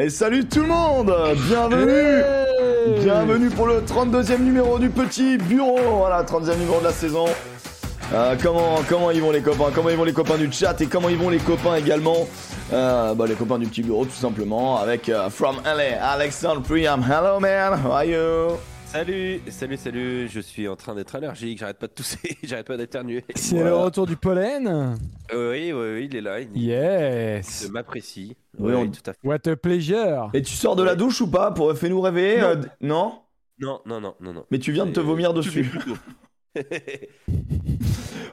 Et salut tout le monde Bienvenue. Bienvenue pour le 32e numéro du petit bureau. Voilà, 32e numéro de la saison. Euh, comment, comment ils vont les copains Comment ils vont les copains du chat Et comment ils vont les copains également? Euh, bah, Les copains du petit bureau tout simplement avec euh, From LA, Alexandre Priam. Hello man, how are you? Salut, salut, salut, je suis en train d'être allergique, j'arrête pas de tousser, j'arrête pas d'éternuer. C'est le retour du pollen Oui, oui, oui, il est là, il Yes je m'apprécie. Oui, Oui, tout à fait. What a pleasure Et tu sors de la douche ou pas pour fais-nous rêver Non. euh, Non? Non, non, non, non, non. Mais tu viens de te Euh, vomir dessus.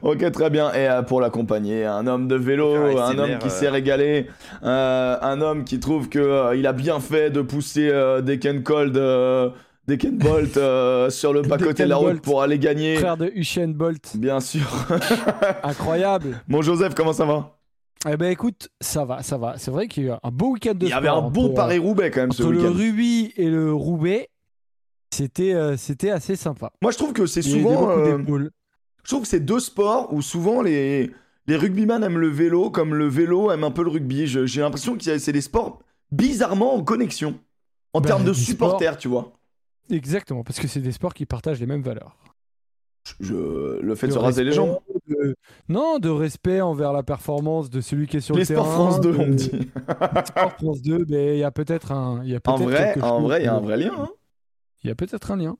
Ok, très bien. Et euh, pour l'accompagner, un homme de vélo, un homme qui euh. s'est régalé, euh, un homme qui trouve que euh, il a bien fait de pousser euh, des Ken Cold, euh, des Ken Bolt euh, sur le Des côté de la route Bolt. pour aller gagner. Frère de Usain Bolt. Bien sûr. Incroyable Bon Joseph, comment ça va? Eh ben écoute, ça va, ça va. C'est vrai qu'il y a eu un beau week-end de Il y avait un sport bon Paris-Roubaix quand même ce Entre le week-end. Rubis et le Roubaix, c'était euh, c'était assez sympa. Moi je trouve que c'est souvent, euh, je trouve que c'est deux sports où souvent les les rugbyman aiment le vélo comme le vélo aime un peu le rugby. J'ai l'impression que c'est des sports bizarrement en connexion en Bah, termes de supporters, tu vois. Exactement, parce que c'est des sports qui partagent les mêmes valeurs. Je, le fait de De se raser les jambes. de- Non, de respect envers la performance de celui qui est sur Les le terrain. sports France 2, de- on me dit. Sport France 2, mais il y a peut-être un. Y a En vrai, en vrai, il y a un vrai lien. hein. Il y a peut-être un lien.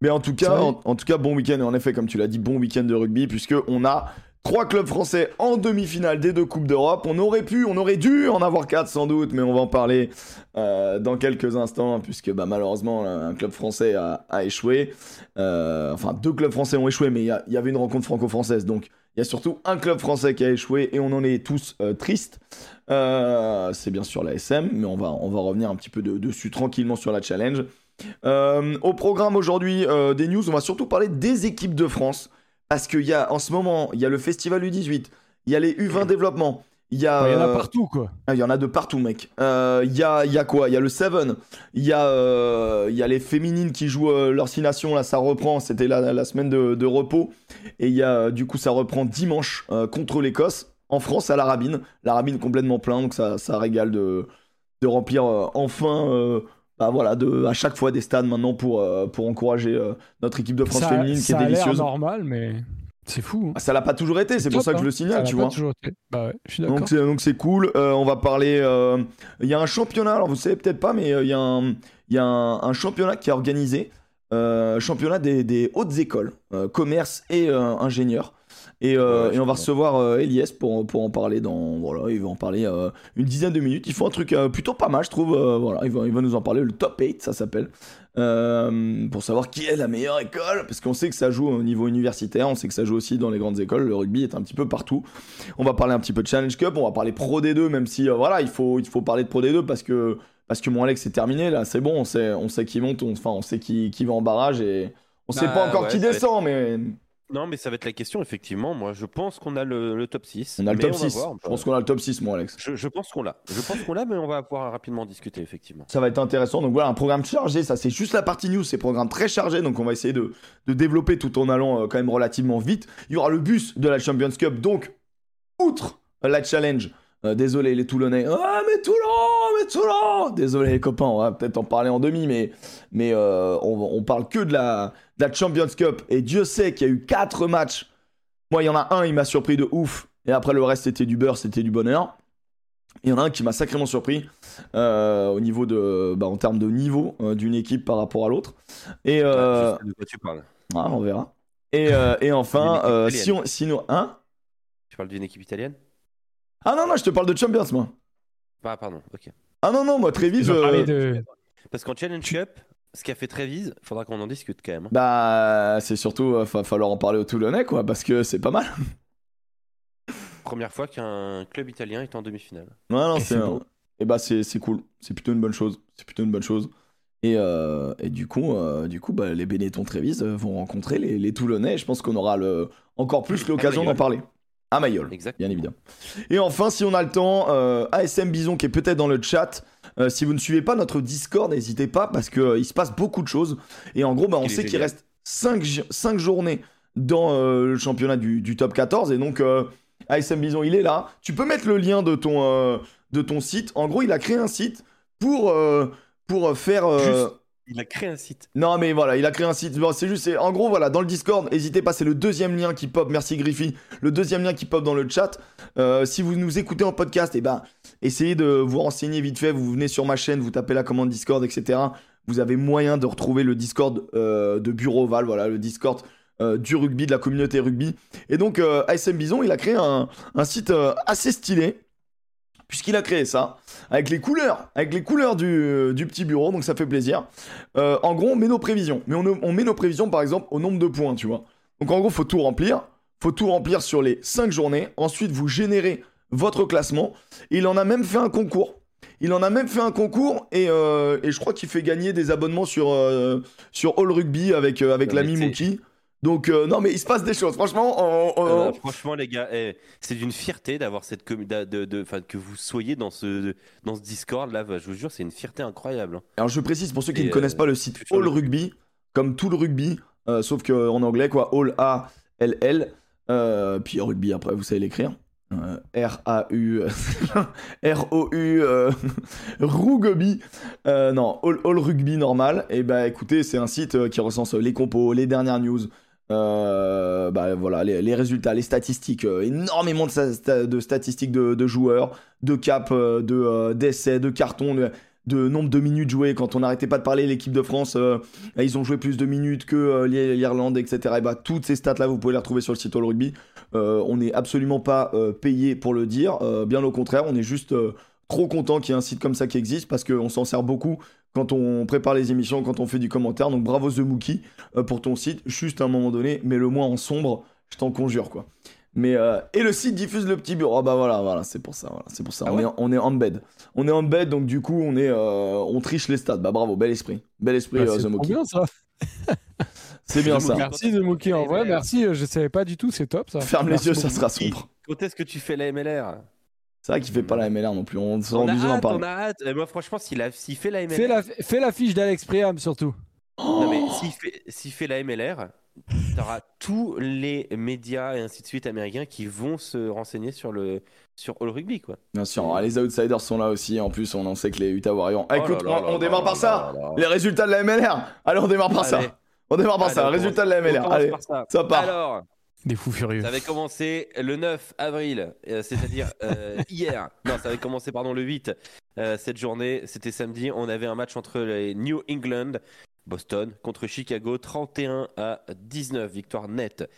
Mais en tout cas, en, en tout cas, bon week-end. En effet, comme tu l'as dit, bon week-end de rugby, puisque on a trois clubs français en demi-finale des deux coupes d'Europe. On aurait pu, on aurait dû en avoir quatre sans doute, mais on va en parler euh, dans quelques instants, puisque bah, malheureusement un club français a, échoué. Euh, enfin, deux clubs français ont échoué, mais il y, avait une rencontre franco-française, donc il y a surtout un club français qui a échoué et on en est tous euh, tristes. C'est bien sûr la SM, mais on va, revenir un petit peu de- dessus tranquillement sur la challenge. Au programme aujourd'hui des news, on va surtout parler des équipes de France. Parce qu'il y a en ce moment, il y a le festival U18, il y a les U20 développement, il y a. il y en a euh, partout, quoi. ah, Il y en a de partout, mec. Euh, Il y, a, il y a quoi Il y a le Seven. Il y, a, euh, il y a les féminines qui jouent euh, leur Six Nations. Là, ça reprend. C'était la, la semaine de, de repos. Et il y a, euh, du coup, ça reprend dimanche euh, contre l'Écosse. En France, à la Rabine. La Rabine complètement plein. Donc, ça, ça régale de, de remplir euh, enfin. Bah voilà, de, à chaque fois des stades maintenant pour, euh, pour encourager euh, notre équipe de France ça, féminine qui ça est a l'air délicieuse. normal, mais c'est fou. hein. Ah, Ça l'a pas toujours été, c'est pour ça que je hein. le Ça signale, l'a tu vois. toujours été. Bah ouais, je suis d'accord. Donc c'est, donc c'est cool. Euh, on va parler. Il y a un championnat, alors vous savez peut-être pas, mais il y a, un, il y a un, un championnat qui est organisé. championnat des, des hautes écoles, commerce et ingénieurs. Et, euh, Ouais, et on va recevoir euh, Elias pour, pour en parler dans. Voilà, il va en parler euh, une dizaine de minutes. Il faut un truc euh, plutôt pas mal, je trouve. voilà, il va, il va nous en parler. Le top 8, ça s'appelle. Pour savoir qui est la meilleure école. Parce qu'on sait que ça joue au niveau universitaire, on sait que ça joue aussi dans les grandes écoles. Le rugby est un petit peu partout. On va parler un petit peu de Challenge Cup, on va parler Pro D2, même si voilà, il faut, il faut parler de Pro D2 parce que, parce que mon Alex c'est terminé là, c'est bon, on sait, on sait qui monte, on, enfin on sait qui, qui va en barrage et on sait Ah, pas encore ouais, qui descend, mais Non, mais ça va être la question, effectivement. Moi, je pense qu'on a le, le top 6. on a le top on va 6. voir. Je pense qu'on a le top 6, mon Alex. Je, je pense qu'on l'a. Je pense qu'on l'a, mais on va pouvoir rapidement discuter, effectivement. Ça va être intéressant. Donc voilà, un programme chargé, ça c'est juste la partie news, c'est un programme très chargé, donc on va essayer de, de développer tout en allant euh, quand même relativement vite. Il y aura le bus de la Champions Cup, donc outre la challenge. euh, désolé les Toulonnais. Ah mais Toulon, mais Toulon Désolé les copains, on va peut-être en parler en demi, mais, mais euh, on, on parle que de la, de la Champions Cup. Et Dieu sait qu'il y a eu 4 matchs. Moi, il y en a un, il m'a surpris de ouf. Et après, le reste, c'était du beurre, c'était du bonheur. Il y en a un qui m'a sacrément surpris euh, au niveau de, bah, en termes de niveau euh, d'une équipe par rapport à l'autre. Et euh, Je sais de quoi tu parles. ah, on verra. Et, euh, et enfin, euh, si on, sinon, hein? Tu parles d'une équipe italienne? Ah non non, je te parle de Champions moi. Ah, pardon, ok. Ah non non, moi Trévis. Euh, parlé de... Parce qu'en Challenge Cup, ce qu'a fait Trévise, faudra qu'on en discute quand même. Bah, c'est surtout, euh, va falloir en parler aux Toulonnais quoi, parce que c'est pas mal. Première fois qu'un club italien est en demi-finale. Ouais, non, c'est. Et bah, c'est c'est cool. C'est plutôt une bonne chose. C'est plutôt une bonne chose. Et, euh, et du coup, euh, du coup bah, les Benetton Trévis euh, vont rencontrer les, les Toulonnais. Et je pense qu'on aura le, encore plus l'occasion d'en parler. À Mayol, Exact. bien évidemment. Et enfin, si on a le temps, euh, ASM Bison qui est peut-être dans le chat. Euh, si vous ne suivez pas notre Discord, n'hésitez pas parce qu'il se passe beaucoup de choses. Et en gros, bah, on sait qu'il reste 5, journées dans euh, le championnat du, du top 14. Et donc, euh, ASM Bison, il est là. Tu peux mettre le lien de ton, euh, de ton site. En gros, il a créé un site pour, euh, pour faire. euh, Juste. Il a créé un site. Non, mais voilà, il a créé un site. C'est juste, en gros, voilà, dans le Discord, n'hésitez pas, c'est le deuxième lien qui pop. Merci Griffy. Le deuxième lien qui pop dans le chat. Euh, si vous nous écoutez en podcast, et ben, essayez de vous renseigner vite fait. Vous venez sur ma chaîne, vous tapez la commande Discord, etc. Vous avez moyen de retrouver le Discord euh, de Bureau Val, voilà, le Discord euh, du rugby, de la communauté rugby. Et donc, ASM Bison, il a créé un, site assez stylé. Puisqu'il a créé ça, avec les couleurs, avec les couleurs du, du petit bureau, donc ça fait plaisir. Euh, en gros, on met nos prévisions. Mais on, on met nos prévisions, par exemple, au nombre de points, tu vois. Donc en gros, faut tout remplir. Faut tout remplir sur les 5 journées. Ensuite, vous générez votre classement. Il en a même fait un concours. Il en a même fait un concours et, euh, et je crois qu'il fait gagner des abonnements sur, euh, sur All Rugby avec, avec l'ami Mookie. Donc euh, non mais il se passe des choses. Franchement, on- on- Euh, franchement, les gars, eh, c'est d'une fierté d'avoir cette de, de, que vous soyez dans ce, dans ce Discord là. Je vous jure, c'est une fierté incroyable. hein. Alors je précise pour ceux qui Et, ne connaissent euh, pas le site All le- Rugby, comme tout le rugby, sauf que en anglais quoi, All A L L, euh, puis rugby après vous savez l'écrire. R A U R O U euh, rugby Euh, non all, All Rugby normal et bah écoutez c'est un site qui recense les compos les dernières news euh, bah voilà les, résultats les statistiques euh, énormément de, sta- de statistiques de, joueurs de cap euh, de d'essais de cartons de, nombre de minutes jouées. Quand on n'arrêtait pas de parler l'équipe de France ils ont joué plus de minutes que l'I- l'Irlande etc et bah toutes ces stats là vous pouvez les retrouver sur le site All Rugby. On n'est absolument pas payé pour le dire. Bien au contraire on est juste trop content qu'il y ait un site comme ça qui existe parce qu'on s'en sert beaucoup quand on prépare les émissions quand on fait du commentaire donc bravo The Mookie euh, pour ton site juste à un moment donné mets-le-moi en sombre je t'en conjure quoi mais euh, et le site diffuse le petit bureau. Ah bah voilà, voilà, c'est pour ça, voilà, c'est pour ça. Ah on, ouais est, on est en bed. On est en bed, donc du coup on est, euh, on triche les stats. Bah bravo, bel esprit, bel esprit, Bah, euh, c'est The trop Mookie. bien ça. C'est bien The ça. Mookie. Merci de Mookie en vrai, merci. Je savais pas du tout, c'est top ça. Ferme les Merci yeux, ça sera sombre. Quand est-ce que tu fais la MLR C'est vrai qu'il fait pas la MLR non plus. On s'est On a obligé d'en hâte, parler. on a hâte. Moi, franchement, s'il a- fait la MLR, Fais la, fais la fiche d'Alex Priam surtout. non mais Oh s'il fait, fait la MLR, t'auras tous les médias et ainsi de suite américains qui vont se renseigner sur le sur All Rugby quoi. Bien sûr, les outsiders sont là aussi. En plus, on en sait que les Utah Warriors. Ah, Oh écoute, là là on, on là démarre là par là ça. Les résultats de la MLR. Allez, on démarre par Allez. ça. On démarre par Allez, ça. Résultats de la MLR. Allez, par ça. ça part. Alors, Des fous furieux. ça avait commencé le 9 avril, euh, c'est-à-dire euh, hier. Non, ça avait commencé pardon le 8. Euh, cette journée, c'était samedi. On avait un match entre les New England, Boston, contre Chicago, 31 à 19, victoire nette.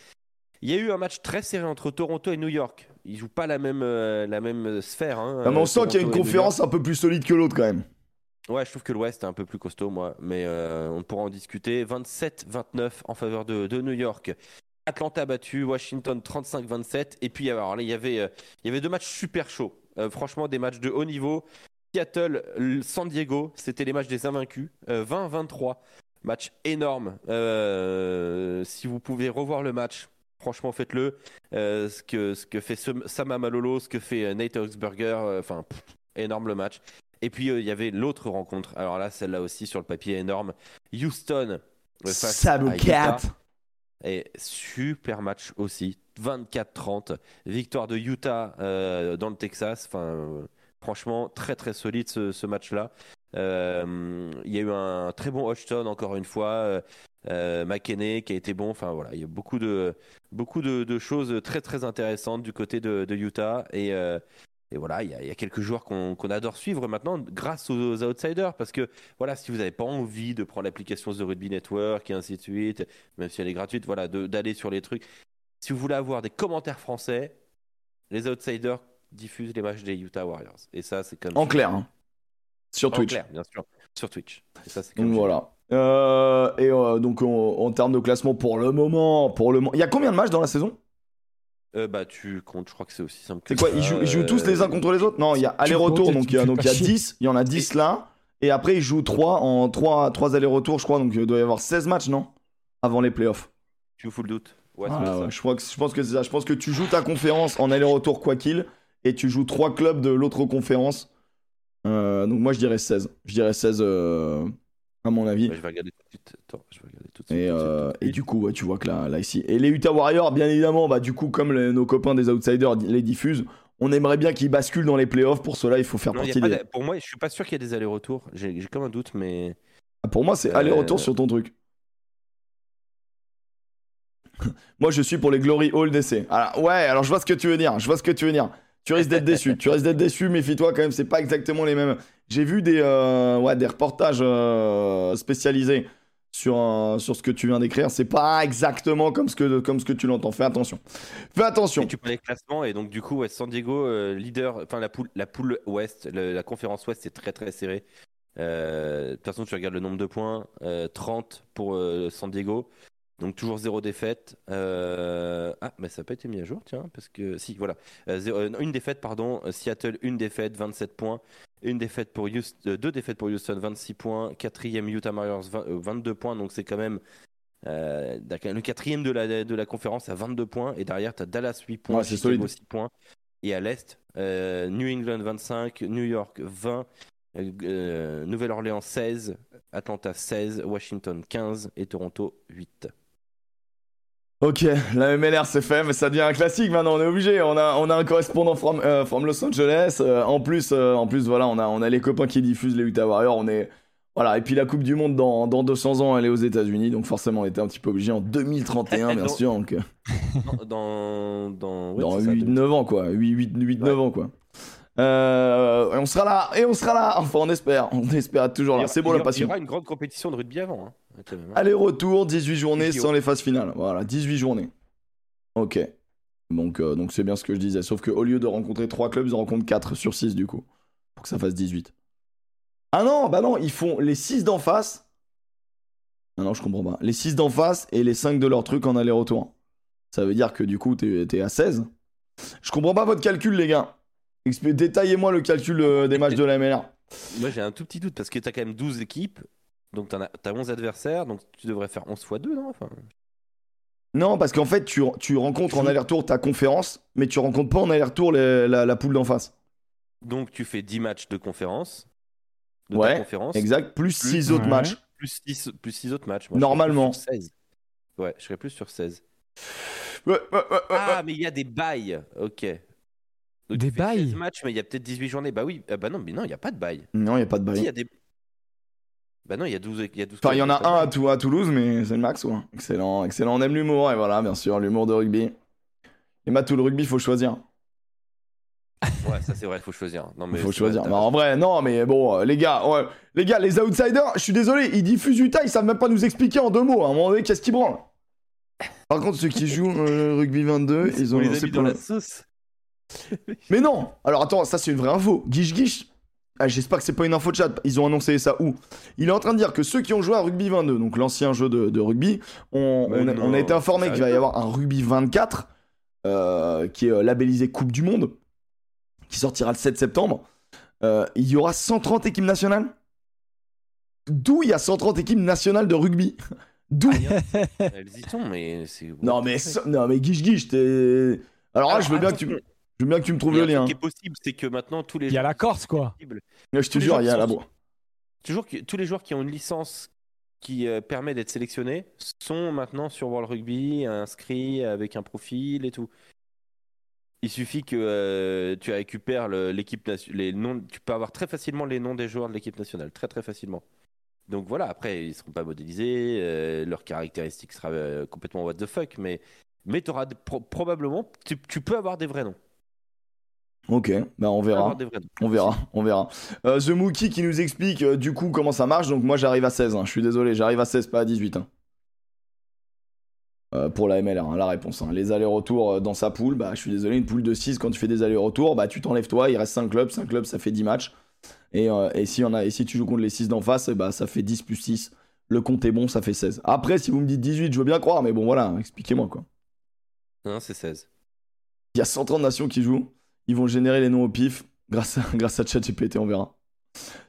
Il y a eu un match très serré entre Toronto et New York. Ils jouent pas la même, euh, la même sphère. hein, mais on euh, sent qu'il y a une conférence un peu plus solide que l'autre quand même. Ouais, je trouve que l'Ouest est un peu plus costaud, moi, mais euh, on pourra en discuter. 27-29 en faveur de, de New York. Atlanta battu, Washington 35-27. Et puis, alors là, il y avait, euh, il y avait deux matchs super chauds. Euh, franchement, des matchs de haut niveau. Seattle, San Diego, c'était les matchs des invaincus. Euh, 20-23. Match énorme. Euh, si vous pouvez revoir le match, franchement, faites-le. Euh, ce, que, ce que fait Sam- Sama Malolo, ce que fait euh, Nate euh, enfin, pff, énorme le match. Et puis euh, il y avait l'autre rencontre. Alors là, celle-là aussi sur le papier énorme. Houston euh, face Sabu à Utah. Et super match aussi. 24-30. Victoire de Utah euh, dans le Texas. Enfin, euh, franchement, très très solide ce, match-là. Euh, Il y a eu un très bon Hodgson encore une fois. Euh, qui a été bon. Enfin voilà, il y a beaucoup de beaucoup de, choses très très intéressantes du côté de, de Utah et et voilà, il y, a, il y a quelques joueurs qu'on adore suivre maintenant grâce aux, outsiders. Parce que, voilà, si vous n'avez pas envie de prendre l'application The Rugby Network et ainsi de suite, même si elle est gratuite, voilà, d'aller sur les trucs. Si vous voulez avoir des commentaires français, les outsiders diffusent les matchs des Utah Warriors. Et ça, c'est comme En clair. hein. Sur En Twitch. clair, bien sûr. Sur Twitch. Et ça, comme voilà. Euh, et euh, donc en, en termes de classement pour le moment, pour le moment, il y a combien de matchs dans la saison? Euh, bah, tu comptes, je crois que c'est aussi simple que C'est quoi ça. ils jouent, ils jouent tous les uns Euh, contre les autres? Non, il y a aller-retour, comptes et donc tu il y a, fais donc pas il y a chier. 10, il y en a 10 là, et après ils jouent 3 en 3, 3 allers-retours, je crois, donc il doit y avoir 16 matchs, non? Avant les playoffs. Tu joues full doute. Ouais, Ah, c'est ça. ouais, je, crois que, je pense que c'est ça. Je pense que tu joues ta conférence en aller-retour quoi qu'il, et tu joues 3 clubs de l'autre conférence. Euh, donc moi je dirais 16. Je dirais 16 euh, à mon avis. Ouais, je vais regarder. Attends, je vais regarder tout de suite. Et, euh, du coup, ouais, tu vois que là, là ici. Et les Utah Warriors, bien évidemment, bah, du coup, comme les- nos copains des Outsiders les diffusent, on aimerait bien qu'ils basculent dans les playoffs. Pour cela, il faut faire Non, partie des. Pour moi, je suis pas sûr qu'il y ait des allers-retours. J'ai comme un doute, mais. Ah, Pour moi, c'est Euh, aller-retour sur ton truc. moi, je suis pour les Glory Hall d'essai. Alors, ouais, alors je vois ce que tu veux dire. Je vois ce que tu veux dire. Tu risques d'être déçu. tu risques d'être déçu. Méfie-toi quand même. C'est pas exactement les mêmes. J'ai vu des, euh, ouais, des reportages euh, spécialisés sur, ce que tu viens d'écrire. C'est pas exactement comme ce que, tu l'entends. Fais attention. Fais attention. Tu parlais classement et donc du coup San Diego euh, leader, enfin la poule, la poule ouest, la conférence ouest c'est très très serré. Euh, De toute façon tu regardes le nombre de points, euh, 30 pour euh, San Diego, donc toujours zéro défaite. Ah mais ça n'a pas été mis à jour tiens parce que si voilà, une défaite pardon, Seattle une défaite 27 points, une défaite pour Houston, deux défaites pour Houston 26 points, quatrième Utah Warriors 20 euh, 22 points. Donc c'est quand même euh, le quatrième de la, de la conférence à 22 points. Et derrière tu as Dallas 8 points, Ouais, c'est Chicago solide. 6 points. Et à l'est euh, New England 25, New York 20, euh, euh, Nouvelle-Orléans 16, Atlanta 16, Washington 15 et Toronto 8. Ok, la MLR c'est fait, mais ça devient un classique maintenant, on est obligé. On a, on a un correspondant from, euh, from Los Angeles. euh, en, plus, euh, en plus, voilà, on a, on a les copains qui diffusent les Utah Warriors. On est, voilà, et puis la Coupe du Monde dans, dans 200 ans, elle est aux États-Unis, donc forcément, on était un petit peu obligé en 2031, bien sûr. Donc, Dans, dans, ouais, dans c'est ça, 8-9 ans, quoi. 8-9 Ouais. ans, quoi. Euh, et on sera là, et on sera là. Enfin, on espère, on espère être toujours là. C'est bon la aura- Il y passion. aura une grande compétition de rugby avant. hein. Aller-retour, 18 journées JO. sans les phases finales. Voilà, 18 journées. Ok. Donc euh, donc c'est bien ce que je disais. Sauf qu'au lieu de rencontrer 3 clubs, ils en rencontrent 4 sur 6 du coup. Pour que ça fasse 18. Ah non, bah non, ils font les 6 d'en face. Non, non, je comprends pas. Les 6 d'en face et les 5 de leur truc en aller-retour. Ça veut dire que du coup, t'es t'es à 16. Je comprends pas votre calcul, les gars. Détaillez-moi le calcul euh, des matchs de la MLR. Moi j'ai un tout petit doute parce que tu as quand même 12 équipes, donc tu as, 11 adversaires, donc tu devrais faire 11 x 2, non? Enfin, Non, parce qu'en fait, tu, tu rencontres Tu en joues- aller-retour ta conférence, mais tu rencontres pas en aller-retour les- la, la poule d'en face. Donc tu fais 10 matchs de conférence. De ta Ouais, conférence. Exact, plus Plus- 6 autres Ouais. matchs. Plus 6 plus six autres matchs. Moi, je Normalement. sur 16. Ouais, je serais plus sur 16. Ouais, ouais, ouais, ouais, Ah, mais il y a des bails. Ok. Donc, Des tu fais 16 bails? matchs, mais il y a peut-être 18 journées. Bah oui. Ah bah non, mais non, il n'y a pas de bail. Non, il n'y a pas de Si, il y bail. a des. Bah non, il y a 12. Il y, a 12 Enfin, il y en a un à, à Toulouse, mais c'est le max, ouais. Excellent, excellent. On aime l'humour, et voilà, bien sûr, l'humour de rugby. Et Matou, le rugby, il faut choisir. Ouais, ça c'est vrai, il faut choisir. Non, mais faut vrai, choisir. Bah, en vrai, non, mais bon, euh, les gars, ouais. les gars, les outsiders, je suis désolé, ils diffusent Utah, ils savent même pas nous expliquer en deux mots. À un moment donné, qu'est-ce qu'ils branlent? Par contre, ceux qui jouent euh, rugby 22, ils ont On les mis pour dans la sauce. Mais non Alors attends, ça c'est une vraie info. Guiche Guiche, ah, j'espère que c'est pas une info de chat, ils ont annoncé ça où? Il est en train de dire que ceux qui ont joué à Rugby 22, donc l'ancien jeu de, de rugby, on, Mais on a, non, on a été informé qu'il va y avoir un Rugby 24 euh, qui est euh, labellisé Coupe du Monde, qui sortira le 7 septembre. Euh, il y aura 130 équipes nationales? D'où il y a 130 équipes nationales de rugby? D'où? Elles y sont, mais c'est. Non mais, so- non mais Guiche Guiche, t'es... Alors là, je veux bien que tu, je veux bien que tu me trouves le lien. truc qui est possible, c'est que maintenant tous les Il y a la joueurs Corse, quoi. possibles- Je te jure, il y a qui la. Toujours que- tous les joueurs qui ont une licence qui euh, permet d'être sélectionnés sont maintenant sur World Rugby, inscrits avec un profil et tout. Il suffit que euh, tu récupères le- l'équipe nation- les noms, tu peux avoir très facilement les noms des joueurs de l'équipe nationale, très très facilement. Donc voilà, après ils seront pas modélisés, euh, leurs caractéristiques sera euh, complètement what the fuck, mais mais tu auras probablement, tu, tu peux avoir des vrais noms. Ok, bah on verra. On verra, on verra. Euh, The Mookie qui nous explique euh, du coup comment ça marche. Donc moi j'arrive à 16, hein. je suis désolé, j'arrive à 16, pas à 18. hein. Euh, pour la MLR, hein, la réponse. hein. Les allers-retours euh, dans sa poule, bah je suis désolé, une poule de 6, quand tu fais des allers-retours, bah tu t'enlèves toi, il reste 5 clubs, 5 clubs ça fait 10 matchs. Et, euh, et, si, on a, et si tu joues contre les 6 d'en face, bah ça fait 10 plus 6. Le compte est bon, ça fait 16. Après, si vous me dites 18, je veux bien croire, mais bon voilà, expliquez-moi quoi. Non, c'est 16. Il y a 130 nations qui jouent. Ils vont générer les noms au pif grâce à, grâce à ChatGPT, on verra.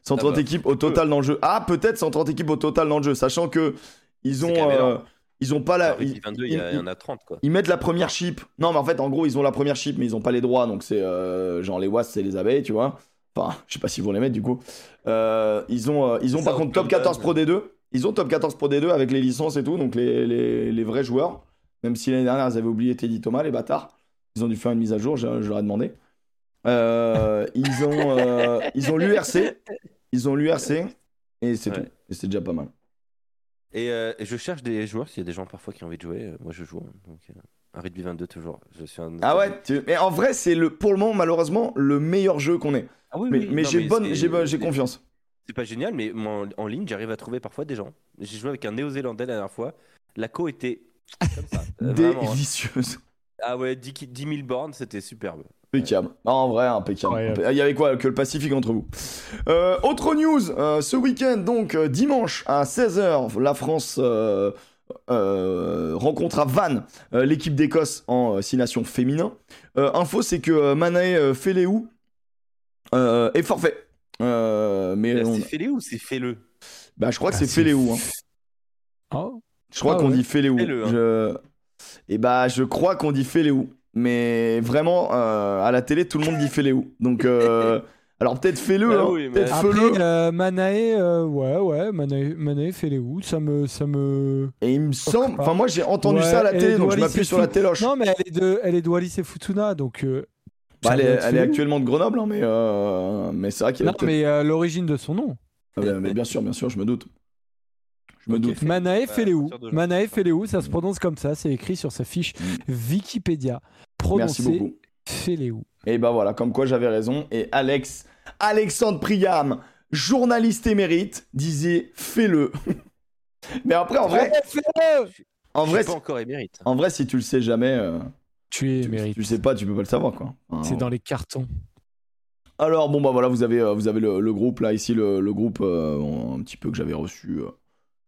130 Ah bah, équipes au total dans le jeu. Ah, peut-être 130 équipes au total dans le jeu, sachant que ils ont, euh, ils ont pas la. Ils, 22, il y, a- il y en a 30 quoi. ils mettent la première chip. Non, mais en fait, en gros, ils ont la première chip, mais ils ont pas les droits. Donc c'est euh, genre les wasps, c'est les abeilles, tu vois. Enfin, je sais pas s'ils vont les mettre du coup. Euh, ils ont, ils ont par contre top Golden. 14 Pro D2. Ils ont top 14 Pro D2 avec les licences et tout, donc les, les, les vrais joueurs. Même si l'année dernière, ils avaient oublié Teddy Thomas, les bâtards. Ils ont dû faire une mise à jour, je, je leur ai demandé. Euh, ils ont euh, ils ont l'URC, ils ont l'URC et c'est Ouais. tout. Et c'est déjà pas mal. Et, euh, et je cherche des joueurs, s'il y a des gens parfois qui ont envie de jouer, moi je joue. hein, Donc, un rugby 22 toujours. Je suis un... Ah ouais, tu- mais en vrai c'est le pour le moment malheureusement le meilleur jeu qu'on ait. Ah oui, Mais, oui, mais j'ai bonne j'ai confiance. C'est pas génial, mais en, en ligne, j'arrive à trouver parfois des gens. J'ai joué avec un néo-zélandais la dernière fois. La co était comme ça. vraiment, hein. Délicieuse. Ah ouais, 10, ki- 10 000 bornes, c'était superbe. Impeccable. Ah, en vrai, impeccable. Incroyable. Il y avait quoi que le Pacifique entre vous Euh, Autre news, euh, ce week-end, donc euh, dimanche à 16h, la France euh, euh, rencontre à Vannes euh, l'équipe d'Écosse en euh, Six Nations féminin. Euh, info, c'est que euh, Manae euh, euh, est forfait. Euh, mais Là, on- C'est fais-le ou c'est fais-le? Bah, je crois que Ah, c'est Feleou. Hein. Oh. Je crois Ah qu'on ouais. dit Feleou. Fais-le, hein. Je... Et bah, je crois qu'on dit Feleou. Mais vraiment, euh, à la télé, tout le monde dit Feleou. Donc, euh, alors peut-être fais-le, hein. oui, mais- peut-être Après, fais-le. euh, Manae, euh, ouais, ouais, Manae, Manae fait les où Ça me, ça me. Et il me semble, enfin, moi j'ai entendu Ouais, ça à la elle télé, est donc je m'appuie et sur la Fou- téloche. Non, mais elle est de, elle est de Wallis et Futuna, donc. euh, Bah, ça elle est, doit être elle est actuellement de Grenoble, hein, mais, euh, mais c'est vrai qu'il y a Non, peut-être- mais euh, l'origine de son nom. Ah, bah, mais bien sûr, bien sûr, je me doute. Je me doute. Manae de- Manae Feleou, ça se prononce comme ça, c'est écrit sur sa fiche Mm. Wikipédia. Merci Prononcé beaucoup. Feleou. Et bah voilà, comme quoi j'avais raison. Et Alex, Alexandre Priam, journaliste émérite, disait fais-le. mais après, en vrai, fais-le en Je vrai, suis pas si- encore émérite. en vrai, si tu le sais jamais, euh, Tu es tu, mérite. tu le sais pas, tu peux pas le savoir quoi. Enfin, C'est dans les cartons. Alors bon bah voilà, vous avez, euh, vous avez le, le groupe là ici, le, le groupe euh, un petit peu que j'avais reçu.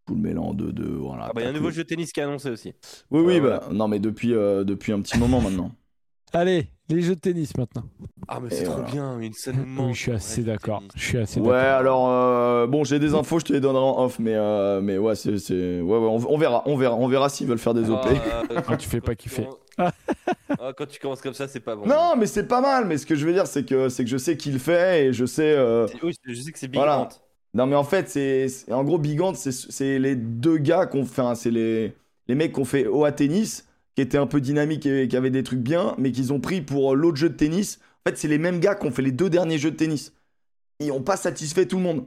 Euh, tout le mélange de, de voilà. Ah bah, il y a un nouveau le- jeu de tennis qui est annoncé aussi. Oui oui Euh, bah non mais depuis euh, depuis un petit moment maintenant. Allez, les jeux de tennis maintenant. Ah, mais c'est trop voilà. bien, une scène Oui, manque, je suis assez d'accord. Je suis assez Ouais alors euh, bon j'ai des infos, je te les donnerai en off, mais euh, mais ouais c'est c'est ouais, ouais on, on verra on verra on verra s'ils veulent faire des OP. Ah, euh, Ah, tu fais pas kiffer. Ah, quand tu commences comme ça, c'est pas bon. Non mais c'est pas mal, mais ce que je veux dire c'est que c'est que je sais qui le fait et je sais. euh, Oui, je sais que c'est Big Voilà. Non mais en fait c'est en gros Bigant c'est c'est les deux gars qu'on fait enfin, c'est les les mecs qu'on fait au à tennis qui étaient un peu dynamiques et qui avaient des trucs bien mais qu'ils ont pris pour l'autre jeu de tennis. En fait c'est les mêmes gars qu'on fait les deux derniers jeux de tennis. Ils ont pas satisfait tout le monde.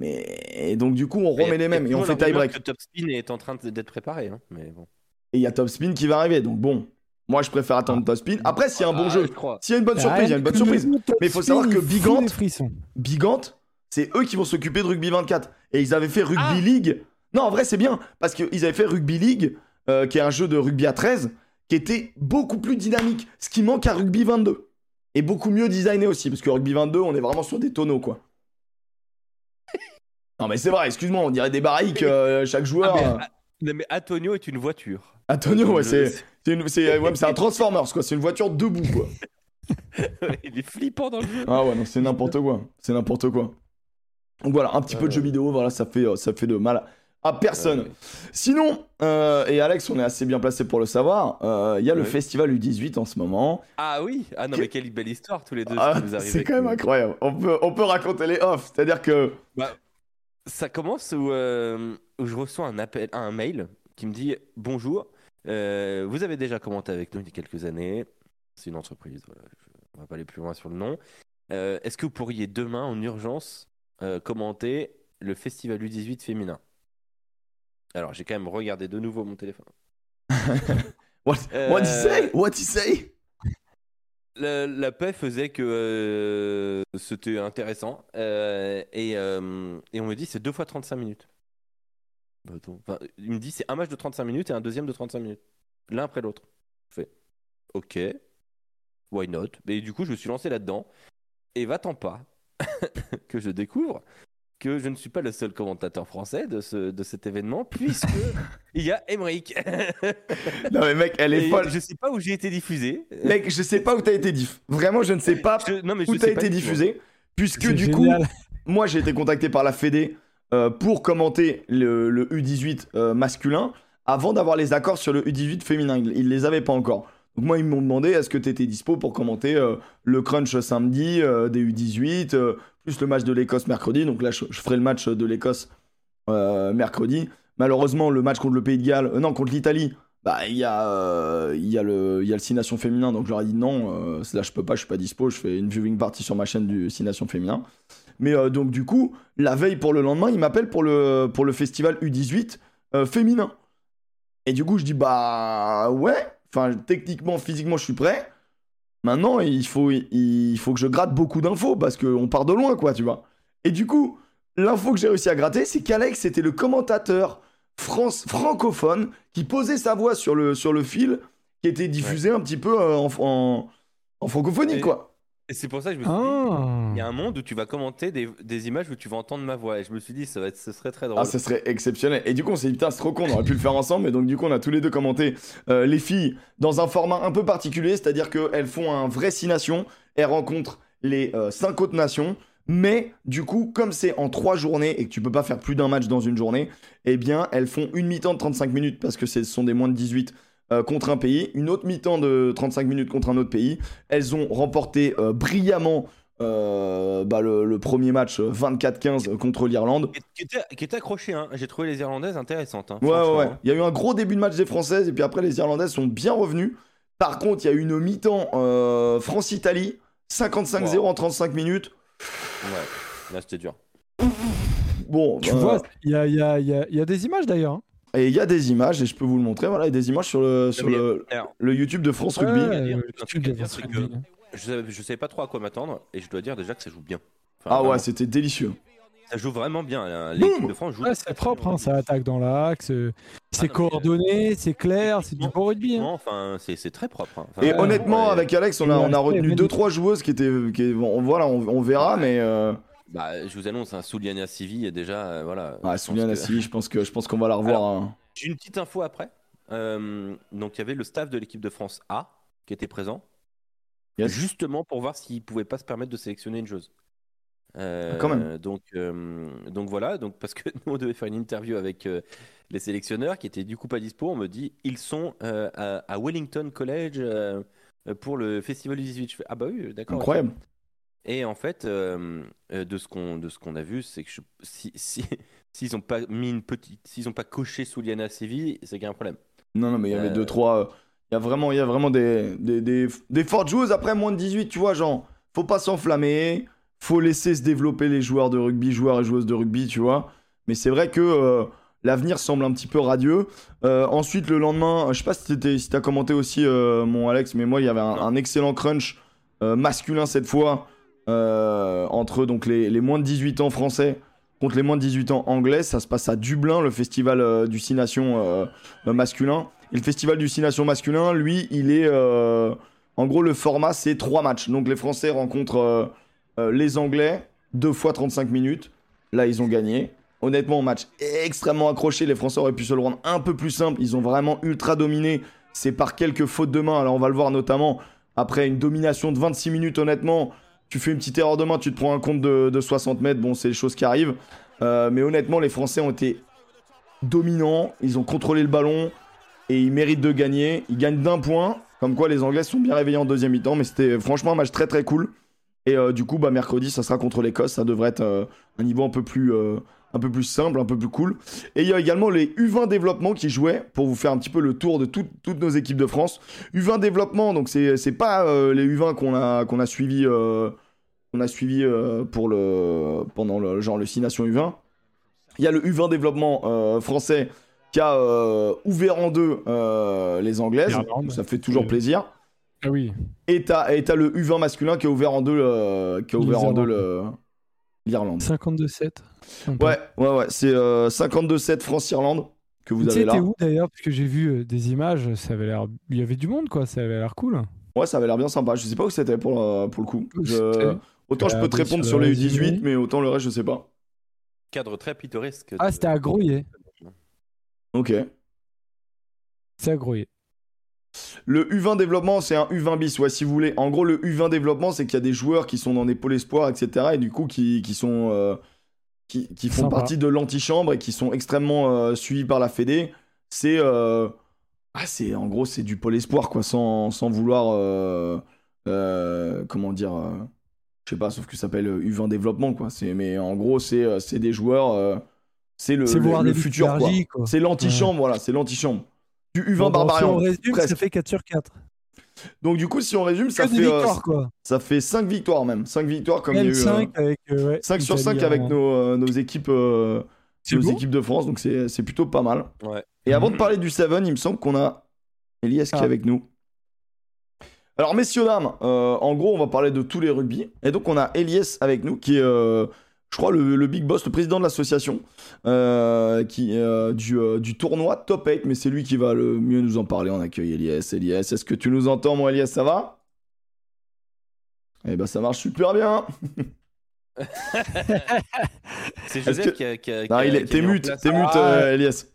Mais et donc du coup on Mais remet les mêmes et on fait tie break. Top Spin est en train d'être préparé, hein, mais bon. Et il y a Top Spin qui va arriver donc bon moi je préfère attendre Top Spin. Après s'il y a un bon Ah, jeu, s'il y a une bonne surprise, il y a une bonne surprise. Mais il faut savoir que Bigante- frissons. C'est eux qui vont s'occuper de Rugby 24. Et ils avaient fait Rugby Ah. League. Non, en vrai, c'est bien. Parce qu'ils avaient fait Rugby League, euh, qui est un jeu de rugby à 13, qui était beaucoup plus dynamique. Ce qui manque à Rugby 22. Et beaucoup mieux designé aussi. Parce que Rugby 22, on est vraiment sur des tonneaux, quoi. Non, mais c'est vrai, excuse-moi, on dirait des barriques, euh, chaque joueur. Ah, mais, euh. ah, non, mais Antonio est une voiture. Antonio, ouais, c'est un Transformers, quoi. C'est une voiture debout, quoi. Il est flippant dans le jeu. Ah ouais, non, c'est n'importe quoi. C'est n'importe quoi. Donc voilà, un petit peu de jeux vidéo, voilà, ça fait, euh, ça fait de mal à personne. Sinon, euh, et Alex, on est assez bien placé pour le savoir, euh, il y a le festival U18 en ce moment. Ah oui, ah non, mais quelle belle histoire tous les deux. Ah, c'est quand même nous. incroyable. On peut, on peut raconter les off, c'est-à-dire que. Ça commence où, euh, où je reçois un appel, un mail qui me dit bonjour. vous avez déjà commenté avec nous il y a quelques années. C'est une entreprise. Voilà, je- on va pas aller plus loin sur le nom. Est-ce que vous pourriez demain en urgence euh, commenter le festival U18 féminin Alors j'ai quand même regardé de nouveau mon téléphone. What, Euh, what you say? What you say? La, la paix faisait que euh, c'était intéressant. euh, et, euh, et on me dit c'est deux fois 35 minutes. Bah. Enfin, il me dit c'est un match de 35 minutes et un deuxième de 35 minutes. L'un après l'autre. Je fais ok, why not? Et du coup, je me suis lancé là-dedans. Et va-t'en pas que je découvre que je ne suis pas le seul commentateur français de, ce, de cet événement, puisque il y a Emmerich. Non mais mec, elle est Et folle. Je sais pas où j'ai été diffusé. Mec, je sais pas où t'as été diff. Vraiment, je ne sais pas Je- non, mais où t'as été diffusé. Puisque C'est du coup, moi j'ai été contacté par la Fédé euh, pour commenter le, le U18 euh, masculin avant d'avoir les accords sur le U18 féminin. Ils, ils les avaient pas encore. Donc moi ils m'ont demandé est-ce que tu étais dispo pour commenter euh, le crunch samedi euh, des U18 euh, plus le match de l'Écosse mercredi. Donc là je, ferai le match de l'Écosse mercredi. Malheureusement le match contre le Pays de Galles, non contre l'Italie. Bah il y a y le il y a le Nations féminin. Donc je leur ai dit non là je peux pas je suis pas dispo. Je fais une viewing party sur ma chaîne du Six Nations féminin. Mais donc du coup la veille pour le lendemain il m'appelle pour le pour le festival U18 euh, féminin. Et du coup je dis bah ouais enfin techniquement physiquement je suis prêt. Maintenant il faut il faut que je gratte beaucoup d'infos parce qu'on part de loin quoi tu vois. Et du coup l'info que j'ai réussi à gratter c'est qu'Alex était le commentateur France, francophone qui posait sa voix sur le, sur le fil qui était diffusé un petit peu euh, en, en, en francophonie, Et- quoi. Et c'est pour ça que je me suis dit, Ah. il y a un monde où tu vas commenter des, des images où tu vas entendre ma voix. Et je me suis dit, ça va être, ce serait très drôle. Ah, ce serait exceptionnel. Et du coup, on s'est dit, putain, c'est trop con, on aurait pu le faire ensemble. Mais donc, du coup, on a tous les deux commenté euh, les filles dans un format un peu particulier, c'est-à-dire qu'elles font un vrai six nations, elles rencontrent les euh, cinq autres nations. Mais du coup, comme c'est en trois journées et que tu peux pas faire plus d'un match dans une journée, eh bien, elles font une mi-temps de 35 minutes parce que ce sont des moins de 18 euh, contre un pays, une autre mi-temps de 35 minutes contre un autre pays. Elles ont remporté euh, brillamment euh, bah, le, le premier match euh, 24-15 contre l'Irlande. Qui- Qui était, qui était accroché, hein. j'ai trouvé les Irlandaises intéressantes. hein, Ouais, ouais, ouais. Il y a eu un gros début de match des Françaises et puis après les Irlandaises sont bien revenues. Par contre, il y a eu une mi-temps euh, France-Italie, 55-0 Wow. en 35 minutes. Ouais, là c'était dur. Bon, Tu vois, il y a, il y, a, il y, a, il y a des images d'ailleurs. hein. Et il y a des images et je peux vous le montrer. Voilà, il y a des images sur le, sur le, YouTube de France Rugby. Ouais, euh, truc c'est je savais, je savais pas trop à quoi m'attendre et je dois dire déjà que ça joue bien. Enfin, Ah ouais, c'était délicieux. ça joue vraiment bien. hein. L'équipe de France joue. Ouais, c'est propre, bien. hein, ça attaque dans l'axe, euh, c'est non, mais, coordonné, c'est clair, c'est du beau rugby. hein. Non, Enfin, c'est c'est très propre. hein. Enfin, Et honnêtement, ouais. avec Alex, on a, on a c'est retenu magnifique. deux trois joueuses qui étaient, qui, bon, voilà, on, on verra, mais euh, Bah, je vous annonce, un Souliana Civi est déjà. euh, voilà. ah, pense Souliane que- Assis, je pense que, je pense qu'on va la revoir. hein. J'ai une petite info après. Euh, donc, il y avait le staff de l'équipe de France A qui était présent. Yes. Justement pour voir s'il pouvait pas se permettre de sélectionner une joueuse. Euh, Ah, quand même. Donc, euh, donc voilà, donc parce que nous on devait faire une interview avec euh, les sélectionneurs qui étaient du coup pas dispo. On me dit ils sont euh, à, à Wellington College euh, pour le festival du 18. Je fais ah bah oui, d'accord. ok. Incroyable. Et en fait, euh, euh, de ce qu'on de ce qu'on a vu, c'est que je- si si s'ils ont pas mis une petite, s'ils ont pas coché Souliana Séville, c'est qu'il y a un problème. Non, non, mais il y avait Euh, deux, trois. euh, Il y a vraiment, il y a vraiment des, des, des, des fortes joueuses après moins de 18, tu vois, genre, faut pas s'enflammer, faut laisser se développer les joueurs de rugby, joueurs et joueuses de rugby, tu vois. Mais c'est vrai que euh, l'avenir semble un petit peu radieux. Euh, ensuite, le lendemain, je sais pas si t'étais- si t'as commenté aussi, euh, mon Alex, mais moi, il y avait un, excellent crunch masculin cette fois entre donc les, moins de 18 ans français contre les moins de 18 ans anglais. Ça se passe à Dublin, le festival euh, du Six Nations euh, euh, masculin. Et le festival du Six masculin, lui, il est. euh, en gros, le format, c'est trois matchs. Donc les Français rencontrent euh, euh, les Anglais, deux fois 35 minutes. Là, ils ont gagné. Honnêtement, match extrêmement accroché. Les Français auraient pu se le rendre un peu plus simple. Ils ont vraiment ultra dominé. C'est par quelques fautes de main. Alors, on va le voir notamment après une domination de 26 minutes, honnêtement. Tu fais une petite erreur de main, tu te prends un compte de, de 60 mètres. Bon, c'est des choses qui arrivent. Euh, mais honnêtement, les Français ont été dominants. Ils ont contrôlé le ballon et ils méritent de gagner. Ils gagnent d'un point. Comme quoi, les Anglais sont bien réveillés en deuxième mi-temps. Mais c'était franchement un match très très cool. Et euh, du coup, bah, mercredi, ça sera contre l'Écosse. Ça devrait être euh, un niveau un peu plus. Un peu plus simple, un peu plus cool. Et il y a également les U20 développement qui jouaient pour vous faire un petit peu le tour de tout- toutes nos équipes de France. U20 développement, donc c'est c'est pas euh, les U20 qu'on a qu'on a suivi euh, a suivi euh, pour le pendant le genre le 6 nations U20. Il y a le U20 développement euh, français qui a ouvert en deux les anglaises. Ça fait toujours plaisir. Ah oui. Et t'as et t'as le U20 masculin qui a ouvert en deux qui a ouvert en deux le- l'Irlande. 52-7. Ouais, ouais, ouais, c'est euh, 52-7 France-Irlande que vous avez là. t'es où d'ailleurs? Parce que j'ai vu euh, des images, ça avait l'air. Il y avait du monde quoi, ça avait l'air cool. Ouais, ça avait l'air bien sympa. Je sais pas où c'était pour, le- pour le coup. Je- C'était- Autant je peux te répondre sur sur le les résumé. U18, mais autant le reste, je sais pas. Cadre très pittoresque. Ah, de- c'était à Grouillet. Ok. C'est à Grouillet. Le U20 développement, c'est un U20 bis, ouais, si vous voulez. En gros, le U20 développement, c'est qu'il y a des joueurs qui sont dans des pôles espoirs, etc. Et du coup, qui, qui sont. euh, qui, qui font Sympa. partie de l'antichambre et qui sont extrêmement euh, suivis par la Fédé. C'est. euh, ah, c'est. En gros, c'est du pôle espoir, quoi, sans, sans vouloir. comment dire. je sais pas, sauf que ça s'appelle U20 développement, quoi. C'est, mais en gros, c'est, des joueurs. c'est le, le- futur, quoi. C'est l'antichambre, voilà, c'est l'antichambre. Du U20 Bon, bah, Barbarian. Si on résume, presque. ça fait 4 sur 4. Donc du coup, si on résume, ça fait, euh, victoires, quoi. ça fait 5 victoires même. 5 victoires comme il y a eu. L5 euh, avec. euh, ouais, 5 sur 5 Italie avec nos, euh, nos équipes, euh, C'est nos bon équipes de France, donc c'est c'est plutôt pas mal. Ouais. Et avant de parler du Seven, il me semble qu'on a Elias qui est Ah. avec nous? Alors, messieurs, dames, euh, en gros, on va parler de tous les rugby. Et donc, on a Elias avec nous, qui est, euh, je crois, le, le big boss, le président de l'association euh, qui, euh, du, euh, du tournoi Top 8. Mais c'est lui qui va le mieux nous en parler. On accueille Elias. Elias, est-ce que tu nous entends, mon Elias? Ça va? Eh ben, ça marche super bien. C'est Joseph que- qui a. Qui a- qui Non, a- il est- T'es mute, t'es mute, Ah. euh, Elias.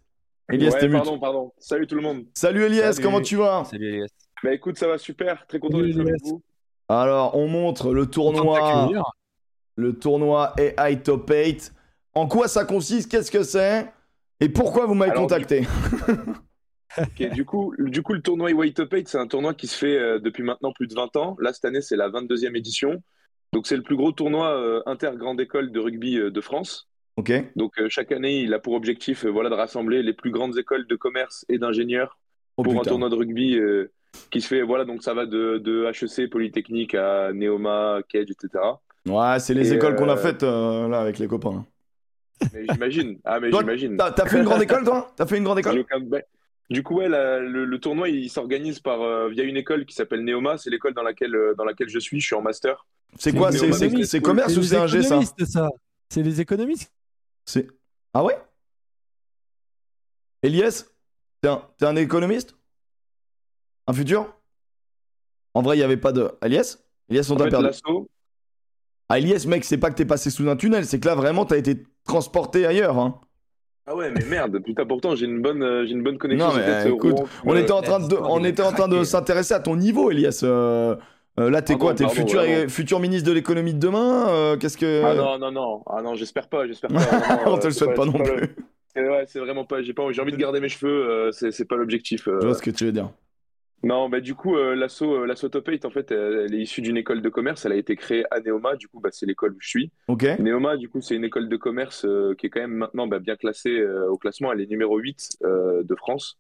Elias, Ouais, t'es mute. pardon, pardon. Salut tout le monde. Salut Elias, Salut. comment tu vas? Salut Elias. Bah écoute, ça va super. Très content d'être avec vous. Alors, on montre le tournoi. Le tournoi AI Top 8. En quoi ça consiste? Qu'est-ce que c'est? Et pourquoi vous m'avez contacté? Ok, du, coup, du coup, le tournoi White Top 8, c'est un tournoi qui se fait euh, depuis maintenant plus de 20 ans. Là, cette année, c'est la 22e édition. Donc, c'est le plus gros tournoi euh, inter-grande école de rugby euh, de France. Ok. Donc, chaque année, il a pour objectif voilà, de rassembler les plus grandes écoles de commerce et d'ingénieurs Oh pour un tournoi de rugby qui se fait. Voilà, donc ça va de, de HEC, Polytechnique à Neoma, Cage, etc. Ouais, c'est les Et, écoles qu'on a euh, faites euh, là avec les copains. Mais j'imagine. Ah, mais j'imagine. T'as t'as fait une grande école, toi? T'as fait une grande école? Du coup, ouais, la- le, le tournoi, il s'organise par euh, via une école qui s'appelle Neoma. C'est l'école dans laquelle euh, dans laquelle je suis. Je suis en master. C'est quoi? C'est commerce C'est ou c'est les un G, ça? économistes, ça. C'est les économistes. C'est- Ah ouais? Elias T'es un, économiste? Un futur? En vrai, il n'y avait pas de. Elias? Elias, on t'a perdu. L'assaut. Ah, Elias, mec, c'est pas que t'es passé sous un tunnel, c'est que là, vraiment, t'as été transporté ailleurs. Hein. Ah ouais, mais merde. Putain, pourtant, j'ai une bonne, euh, j'ai une bonne connexion. Non, mais, euh, écoute, Rouen, On euh, était en train de, on était en train de s'intéresser à ton niveau, Elias. Euh, euh, là, t'es Pardon, quoi T'es le futur, vraiment. futur ministre de l'économie de demain Euh, Qu'est-ce que. Ah non, non, non. Ah non, j'espère pas. J'espère pas. on te le souhaite pas, non plus. Ouais, c'est vraiment pas. J'ai pas. J'ai envie de garder mes cheveux. euh, c'est c'est pas l'objectif. euh. Je vois ce que tu veux dire. Non, bah du coup, euh, l'asso, euh, l'asso Top 8, en fait, elle, elle est issue d'une école de commerce. Elle a été créée à Neoma. Du coup, bah, c'est l'école où je suis. Ok Neoma, du coup, c'est une école de commerce euh, qui est quand même maintenant bah, bien classée euh, au classement. Elle est numéro 8 euh, de France.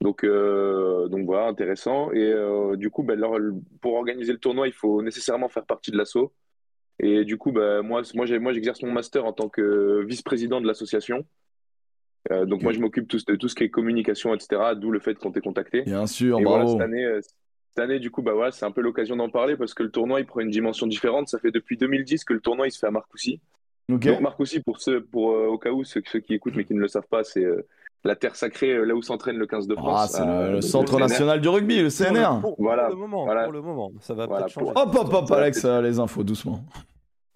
Donc, donc voilà, intéressant. Et du coup, bah, pour organiser le tournoi, il faut nécessairement faire partie de l'asso. Et du coup, bah, moi, j'exerce mon master en tant que vice-président de l'association. Euh, donc moi, je m'occupe tout- de tout ce qui est communication, etc. D'où le fait qu'on t'ait contacté. Bien sûr, Et voilà, bravo. cette année, euh, cette année, du coup, bah voilà, c'est un peu l'occasion d'en parler parce que le tournoi, il prend une dimension différente. Ça fait depuis 2010 que le tournoi, il se fait à Marcoussis. Donc Marcoussis, pour ceux, pour euh, au cas où ceux, ceux qui écoutent mais qui ne le savent pas, c'est euh, la terre sacrée, là où s'entraîne le 15 de Ah, France. c'est euh, le, Centre national du rugby, le CNR. Pour, pour Voilà, le moment, voilà. pour le moment. Ça va Voilà, peut-être changer. pour- Hop, hop, hop, Alex, euh, les infos, doucement.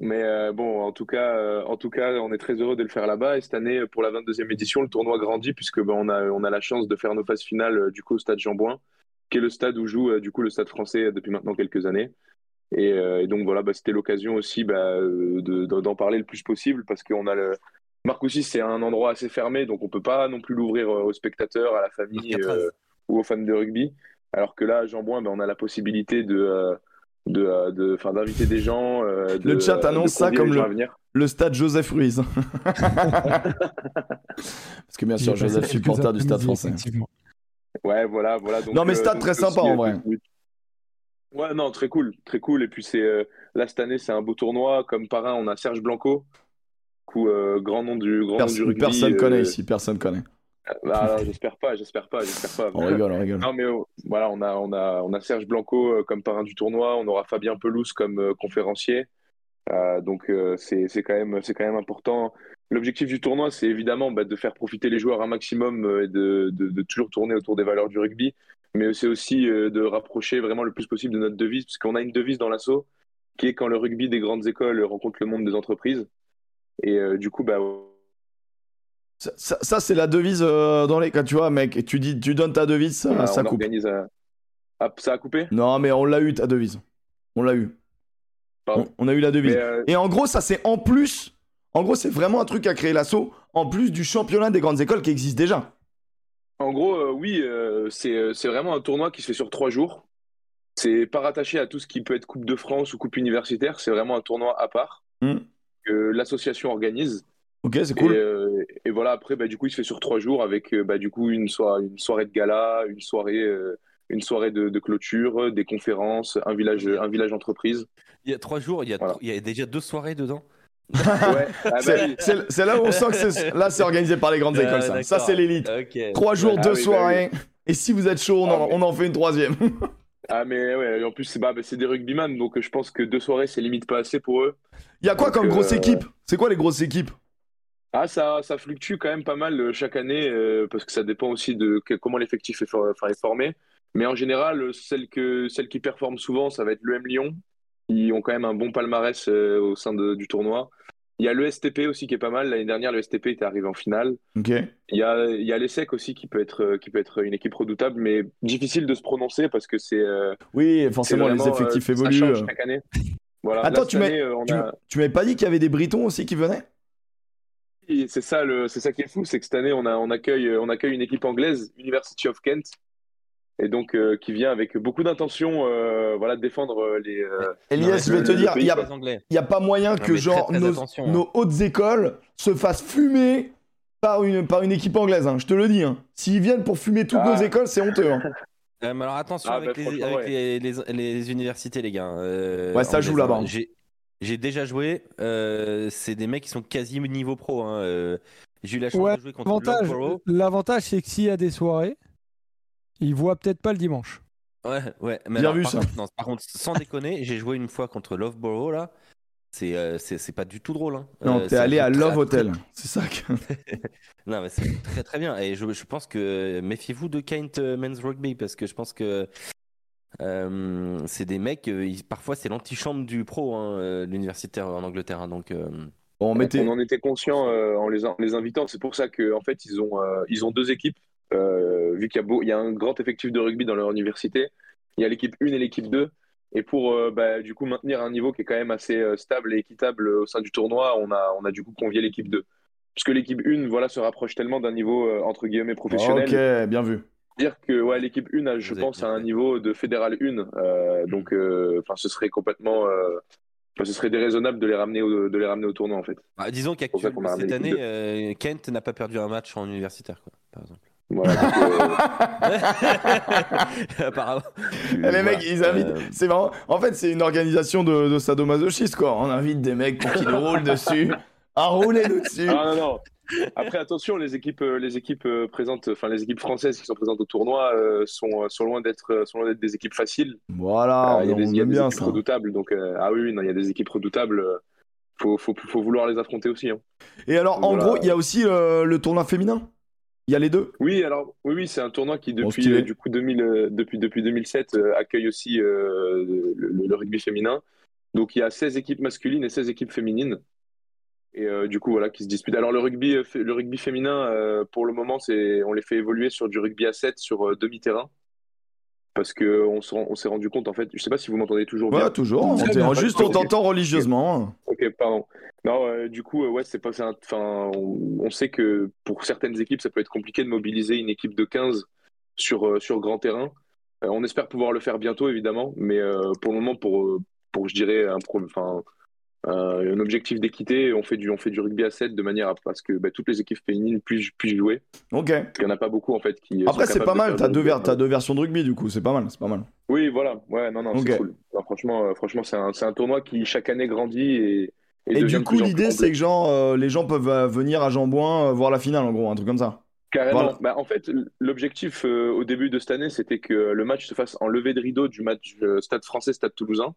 Mais euh, bon, en tout cas, euh, en tout cas, on est très heureux de le faire là-bas. Et cette année, pour la 22e édition, le tournoi grandit puisque ben, on a on a la chance de faire nos phases finales euh, du coup au stade Jean-Bouin, qui est le stade où joue euh, du coup le stade français euh, depuis maintenant quelques années. Et, euh, et donc voilà, bah, c'était l'occasion aussi bah, euh, de- de- d'en parler le plus possible parce qu'on a le Marcoussis, c'est un endroit assez fermé, donc on peut pas non plus l'ouvrir euh, aux spectateurs, à la famille euh, ou aux fans de rugby. Alors que là, à Jean-Bouin, ben, on a la possibilité de euh, de, euh, de, d'inviter des gens. euh, de- Le chat annonce de ça comme le- stade Joseph Ruiz. Parce que bien sûr, Joseph, supporter du stade français. Ouais, voilà, voilà. Donc, Non, mais euh, stade donc très sympa, aussi, en euh, vrai. Ouais, non, très cool, très cool. Et puis c'est euh, là cette année, c'est un beau tournoi. Comme parrain, on a Serge Blanco, coup euh, grand nom du grand nom du Personne, rugby. personne euh, connaît ici, personne connaît. Ah, j'espère pas, j'espère pas, j'espère pas. On rigole, on rigole. Non mais euh, voilà, on a on a on a Serge Blanco euh, comme parrain du tournoi. On aura Fabien Pelouse comme euh, conférencier. Euh, donc euh, c'est quand même quand même important. L'objectif du tournoi, c'est évidemment bah, de faire profiter les joueurs un maximum et de, de, de toujours tourner autour des valeurs du rugby, mais c'est aussi de rapprocher vraiment le plus possible de notre devise, puisqu'on a une devise dans l'assaut qui est quand le rugby des grandes écoles rencontre le monde des entreprises. Et du coup, bah Ça, ça- ça, c'est la devise euh, dans les. Quand tu vois, mec, tu, dis, tu donnes ta devise, ça, on, ça on coupe. organise. Ah, ça a coupé? Non, mais on l'a eu, ta devise. On l'a eu. On, on a eu la devise. Euh, Et en gros, ça, c'est en plus. En gros, c'est vraiment un truc à créer l'assaut, en plus du championnat des grandes écoles qui existe déjà. En gros, euh, oui, euh, c'est euh, c'est vraiment un tournoi qui se fait sur trois jours. C'est pas rattaché à tout ce qui peut être Coupe de France ou Coupe universitaire. C'est vraiment un tournoi à part Hmm. que l'association organise. Ok, c'est Et, cool. euh, et voilà, après, bah, du coup, il se fait sur trois jours avec euh, bah, du coup une, soirée, une soirée de gala, une soirée, euh, une soirée de, de clôture, des conférences, un village, un village entreprise. Il y a trois jours, il y a, Voilà. il y a déjà deux soirées dedans. Ouais, ah, bah, C'est là où on sent que c'est là c'est organisé par les grandes Ah, écoles ça. Ça c'est l'élite. Trois jours, Ah deux oui, bah soirées. Et si vous êtes chaud, on, en, Ah, mais- on en fait une troisième. Ah, mais ouais, en plus, c'est bah, bah, c'est des rugbyman, donc je pense que deux soirées, c'est limite pas assez pour eux. Il y a quoi Donc, comme grosse euh, équipe? C'est quoi les grosses équipes? Ah, ça, ça fluctue quand même pas mal euh, chaque année, euh, parce que ça dépend aussi de que- comment l'effectif est, for- enfin, est formé. Mais en général, euh, que, celles qui performent souvent, ça va être l'EM Lyon, qui ont quand même un bon palmarès euh, au sein de- du tournoi. Il y a le STP aussi qui est pas mal. L'année dernière, le STP était arrivé en finale. Ok. Il y a, il y a l'ESSEC aussi qui peut, être, qui peut être une équipe redoutable, mais difficile de se prononcer parce que c'est. euh, Oui, c'est forcément les vraiment, effectifs euh, ça évoluent. change chaque année. Voilà. Attends, Là, tu m'as- année, euh, on Tu, a- tu m'avais pas dit qu'il y avait des Britons aussi qui venaient? C'est ça, le, c'est ça qui est fou, c'est que cette année, on, a, on, accueille, on accueille une équipe anglaise, University of Kent, et donc euh, qui vient avec beaucoup d'intention euh, voilà, de défendre euh, les. euh, Elias, je vais te le dire, il pays, y a, pas moyen que genre très, très nos, attention, hein. nos hautes écoles se fassent fumer par une, par une équipe anglaise. hein, je te le dis. hein. S'ils viennent pour fumer toutes Ah. nos écoles, c'est honteux. hein. Euh, mais alors attention Ah, avec, bah, les, avec ouais. les, les- les universités, les gars. euh, Ouais, ça joue là-bas. J'ai, j'ai déjà joué. euh, c'est des mecs qui sont quasi niveau pro. hein, euh, j'ai eu la chance Ouais, de jouer contre L'avantage, c'est que s'il y a des soirées, ils voient peut-être pas le dimanche. Ouais, ouais. Mais Bien alors, vu, par ça. Contre, non, par contre, sans déconner, j'ai joué une fois contre Loughborough là. C'est, euh, c'est, c'est pas du tout drôle. Hein. Non, Euh, t'es allé à Love très- Hotel. C'est ça que. Non, mais c'est très très bien. Et je, je pense que méfiez-vous de Kent Men's Rugby parce que je pense que euh, c'est des mecs, euh, ils- parfois c'est l'antichambre du pro, hein, euh, l'universitaire en Angleterre. hein, donc, euh, Bon. On en était conscient euh, en, les, en les invitant. C'est pour ça qu'en en fait, ils ont, euh, ils ont deux équipes. euh, vu qu'il y, a beau- il y a un grand effectif de rugby dans leur université, il y a l'équipe 1 et l'équipe 2. Et pour euh, bah, du coup maintenir un niveau qui est quand même assez euh, stable et équitable au sein du tournoi, on a, on a du coup convié l'équipe 2. Puisque l'équipe 1 voilà, se rapproche tellement d'un niveau euh, entre guillemets professionnel. Ok, bien vu. Dire que ouais, l'équipe 1, a, je Vous pense, à un niveau de fédéral 1. euh, donc euh, enfin, ce serait complètement. euh, ce serait déraisonnable de les ramener au, de les ramener au tournoi en fait. bah, disons qu'actuellement cette année, euh, Kent n'a pas perdu un match en universitaire, quoi, par exemple. Voilà, donc, euh, Apparemment. Les Voilà. mecs, ils invitent. Euh, C'est marrant. En fait, c'est une organisation de, de sadomasochistes, quoi. On invite des mecs pour qu'ils nous roulent dessus. À rouler nous dessus. Ah non, non. Après, attention, les équipes, euh, les équipes euh, présentes, enfin les équipes françaises qui sont présentes au tournoi euh, sont, euh, sont loin d'être, euh, sont loin d'être des équipes faciles. Voilà, Euh, il y a on des, y a aime des bien équipes ça. redoutables. Donc, euh, ah oui, il y a des équipes redoutables. euh, Faut, faut, faut vouloir les affronter aussi. hein. Et alors, en Voilà. gros, il y a aussi euh, le tournoi féminin? Il y a les deux? Oui, alors oui, oui, c'est un tournoi qui depuis euh, du coup 2000, euh, depuis depuis 2007 euh, accueille aussi euh, le, le rugby féminin. Donc il y a 16 équipes masculines et 16 équipes féminines. Et euh, du coup voilà qui se disputent. Alors le rugby euh, le rugby féminin euh, pour le moment c'est on les fait évoluer sur du rugby à 7 sur euh, demi-terrain parce que on s'est rendu compte en fait, je sais pas si vous m'entendez toujours bien. Ouais, toujours. On bien. juste, on t'entend religieusement. Ok, pardon. Non, euh, du coup, euh, ouais, c'est pas, c'est un- enfin, on, on sait que pour certaines équipes, ça peut être compliqué de mobiliser une équipe de 15 sur, euh, sur grand terrain. Euh, on espère pouvoir le faire bientôt, évidemment, mais euh, pour le moment, pour, pour je dirais, un, pro- enfin, euh, un objectif d'équité, on fait du, on fait du rugby à 7 de manière à ce que bah, toutes les équipes féminines puissent, puissent jouer. Ok. Il y en a pas beaucoup, en fait, qui. Après, c'est pas de mal. faire T'as deux, ver- t'as deux versions de rugby, du coup. C'est pas mal. C'est pas mal. Oui, voilà. Ouais, non, non, c'est cool. Franchement, euh, franchement, c'est un, c'est un tournoi qui chaque année grandit et. Et, du de coup, l'idée, c'est que genre, euh, les gens peuvent euh, venir à Jambouin voir la finale, en gros, un truc comme ça. Carrément. Voilà. Bah, en fait, l'objectif euh, au début de cette année, c'était que le match se fasse en levée de rideau du match euh, Stade français, Stade toulousain.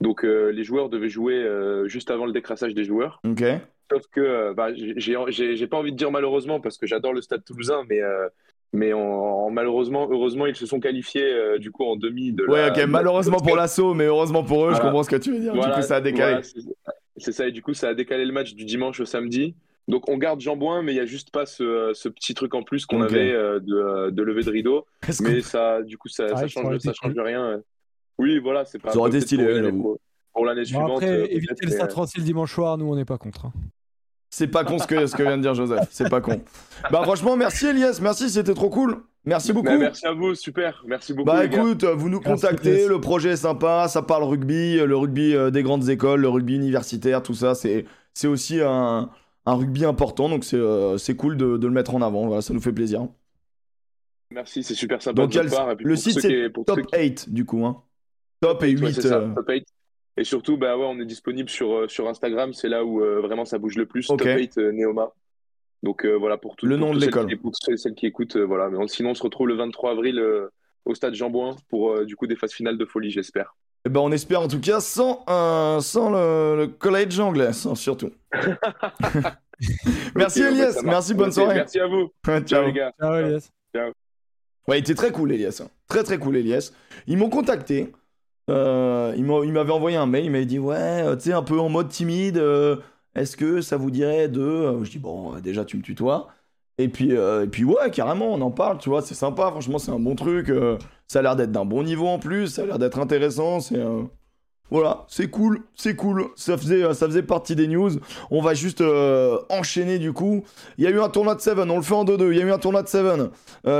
Donc euh, les joueurs devaient jouer euh, juste avant le décrassage des joueurs. Ok. Sauf que euh, bah, j'ai j'ai- j'ai pas envie de dire malheureusement parce que j'adore le Stade toulousain, mais, euh, mais en, en- malheureusement, heureusement, ils se sont qualifiés euh, du coup en demi de Ouais, la- ok. Malheureusement pour l'assaut, mais heureusement pour eux, je comprends ce que tu veux dire. Voilà, du coup, ça a décalé. voilà, c'est- c'est ça, et du coup, ça a décalé le match du dimanche au samedi. Donc, on garde Jambouin, mais il n'y a juste pas ce, ce petit truc en plus qu'on avait euh, de, de lever de rideau. Mais ça, du coup, ça, ça ça change, ça change rien. Euh. Oui, voilà, c'est pas. Ça aurait été stylé, pour l'année- suivante. après, euh, éviter le Stade euh, français le dimanche soir, nous, on n'est pas contre. hein. C'est pas con ce que, ce que vient de dire Joseph. C'est pas con. Bah, franchement, merci Elias. Merci, c'était trop cool. Merci beaucoup. mais merci à vous, super. Merci beaucoup. Bah gars. écoute, vous nous contactez, le projet est sympa, ça parle rugby, le rugby euh, des grandes écoles, le rugby universitaire, tout ça, c'est c'est aussi un, un rugby important, donc c'est euh, c'est cool de, de le mettre en avant. Voilà, ça nous fait plaisir. Merci, c'est super sympa Donc, de part. Et puis Le site, c'est top qui- 8 du coup. Hein. Top et 8. Ouais, c'est ça, euh, top 8. Et surtout, bah ouais, on est disponible sur, euh, sur Instagram, c'est là où euh, vraiment ça bouge le plus. Top 8 euh, Neoma. Donc euh, voilà, pour tout Le nom de l'école. celles, celles qui écoutent, euh, voilà. Mais on- sinon, on se retrouve le 23 avril euh, au stade Jean-Bouin pour euh, du coup des phases finales de folie, j'espère. Eh ben, on espère en tout cas sans, euh, sans le, le collège anglais, sans- surtout. merci Ok, ouais, Elias, merci, bonne soirée. Merci à vous. Ciao. Ciao les gars. Ciao, Elias. Ouais, il était très cool, Elias. hein. Très très cool, Elias. Ils m'ont contacté. Euh, ils m'avaient envoyé un mail. Ils m'avaient dit Ouais, euh, tu sais, un peu en mode timide. euh, Est-ce que ça vous dirait de. Je dis Bon, déjà, tu me tutoies. Et puis, et puis ouais, carrément, on en parle, tu vois, c'est sympa. Franchement, c'est un bon truc. ça a l'air d'être d'un bon niveau en plus. Ça a l'air d'être intéressant. C'est. Voilà, c'est cool, c'est cool. Ça faisait, ça faisait partie des news. On va juste enchaîner du coup. Il y a eu un tournoi de Seven, on le fait en 2-2. Il y a eu un tournoi de Seven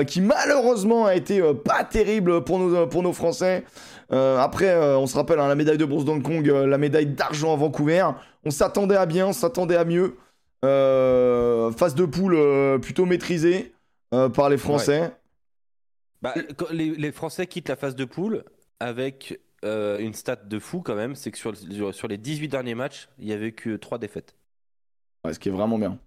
qui malheureusement a été pas terrible pour nos, pour nos Français. Euh, après, euh, on se rappelle hein, la médaille de bronze d'Hong Kong, euh, la médaille d'argent à Vancouver. On s'attendait à bien, on s'attendait à mieux. Phase de poule plutôt maîtrisée par les Français. Bah, les, les Français quittent la phase de poule avec une stat de fou quand même, c'est que sur, les 18 derniers matchs, il y avait que 3 défaites, Ouais, ce qui est vraiment bien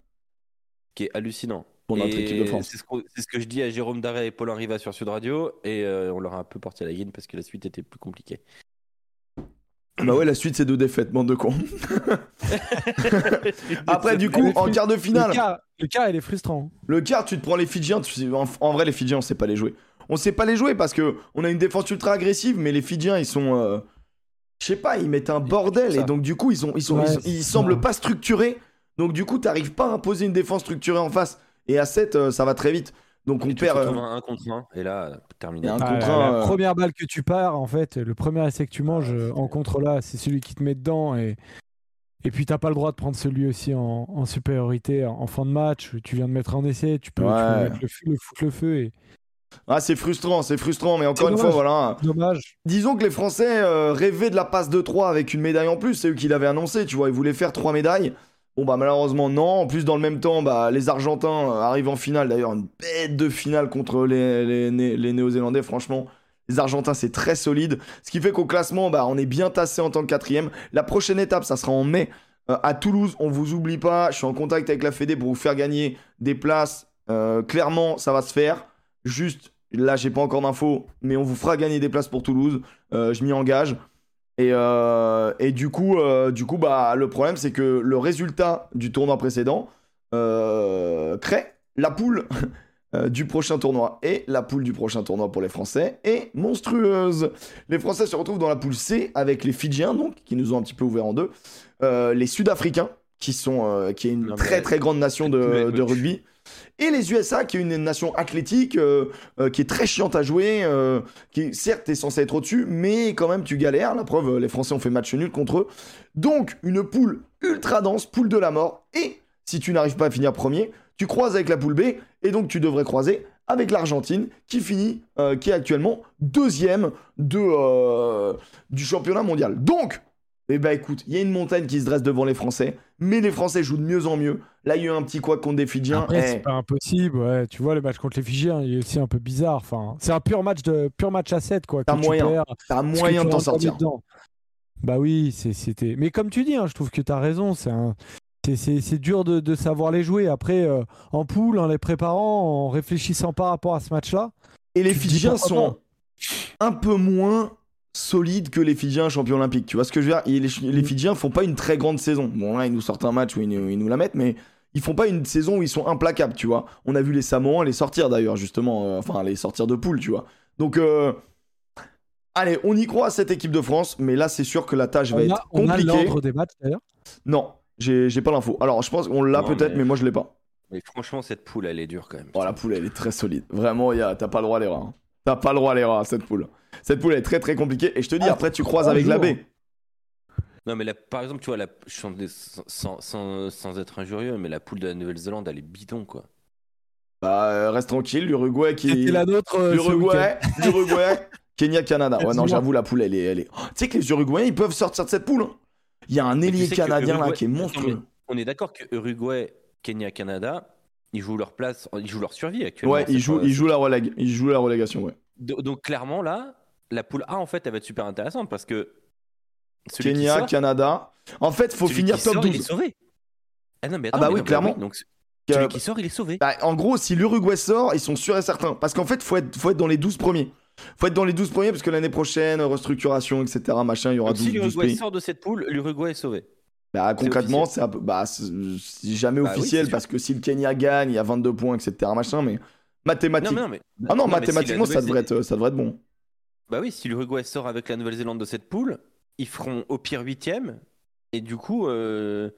qui est hallucinant. Pour notre Et équipe de France. C'est ce, qu'on- c'est ce que je dis à Jérôme Darret et Paul Riva sur Sud Radio, et euh, on leur a un peu porté la guine parce que la suite était plus compliquée. Bah ouais, la suite c'est deux défaites, bande de cons. Après, du coup, en quart de finale, Le cas, il est frustrant. Le quart, tu te prends les Fidjiens. tu- En, en vrai, les Fidjiens, on sait pas les jouer. On sait pas les jouer parce que on a une défense ultra agressive, mais les Fidjiens, ils sont. euh, Je sais pas, ils mettent un bordel et donc du coup, ils, sont, ils, sont, Ouais, ils, semblent pas structurés. Donc du coup, t'arrives pas à imposer une défense structurée en face. Et à 7, euh, ça va très vite. Donc on Et tu perd. euh, un 1 contre 1, et là, terminé. Et un Ah, contre la, un, la euh, première balle que tu pars, en fait, le premier essai que tu manges Ah, en contre là, c'est celui qui te met dedans. Et, et puis, t'as pas le droit de prendre celui aussi en, en supériorité en, en fin de match. Tu viens de mettre un essai, tu peux, tu mettre le, feu- le foutre le feu. Et... Ah, c'est frustrant, c'est frustrant, mais encore une fois, voilà. Dommage. Disons que les Français euh, rêvaient de la passe de 3 avec une médaille en plus, c'est eux qui l'avaient annoncé, tu vois, ils voulaient faire 3 médailles. Bon bah malheureusement non, en plus dans le même temps, bah, les Argentins euh, arrivent en finale, d'ailleurs une bête de finale contre les, les, Né- les Néo-Zélandais, franchement. Les Argentins c'est très solide, ce qui fait qu'au classement, bah, on est bien tassé en tant que quatrième. La prochaine étape, ça sera en mai euh, à Toulouse, on vous oublie pas, je suis en contact avec la Fédé pour vous faire gagner des places. Euh, clairement, ça va se faire. Juste, là, j'ai pas encore d'infos, mais on vous fera gagner des places pour Toulouse. Je m'y engage. Et, euh, et du coup, euh, du coup bah, le problème, c'est que le résultat du tournoi précédent euh, crée la poule du prochain tournoi. Et la poule du prochain tournoi pour les Français est monstrueuse. Les Français se retrouvent dans la poule C avec les Fidjiens, donc, qui nous ont un petit peu ouvert en deux. Les Sud-Africains, qui, sont, qui est une Non, très très grande nation de, rugby. Et les USA, qui est une nation athlétique, euh, euh, qui est très chiante à jouer, euh, qui certes est censé être au-dessus, mais quand même tu galères. La preuve, les Français ont fait match nul contre eux. Donc une poule ultra dense, poule de la mort. Et si tu n'arrives pas à finir premier, tu croises avec la poule B, et donc tu devrais croiser avec l'Argentine, qui finit, qui est actuellement deuxième de, du championnat mondial. Donc, eh ben écoute, il y a une montagne qui se dresse devant les Français, mais les Français jouent de mieux en mieux. Là, il y a eu un petit quoi contre des Fidjiens. Après, Eh, c'est pas impossible. Ouais. Tu vois, le match contre les Fidjiens, il est aussi un peu bizarre. Enfin, c'est un pur match, de, pur match à 7. Quoi, T'as moyen. T'as moyen de t'en sortir. dedans. Bah oui, c'est- c'était. Mais comme tu dis, hein, je trouve que tu as raison. C'est un... dur de, de savoir les jouer. Après, euh, en poule, en les préparant, en réfléchissant par rapport à ce match-là. Et les Fidjiens sont un peu moins solides que les Fidjiens champions olympiques. Tu vois ce que je veux dire? Et les, les Mm. Fidjiens font pas une très grande saison. Bon, là, ils nous sortent un match où ils, nous- ils nous la mettent, mais ils font pas une saison où ils sont implacables, tu vois. On a vu les Samoans les sortir d'ailleurs, justement. euh, enfin, les sortir de poule, tu vois. Donc, euh, allez, on y croit à cette équipe de France, mais là, c'est sûr que la tâche va a, être on a compliquée. l'ordre des matchs d'ailleurs. Non, j'ai pas l'info. Alors, je pense qu'on l'a peut-être, mais- mais moi, je l'ai pas. Mais franchement, cette poule, elle est dure quand même. Oh, la poule, elle est très solide. Vraiment, y a- t'as pas le droit à l'erreur. hein. T'as pas le droit à l'erreur, cette poule. Cette poule est très très compliquée. Et je te dis, Ah, après, tu croises avec la jours. B. Non, mais la- par exemple, tu vois, la, sans, sans, sans, sans être injurieux, mais la poule de la Nouvelle-Zélande, elle est bidon, quoi. Bah, euh, reste tranquille. L'Uruguay qui. C'était la nôtre. euh. L'Uruguay, l'Uruguay, Kenya, Canada. Ouais, non, j'avoue, la poule, elle est. Elle est... Oh, tu sais que les Uruguayens, ils peuvent sortir de cette poule. hein. Il y a un tu ailier sais canadien là qui est monstrueux. on est d'accord que Uruguay, Kenya, Canada, ils jouent leur place, ils jouent leur survie actuellement. Ouais, ils jouent, ils jouent la. Ils jouent la relégation, ouais. Do- Donc clairement là, la poule A en fait, elle va être super intéressante parce que Kenya, sort, Canada. En fait, faut finir top sort, Il est 12. sauvé. Ah non, mais Ah bah mais oui, non, clairement. donc Euh, celui qui sort, il est sauvé. bah, en gros, si l'Uruguay sort, ils sont sûrs et certains. Parce qu'en fait, faut être, faut être dans les 12 premiers. Faut être dans les 12 premiers parce que l'année prochaine, restructuration, etc. Machin, il y aura Donc, 12, si 12 l'Uruguay sort de cette poule, l'Uruguay est sauvé. Bah, concrètement, c'est bah, c'est jamais Bah officiel parce que si le Kenya gagne, il y a 22 points, etc. Machin, mais Non, mais ah non, mathématiquement, ça devrait, être, ça devrait être bon. Bah oui, si l'Uruguay sort avec la Nouvelle-Zélande de cette poule, ils feront au pire huitième et du coup, euh,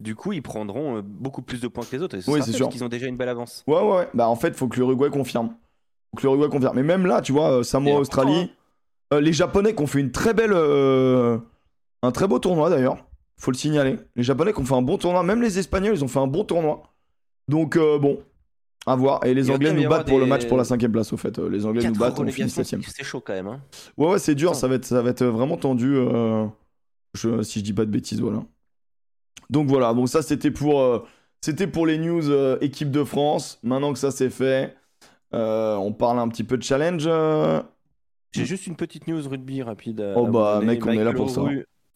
du coup, ils prendront euh, beaucoup plus de points que les autres. Et ce Oui, c'est sûr. qu'ils ont déjà une belle avance. Ouais, ouais, ouais. Bah, en fait, faut que l'Uruguay confirme. Faut que l'Uruguay confirme. Mais même là, tu vois, euh, Samoa, Australie, euh, les Japonais qui ont fait une très belle. euh, un très beau tournoi d'ailleurs. Faut le signaler. Les Japonais qui ont fait un bon tournoi. Même les Espagnols, ils ont fait un bon tournoi. Donc, euh, bon. À voir. Et les Anglais nous battent pour le match pour la cinquième place, au fait. Euh, Les Anglais nous battent, on finit septième. c'est chaud quand même. Hein. Ouais, ouais, c'est dur. Ça va, être, ça va être vraiment tendu. euh, je- si je dis pas de bêtises, voilà. Donc voilà. Bon, ça, c'était pour, euh, c'était pour les news équipe de France. Maintenant que ça c'est fait, on parle un petit peu de challenge. J'ai juste une petite news rugby rapide. Oh bah, mec, on est là pour ça.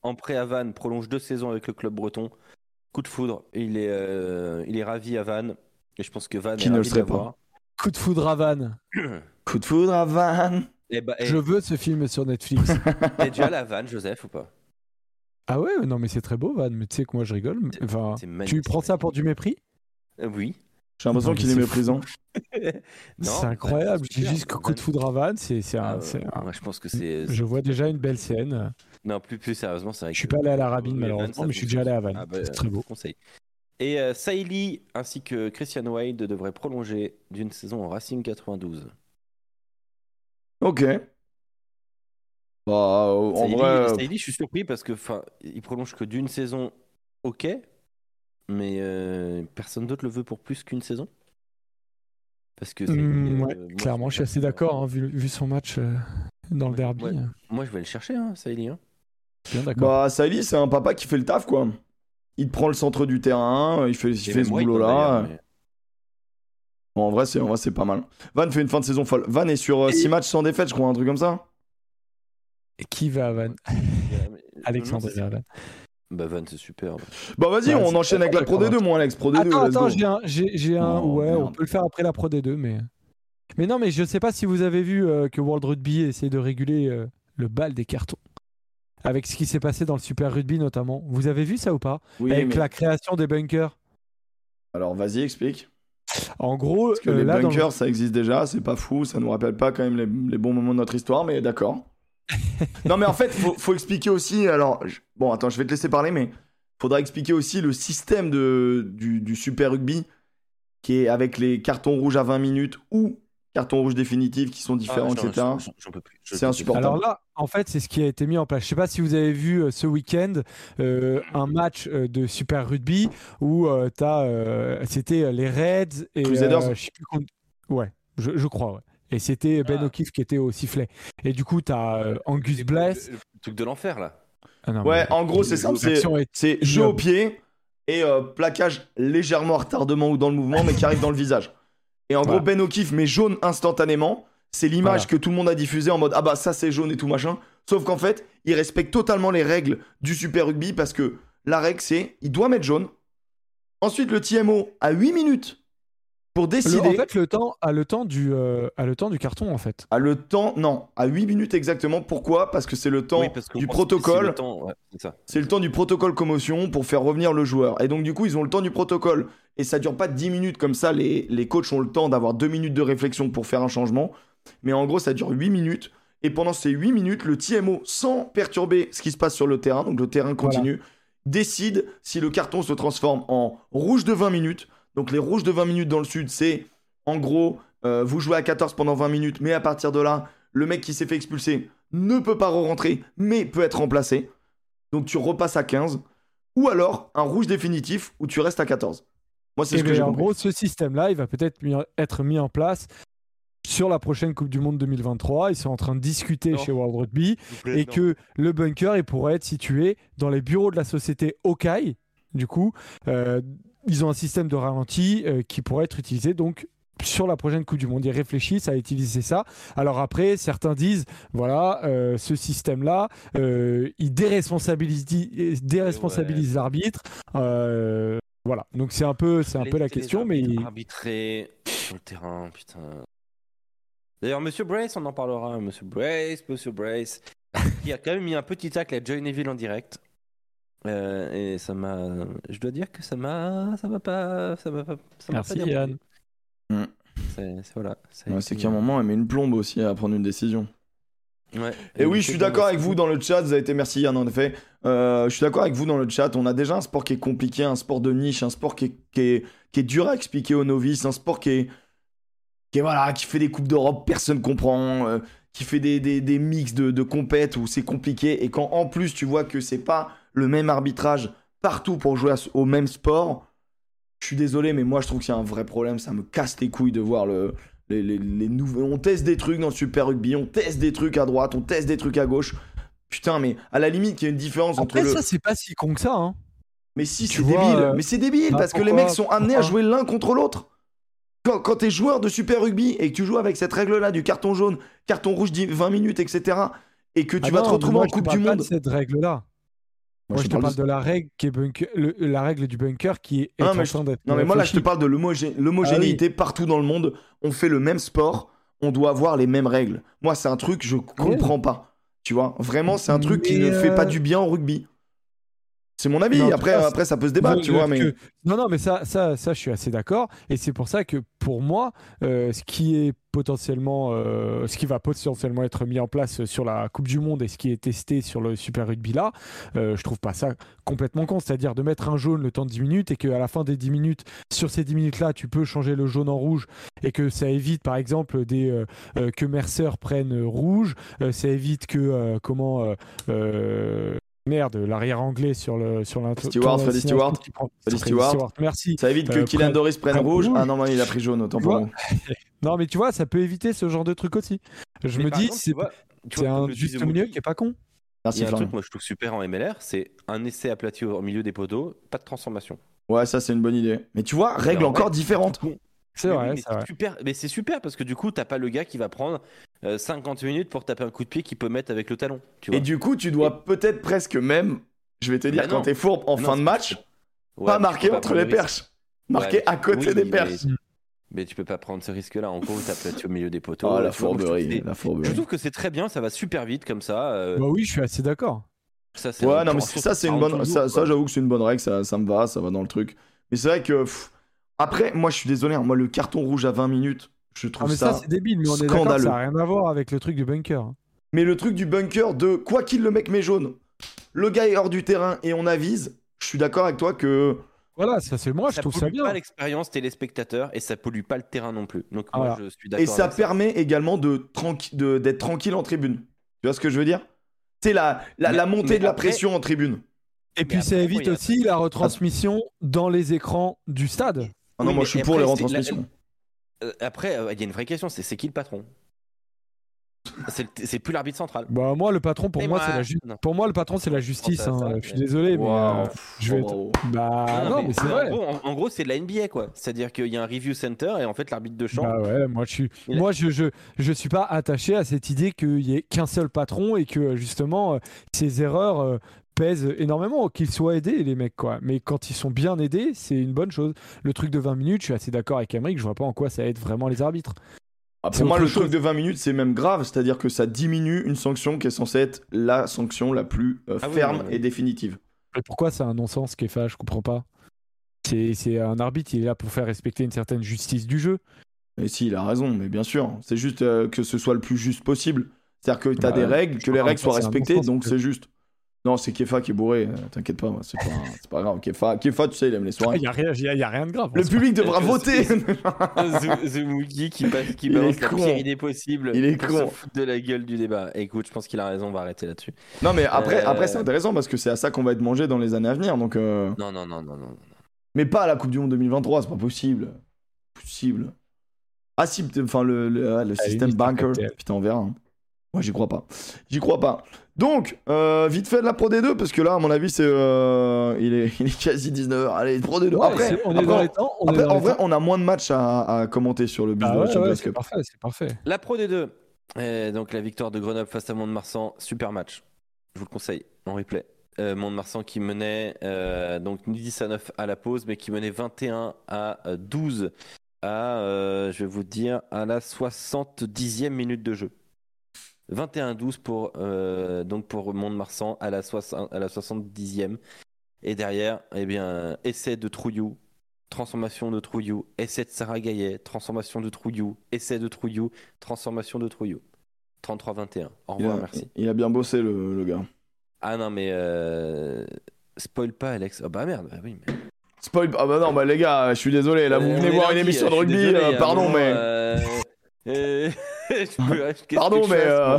En prêt à Vannes, prolonge deux saisons avec le club breton. Coup de foudre. Il est, euh, il est ravi à Vannes. Et je pense que Vannes Qui est ne le serait pas. Coup de foudre à Vannes. Coup de foudre à Vannes. Et bah, et Je veux ce film sur Netflix. T'es déjà à la Vannes, Joseph, ou pas? Ah ouais, non mais c'est très beau Vannes, mais tu sais que moi je rigole. mais- Enfin, tu prends ça pour du mépris? Euh, Oui. J'ai l'impression qu'il est c'est méprisant. C'est incroyable. Je dis super. juste que coup de foudre à Vannes, c'est Ah, c'est un- moi, je pense que c'est. Je vois déjà une belle scène. Non, plus, plus sérieusement, c'est vrai Je suis pas allé à la Rabine malheureusement, mais je suis déjà allé à Vannes. Ah bah, c'est très beau. je conseille. Et euh, Saïli ainsi que Christian Wade devraient prolonger d'une saison en Racing 92. Ok. Bah, euh, en Saïli, vrai. euh, Saïli, je suis surpris parce que enfin, il prolonge que d'une saison, ok, mais euh, personne d'autre le veut pour plus qu'une saison? Parce que euh, moi, clairement, je suis assez d'accord, hein, vu, vu son match euh, dans le derby. Ouais. euh, Moi, je vais le chercher, hein, Saïli. Hein. Bien d'accord. Bah, Saïli, c'est un papa qui fait le taf, quoi. Il prend le centre du terrain, il fait, il ce boulot-là. d'ailleurs, mais- Bon, en vrai, c'est en vrai, c'est pas mal. Van fait une fin de saison folle. Van est sur Et- 6 matchs sans défaite, je crois, un truc comme ça. Et qui va à mais- Alexandre non, c'est- va à Vannes. Bah, Van, c'est super. Bah, vas-y, Ouais, on enchaîne avec la Pro d'accord. D2, moi, Alex. Pro D2, Attends, attends, j'ai un, j'ai, j'ai un, Oh, ouais, on peut le faire après la Pro D2, mais. Mais non, mais je sais pas si vous avez vu euh, que World Rugby essaie de réguler euh, le bal des cartons. Avec ce qui s'est passé dans le Super Rugby notamment. Vous avez vu ça ou pas? Oui, Avec mais- la création des bunkers. Alors, vas-y, explique. En gros, Parce que euh, les là, dans le- bunkers, ça existe déjà, c'est pas fou, ça nous rappelle pas quand même les, les bons moments de notre histoire, mais d'accord. non, mais en fait, faut, faut expliquer aussi. Alors, je- bon, attends, je vais te laisser parler, mais faudra expliquer aussi le système de, du, du Super Rugby qui est avec les cartons rouges à 20 minutes ou cartons rouges définitifs qui sont différents, Ah, j'en- etc. C'est insupportable. Alors là, en fait, c'est ce qui a été mis en place. Je sais pas si vous avez vu euh, ce week-end euh, un match euh, de Super Rugby où euh, t'as, euh, c'était les Reds et Crusaders euh, je sais plus contre- Ouais, je, je crois. Ouais. Et c'était Ben Ah. O'Keefe qui était au sifflet. Et du coup, t'as euh, Angus Bless. Le, le truc de l'enfer, là. Ah non, Ouais, mais- en gros, c'est simple, c'est jeu au pied et euh, plaquage légèrement retardement ou dans le mouvement, mais qui arrive dans le visage. Et en gros. Ben O'Keefe met jaune instantanément. C'est l'image Voilà. que tout le monde a diffusée en mode ah bah ça c'est jaune et tout machin. Sauf qu'en fait, il respecte totalement les règles du Super Rugby parce que la règle c'est il doit mettre jaune. Ensuite, le TMO a 8 minutes pour Le- décider. en fait, le temps a le temps du euh, a le temps du carton en fait. a le temps, non, à 8 minutes exactement. Pourquoi? Parce que c'est le temps Oui, parce qu'on du c'est protocole. le temps, ouais, c'est ça. C'est le temps du protocole commotion pour faire revenir le joueur. Et donc, du coup, ils ont le temps du protocole. Et ça dure pas 10 minutes comme ça. Les, les coachs ont le temps d'avoir 2 minutes de réflexion pour faire un changement. Mais en gros, ça dure 8 minutes. Et pendant ces 8 minutes, le TMO, sans perturber ce qui se passe sur le terrain, donc le terrain continue, décide si le carton se transforme en rouge de 20 minutes. Donc, les rouges de 20 minutes dans le sud, c'est en gros, euh, vous jouez à 14 pendant 20 minutes, mais à partir de là, le mec qui s'est fait expulser ne peut pas re-rentrer, mais peut être remplacé. Donc tu repasses à 15. Ou alors un rouge définitif où tu restes à 14. Moi, c'est Et ce que ben, j'ai en compris. gros, ce système-là, il va peut-être être mis en place sur la prochaine Coupe du Monde 2023. Ils sont en train de discuter Non. chez World Rugby plaît, et non. que le bunker il pourrait être situé dans les bureaux de la société Okai du coup, euh, ils ont un système de ralenti euh, qui pourrait être utilisé donc sur la prochaine Coupe du Monde. Ils réfléchissent à utiliser ça. Alors après, certains disent, voilà, euh, ce système-là, euh, il déresponsabilise, déresponsabilise l'arbitre. Euh, voilà, donc c'est un peu, c'est un peu la question, mais arbitrer sur le terrain, putain. D'ailleurs, Monsieur Brace, on en parlera. Monsieur Brace, Monsieur Brace, qui a quand même mis un petit tacle à Joy Neville en direct. Euh, et ça m'a, je dois dire que ça m'a, ça m'a pas, ça m'a pas, ça m'a Merci, pas. Yann. Mm. C'est, c'est- voilà. ça a Ouais, c'est qu'à un moment, elle met une plombe aussi à prendre une décision. Ouais. Et oui, du je suis d'accord avec vous dans le chat, vous avez été merci Yann en effet. Euh, je suis d'accord avec vous dans le chat, on a déjà un sport qui est compliqué, un sport de niche, un sport qui est, qui est, qui est dur à expliquer aux novices, un sport qui est, qui est voilà, qui fait des coupes d'Europe, personne comprend, euh, qui fait des, des, des mix de, de compètes où c'est compliqué et quand en plus tu vois que c'est pas le même arbitrage partout pour jouer au même sport, je suis désolé mais moi je trouve qu'il y a un vrai problème, ça me casse les couilles de voir le, les, les, les nouveaux. On teste des trucs dans le Super Rugby, on teste des trucs à droite, on teste des trucs à gauche. Putain, mais à la limite, il y a une différence entre Après, le. ça, c'est pas si con que ça. Hein. Mais si, c'est débile. euh, Mais c'est débile bah, parce que les mecs sont amenés à jouer l'un contre l'autre. Quand, quand t'es joueur de Super Rugby et que tu joues avec cette règle-là du carton jaune, carton rouge 10 20 minutes, etc., et que tu Ah vas te retrouver moi, en Coupe parle du pas Monde. de cette règle-là. Moi, je te parle de la règle qui est bunker, le- la règle du bunker qui est, Non, en mais je- Non, mais moi là, je te parle de l'homogé- l'homogénéité partout dans le monde. On fait le même sport, on doit avoir les mêmes règles. Moi, c'est un truc, je comprends pas. Tu vois, vraiment, c'est un truc qui ne fait pas euh, du bien au rugby. C'est mon avis. Après, cas, après, ça peut se débattre, tu vois, mais. que- Non, non, mais ça, ça, ça, je suis assez d'accord. Et c'est pour ça que, pour moi, euh, ce qui est potentiellement, euh, ce qui va potentiellement être mis en place sur la Coupe du Monde et ce qui est testé sur le Super Rugby là, euh, je trouve pas ça complètement con. C'est-à-dire de mettre un jaune le temps de 10 minutes et qu'à la fin des 10 minutes, sur ces 10 minutes là, tu peux changer le jaune en rouge et que ça évite, par exemple, des, euh, que Mercer prenne rouge. Ça évite que, comment, Merde, l'arrière anglais sur le sur l'intro- Stewart, Freddy Stewart. qui prend- Freddy Stewart. Merci. Ça évite que Euh, Kylian prenne- Doris prenne rouge. rouge. Ah non, mais il a pris jaune, autant pour moi. Non, mais tu vois, ça peut éviter ce genre de truc aussi. Je Mais me dis, c'est un juste milieu qui est pas con. Il Merci, y a un truc, moi, je trouve super en MLR, c'est un essai aplati au milieu des poteaux, pas de transformation. Ouais, ça, c'est une bonne idée. Mais tu vois, règle en encore vrai, différente. C'est vrai, oui, mais c'est super, mais c'est super parce que du coup, t'as pas le gars qui va prendre 50 minutes pour taper un coup de pied qu'il peut mettre avec le talon. Tu vois. Et du coup, tu dois peut-être presque même, je vais te dire, Bah quand t'es fourbe en Non, fin de match, Ouais, pas pas entre les risque. perches. Ouais, à côté oui, des mais- perches. Mais tu peux pas prendre ce risque-là. En gros, t'as au milieu des poteaux. Oh, la je fourberie, que c'est- la Je fourberie. trouve que c'est très bien, ça va super vite comme ça. euh, Bah oui, je suis assez d'accord. ça, c'est Ouais, un- non, mais ça, c'est une bonne. Ça, j'avoue que c'est une bonne règle, ça, ça me va, ça va dans le truc. Mais c'est vrai que. pff, Après, moi, je suis désolé, hein, moi, le carton rouge à 20 minutes, je Ah, trouve mais ça, ça. c'est débile, mais on est scandaleux. ça n'a rien à voir avec le truc du bunker. hein. Mais le truc du bunker, de quoi qu'il le mec met jaune, le gars est hors du terrain et on avise, je suis d'accord avec toi que. Voilà, ça c'est moi, je ça trouve ça pollue bien. pas l'expérience téléspectateur et ça pollue pas le terrain non plus. Donc Voilà. moi je suis d'accord. Et ça avec permet également tranqui- d'être tranquille en tribune. Tu vois ce que je veux dire? C'est la, la, Mais- la montée mais de la après- pression en tribune. Et puis ça évite aussi la retransmission dans les écrans du stade. Ah non, Oui, moi je suis après, pour les retransmissions. Euh, après, euh, il y a une vraie question, c'est c'est qui le patron? C'est plus l'arbitre central. Bah moi, le patron, pour moi, c'est la ju- Non. Pour moi, le patron, c'est la justice. à hein. ça, Je suis mais- désolé, mais euh, je vais. bravo. Bah non, mais c'est en vrai. gros, en, en gros, c'est de la NBA quoi. C'est-à-dire qu'il y a un review center et en fait l'arbitre de champ. Bah ouais, moi je suis, Il moi je, je, je suis pas attaché à cette idée qu'il y ait qu'un seul patron et que justement ces erreurs pèsent énormément, qu'ils soient aidés les mecs quoi. Mais quand ils sont bien aidés, c'est une bonne chose. Le truc de 20 minutes, je suis assez d'accord avec Emmerich, je vois pas en quoi ça aide vraiment les arbitres. Ah, pour moi, le truc de 20 minutes, c'est même grave, c'est-à-dire que ça diminue une sanction qui est censée être la sanction la plus euh, Ah ferme oui, oui. et définitive. Pourquoi c'est un non-sens Kefa Je comprends pas. C'est c'est un arbitre, il est là pour faire respecter une certaine justice du jeu. Et si, il a raison, mais bien sûr, c'est juste euh, que ce soit le plus juste possible. C'est-à-dire que tu as Bah, des règles, que les règles soient respectées, donc que- c'est juste. Non, c'est Kefa qui est bourré, euh, t'inquiète pas, moi, c'est pas, c'est pas grave. Kefa, Kefa, tu sais, il aime les Il soirées. y a, rien- y a- y a rien de grave. Le public devra voter The, Mookie qui, passe, qui Il balance est la con. pire idée possible. Il est con. se foutre de la gueule du débat. Écoute, je pense qu'il a raison, on va arrêter là-dessus. Non, mais après, Euh, après c'est intéressant parce que c'est à ça qu'on va être mangé dans les années à venir, donc. euh, Non, non, non, non, non. non. Mais pas à la Coupe du Monde 2023, c'est pas possible. Possible. Ah si, enfin le, le, ah, le Ah, système limite, banker. Putain, on verra. hein. Moi, j'y crois pas. J'y crois pas. Donc, euh, vite fait de la Pro D2, parce que là, à mon avis, c'est euh, il, est, il est quasi 19h. Allez, Pro D2. Ouais, après, on est après, dans les temps. on est après, dans en les vrai, temps. on a moins de matchs à, à commenter sur le bus Ah de la ouais, Champions ouais, c'est parfait, c'est parfait. La Pro D2. Euh, donc la victoire de Grenoble face à Mont-de-Marsan, super match. Je vous le conseille en replay. Euh, Mont-de-Marsan qui menait euh, donc 10 à 9 à la pause, mais qui menait 21 à euh, 12 à, euh, je vais vous dire, à la 70e minute de jeu. 21 à 12 pour, euh, donc pour Mont-de-Marsan à la, à la 70e. Et derrière, eh bien, essai de Trouillou, transformation de Trouillou, essai de Sarah Gaillet, transformation de Trouillou, essai de Trouillou, transformation de Trouillou. 33-21. Au Il revoir, a, merci. il a bien bossé, le, le gars. Ah non, mais euh, spoil pas, Alex. Ah bah merde, bah oui. Mais... Spoil. Ah bah non, bah les gars, je suis désolé. Là, vous Euh, venez voir une émission de rugby. désolé, euh, un pardon, mais. Euh, je peux- qu'est-ce que Pardon, mais. euh,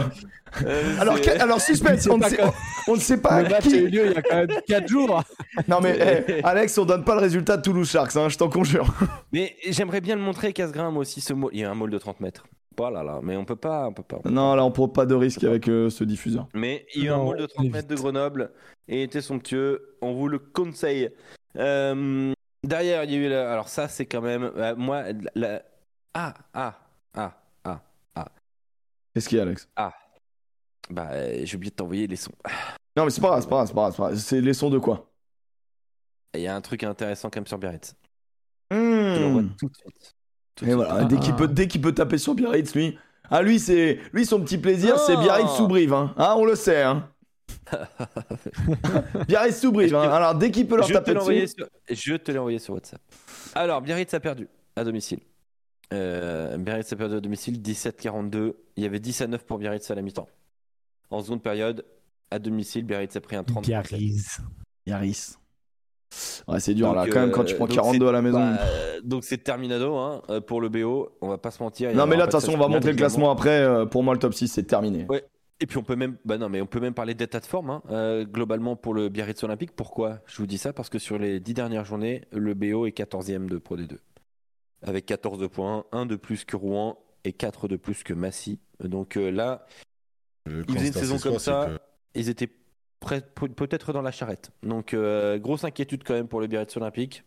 Euh, Alors, que- alors suspense, on ne pas sait, quand- on ne sait pas Le match qui. a eu lieu il y a quand même 4 jours. Non mais eh, Alex, on donne pas le résultat de Toulouse Sharks, hein, je t'en conjure. Mais j'aimerais bien le montrer, Casgrain, moi aussi, ce mot. Il y a un môle de 30 mètres. Voilà, là, mais on peut pas, on peut pas. Non, là, on prend pas de risque avec euh, ce diffuseur. Mais il y a eu un môle de 30 évite. mètres de Grenoble et il était somptueux. On vous le conseille. Euh, derrière, il y a eu. la- Alors, ça, c'est quand même. euh, moi. la- Ah, ah, ah, ah. Qu'est-ce qu'il y a, Alex? Bah, euh, j'ai oublié de t'envoyer les sons. Non, mais c'est pas grave, c'est pas grave, c'est pas grave, c'est pas grave. C'est les sons de quoi? Il y a un truc intéressant quand même sur Biarritz. Hmm. Je te l'envoie tout de suite. Tout de Et suite. voilà, dès qu'il Ah. peut, dès qu'il peut taper sur Biarritz, lui. Ah, lui, c'est, lui, son petit plaisir, c'est Non. Biarritz sous Brive, hein. Ah, on le sait, hein. Biarritz sous Brive, hein. Alors, dès qu'il peut leur je, te taper envoyé sur... je te l'ai envoyé sur WhatsApp. Alors, Biarritz a perdu à domicile. Euh, Biarritz a perdu à domicile 17-42. Il y avait 10 à 9 pour Biarritz à la mi-temps. En seconde période, à domicile, Biarritz a pris un 30 Biarritz. Biarritz. Ouais, c'est dur, Donc, là, quand même, quand tu euh, prends donc 42 à la c'est- maison. bah, donc c'est terminado hein, euh, pour le BO. On va pas se mentir. non, mais là, de toute façon, on va montrer le classement après. Pour moi, le top 6, c'est terminé. Ouais. Et puis on peut même, bah non, mais on peut même parler d'état de forme hein, euh, globalement pour le Biarritz Olympique. Pourquoi Je vous dis ça? Parce que sur les 10 dernières journées, le BO est 14e de Pro D2 avec 14 points, 1 de plus que Rouen et 4 de plus que Massy. Donc euh, là, Le Ils faisaient une saison comme ça. que ils étaient peut-être dans la charrette. Donc euh, grosse inquiétude quand même pour le Biarritz Olympique.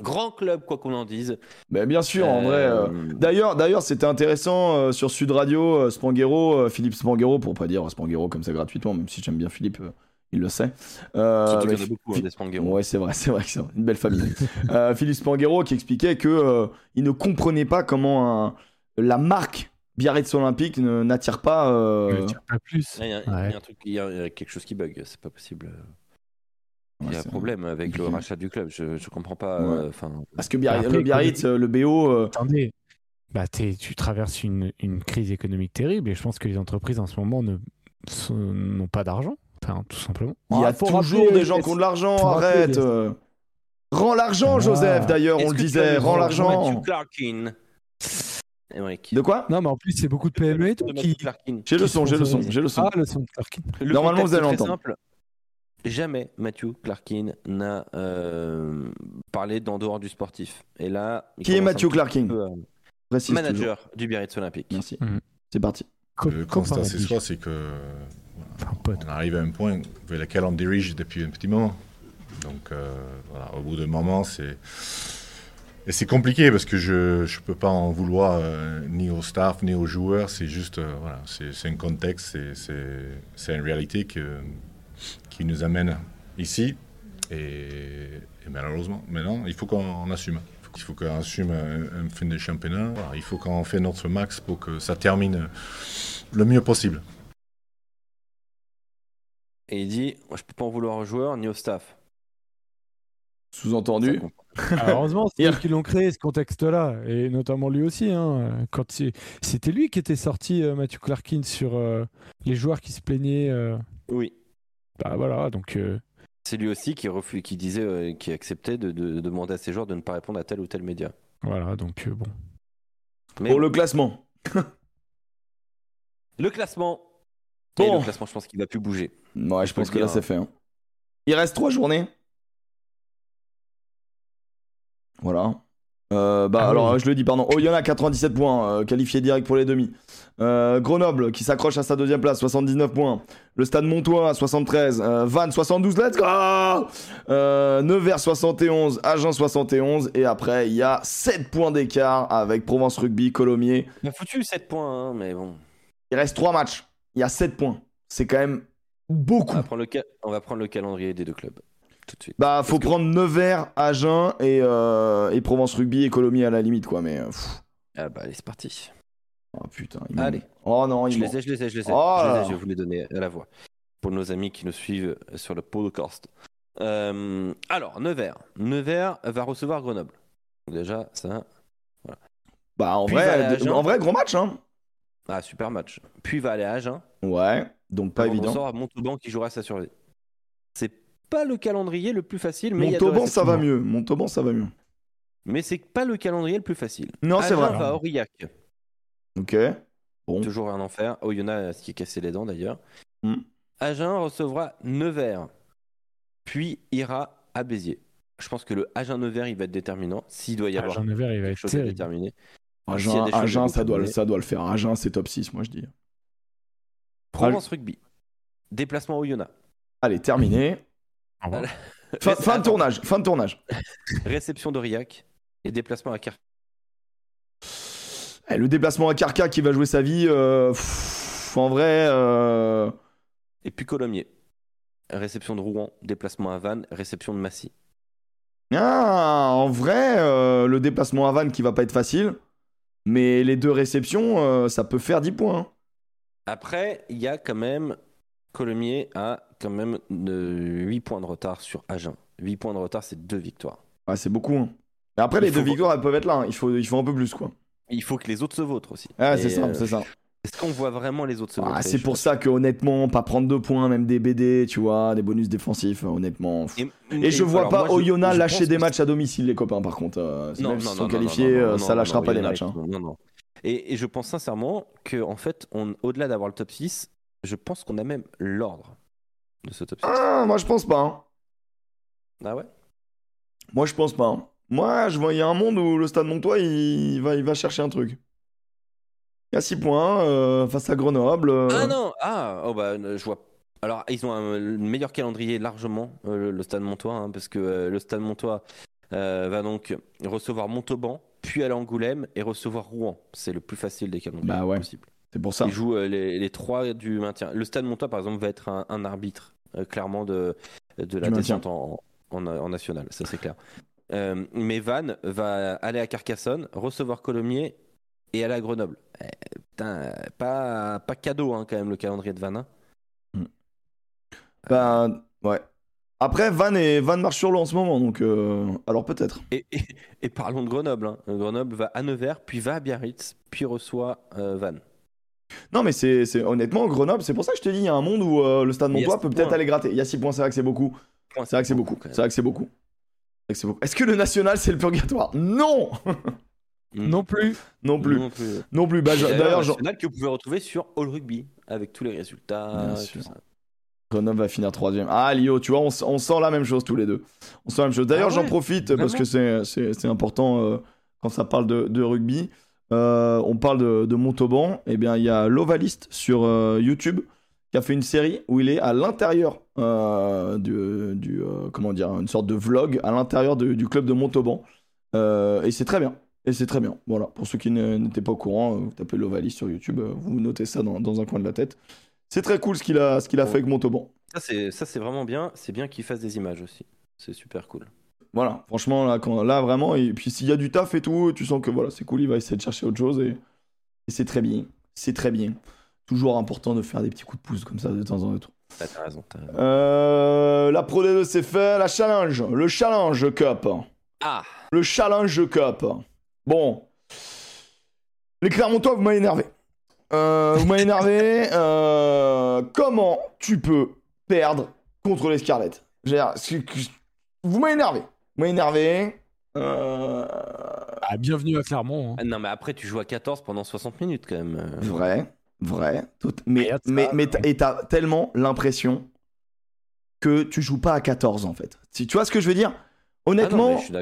Grand club quoi qu'on en dise. Mais bien sûr, en vrai. euh, Euh, D'ailleurs, d'ailleurs, c'était intéressant euh, sur Sud Radio, euh, Spanghero, euh, Philippe Spanghero, pour pas dire Spanghero comme ça gratuitement, même si j'aime bien Philippe, euh, il le sait. Euh, surtout mais qu'il y en a beaucoup hein, des Spanghero. Ouais, c'est vrai, c'est vrai que c'est une belle famille. Euh, Philippe Spanghero qui expliquait que euh, il ne comprenait pas comment un- la marque Biarritz Olympique ne- n'attire pas. euh, plus. Il y, a, il y a Ouais. un truc, il y a- il y a quelque chose qui bug, c'est pas possible. Il y a un problème avec le rachat du club, je, je comprends pas. Ouais. euh, Parce que Biarritz- Après, le Biarritz, le BO, euh, Attendez, bah, t'es- tu traverses une, une crise économique terrible et je pense que les entreprises en ce moment ne sont- n'ont pas d'argent, enfin, tout simplement. il y a Ah, toujours rappeler, des gens qui ont de l'argent, rappeler arrête. Rends l'argent. Joseph, d'ailleurs, on le disait, rends l'argent. Matthew Clarkin. Emmerich. De quoi? Non, mais en plus, c'est beaucoup de PME et tout qui. J'ai le son, j'ai le son, j'ai le son. Ah, le son de Clarkin. Le Normalement, vous allez l'entendre. simple. Jamais Matthew Clarkin n'a euh, parlé d'en dehors du sportif. Et là, il Qui est Matthew Clarkin peu toujours. Manager du Biarritz Olympique. Merci. Mhm. C'est parti. Le constat par ce habitude. soir, c'est que. On arrive à un point vers lequel on dirige depuis un petit moment. Donc, euh, voilà, au bout d'un moment, c'est. Et c'est compliqué parce que je ne peux pas en vouloir euh, ni au staff ni aux joueurs. C'est juste, euh, voilà, c'est un contexte, c'est- c'est c'est une réalité que, qui nous amène ici. Et, et malheureusement, maintenant, il faut qu'on assume. Il faut qu'on assume un, un fin de championnat. Voilà, il faut qu'on fait notre max pour que ça termine le mieux possible. Et il dit Je peux pas en vouloir aux joueurs ni au staff. Sous-entendu. Alors, heureusement, c'est eux qui l'ont créé ce contexte-là, et notamment lui aussi. hein, quand C'était lui qui était sorti, euh, Matthew Clarkin, sur euh, les joueurs qui se plaignaient. euh, Oui. Bah voilà, donc euh, C'est lui aussi qui, refu- qui disait, euh, qui acceptait de, de- de demander à ses joueurs de ne pas répondre à tel ou tel média. voilà, donc euh, bon. Mais Pour le classement. le classement. Bon. Et le classement, je pense qu'il va plus bouger. Ouais, je peux pense que là, c'est fait. hein. Il reste trois journées. Voilà. Euh, bah Ah alors oui. je le dis pardon. Oyonnax 97 points, euh, qualifié direct pour les demi. Euh, Grenoble qui s'accroche à sa deuxième place, 79 points. Le Stade Montois 73, euh, Vannes 72, let's go euh, Nevers 71, Agen 71 et après il y a 7 points d'écart avec Provence Rugby, Colomiers. Il a foutu 7 points, hein, mais bon. Il reste 3 matchs, il y a 7 points. C'est quand même beaucoup. On va, prendre le ca- on va prendre le calendrier des deux clubs. Tout de suite. Bah faut que- prendre Nevers, Agen et, euh, et Provence Rugby et Colomiers à la limite quoi mais... euh, pff. Ah bah allez, c'est parti. Oh putain, il Allez. Oh non, Je il m'en- les ai, je les ai, je les ai. Oh je, les ai, je vais vous les donner à la voix. Pour nos amis qui nous suivent sur le podcast. Euh, alors, Nevers. Nevers va recevoir Grenoble. Déjà, ça. Bah en Puis vrai, en vrai gros match hein. Ah, super match. Puis il va aller à Agen. Ouais, donc pas évident. sort à Montauban qui jouera sa survie. C'est pas le calendrier le plus facile, mais Montauban ça va mieux, Montauban ça va mieux. Mais c'est pas le calendrier le plus facile. Non, c'est Agen vrai. va à Aurillac. Ok. Bon. Toujours un enfer. Oyonnax qui est cassé les dents d'ailleurs. Hmm. Agen recevra Nevers. Puis ira à Béziers. Je pense que le Agen-Nevers, il va être déterminant. S'il doit y avoir Agen Nevers, il va quelque être chose à déterminer. Agen, Agen, ça, doit, ça doit le faire. Agen, c'est top 6, moi je dis. Provence Rugby. Déplacement au Yona. Allez, terminé. Fin, fin de tournage. Fin de tournage. Réception d'Aurillac. Et déplacement à Car. Eh, le déplacement à Carca qui va jouer sa vie. euh, pff, en vrai. euh, Et puis Colomiers. Réception de Rouen. Déplacement à Vannes. Réception de Massy. ah, en vrai, euh, le déplacement à Vannes qui va pas être facile. Mais les deux réceptions, euh, ça peut faire 10 points. Hein. Après, il y a quand même. Colomiers a quand même 8 points de retard sur Agen. 8 points de retard, c'est deux victoires. Ouais, c'est beaucoup. hein. Mais après, Il les deux victoires, elles peuvent être là. hein. Il, faut, il faut un peu plus, quoi. Il faut que les autres se vautrent aussi. Ah, Et, c'est ça, euh, c'est ça. Est-ce qu'on voit vraiment les autres se Ah, c'est pour ça que honnêtement, pas prendre deux points, même des BD, tu vois, des bonus défensifs, euh, honnêtement. pff. pas. Et, je vois pas moi, je- Oyonnax je lâcher des matchs à domicile, les copains, par contre. euh, Non, même s'ils non, sont non, qualifiés, non, non, euh, non, ça non, lâchera non, pas des matchs. hein. Non, non. Et, et je pense sincèrement que en fait, on, au-delà d'avoir le top 6, je pense qu'on a même l'ordre de ce top 6. Ah, moi, je pense pas. hein. Ah ouais? Moi, je pense pas. hein. Moi, je vois, il y a un monde où le Stade Montois, il va, il va chercher un truc. Il y a 6 points euh, face à Grenoble. euh, Ah non Ah oh bah, euh, je vois. Alors, ils ont un le meilleur calendrier largement, euh, le, le Stade Montois, hein, parce que euh, le Stade Montois euh, va donc recevoir Montauban, puis aller à Angoulême et recevoir Rouen. C'est le plus facile des calendriers Bah ouais. possibles. C'est pour ça. Ils jouent euh, les, les trois du maintien. Le Stade Montois, par exemple, va être un, un arbitre, euh, clairement, de, de la descente en, en, en national, ça c'est clair. Euh, mais Vannes va aller à Carcassonne, recevoir Colomiers et aller à Grenoble. Eh, putain, pas, pas cadeau hein, quand même le calendrier de Vannes. hein. Bah, ouais. Après, Van, et, Van marche sur l'eau en ce moment, donc euh, alors peut-être. Et, et- et parlons de Grenoble. hein. Grenoble va à Nevers, puis va à Biarritz, puis reçoit euh, Vannes. Non, mais c'est honnêtement, Grenoble, c'est pour ça que je te dis, il y a un monde où euh, le Stade Montois peut peut-être aller gratter. Il y a 6 points, c'est vrai que c'est beaucoup. C'est vrai que c'est beaucoup. C'est vrai que c'est beaucoup. Que. Est-ce que le national, c'est le purgatoire? Non Mm. Non plus. Non plus. Non plus. Non plus. Bah, je- D'ailleurs, national que vous pouvez retrouver sur All Rugby avec tous les résultats. Bien tout sûr. ça. Grenoble va finir troisième. Ah, Lio, tu vois, on, sent la même chose tous les deux. On sent la même chose. D'ailleurs, Ah j'en profite parce que c'est- important euh, quand ça parle de, de rugby. Euh, on parle de, de Montauban. Eh bien, il y a l'Ovaliste sur euh, YouTube qui a fait une série où il est à l'intérieur du, du, comment dire, une sorte de vlog à l'intérieur du club de Montauban. Et c'est très bien. Et c'est très bien. Voilà. Pour ceux qui n'étaient pas au courant, vous tapez l'Ovaliste sur YouTube, vous notez ça dans, dans un coin de la tête. C'est très cool ce qu'il a, ce qu'il a Ouais. fait avec Montauban. Ça, c'est, ça, c'est vraiment bien. C'est bien qu'ils fassent des images aussi. C'est super cool. Voilà, franchement, là, quand, là vraiment, et puis s'il y a du taf et tout, tu sens que voilà, c'est cool, il va essayer de chercher autre chose et, et c'est très bien. C'est très bien. Toujours important de faire des petits coups de pouce comme ça de temps en temps. Ah, t'as raison. t'as raison. Euh, la Pro D2 c'est fait, la Challenge, le Challenge Cup. Ah Le Challenge Cup. Bon. Les Clermontois, vous m'avez énervé. Euh, vous m'avez énervé. Euh, comment tu peux perdre contre les Scarlets Vous m'avez énervé. Vous m'avez énervé. Euh, Ah, bienvenue à Clermont. hein. Ah, Non, mais après, tu joues à 14 pendant 60 minutes quand même. Vrai, vrai. tout- Mais, mais, mais t'as- et t'as tellement l'impression que tu joues pas à 14 en fait. Si tu vois ce que je veux dire? Ah non, Honnêtement, je suis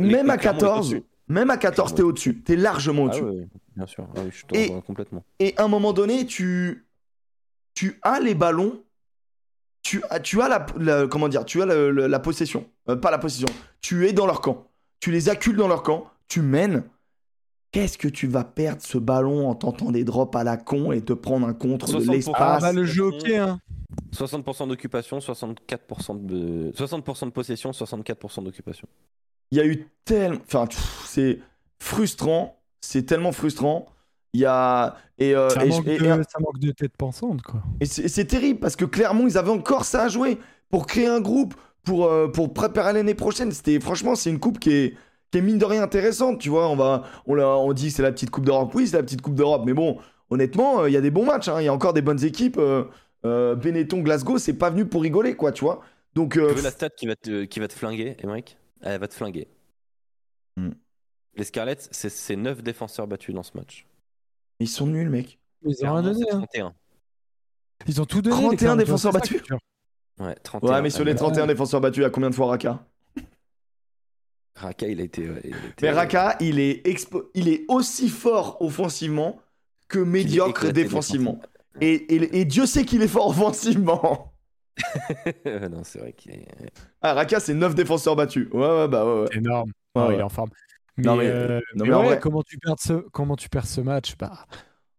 même à Clermont est 14, au-dessus. Même à 14, t'es au-dessus. T'es largement Ah au-dessus. ouais, bien sûr. Ah oui, je te Et- rejoins complètement. Et à un moment donné, tu, tu as les ballons, tu as, tu as la, la- comment dire, tu as la possession, Euh, pas la possession. Tu es dans leur camp, tu les accules dans leur camp, tu mènes. Qu'est-ce que tu vas perdre ce ballon en tentant des drops à la con et te prendre un contre de 60%. Ah, l'espace? Bah, le jeu pied, hein. 60% d'occupation, 64% de 60% de possession, 64% d'occupation. Il y a eu tellement, enfin, c'est frustrant, c'est tellement frustrant. Il y a et, euh, Ça, et- manque et- de, et- ça manque de tête pensante, quoi. Et c'est terrible parce que Clermont, ils avaient encore ça à jouer pour créer un groupe, pour, euh, pour préparer l'année prochaine. C'était franchement, c'est une coupe qui est, qui est mine de rien intéressante. Tu vois, on va, on, l'a- on dit que c'est la petite coupe d'Europe. Oui, c'est la petite coupe d'Europe, mais bon, honnêtement, euh, il y a des bons matchs. hein. Il y a encore des bonnes équipes. euh, euh, Benetton, Glasgow, c'est pas venu pour rigoler, quoi. Tu vois. Donc, euh, Tu veux la stat qui va te, qui va te flinguer, Emmerich Elle va te flinguer. Hmm. Les Scarlets, c'est c'est 9 défenseurs battus dans ce match. ils sont nuls, mec. Ils ont rien donné, c'est hein. 31. Ils ont tout donné. 31 les Clermontois, défenseurs battus. Ouais, 31. Ouais, mais sur les 31 défenseurs battus, il y a combien de fois Raka? Raka, il a été. ouais, il a été- Mais Raka, il est, expo- il est aussi fort offensivement que médiocre défensivement. Et, et- et Dieu sait qu'il est fort offensivement. non, c'est vrai qu'il est. Ah, Raka, c'est 9 défenseurs battus. Ouais, ouais, bah ouais. énorme. Ouais, Ouais, ouais. Il est en forme. Mais, Non, mais- euh, non, mais mais en ouais, vrai- comment tu perds ce, comment tu perds ce match bah,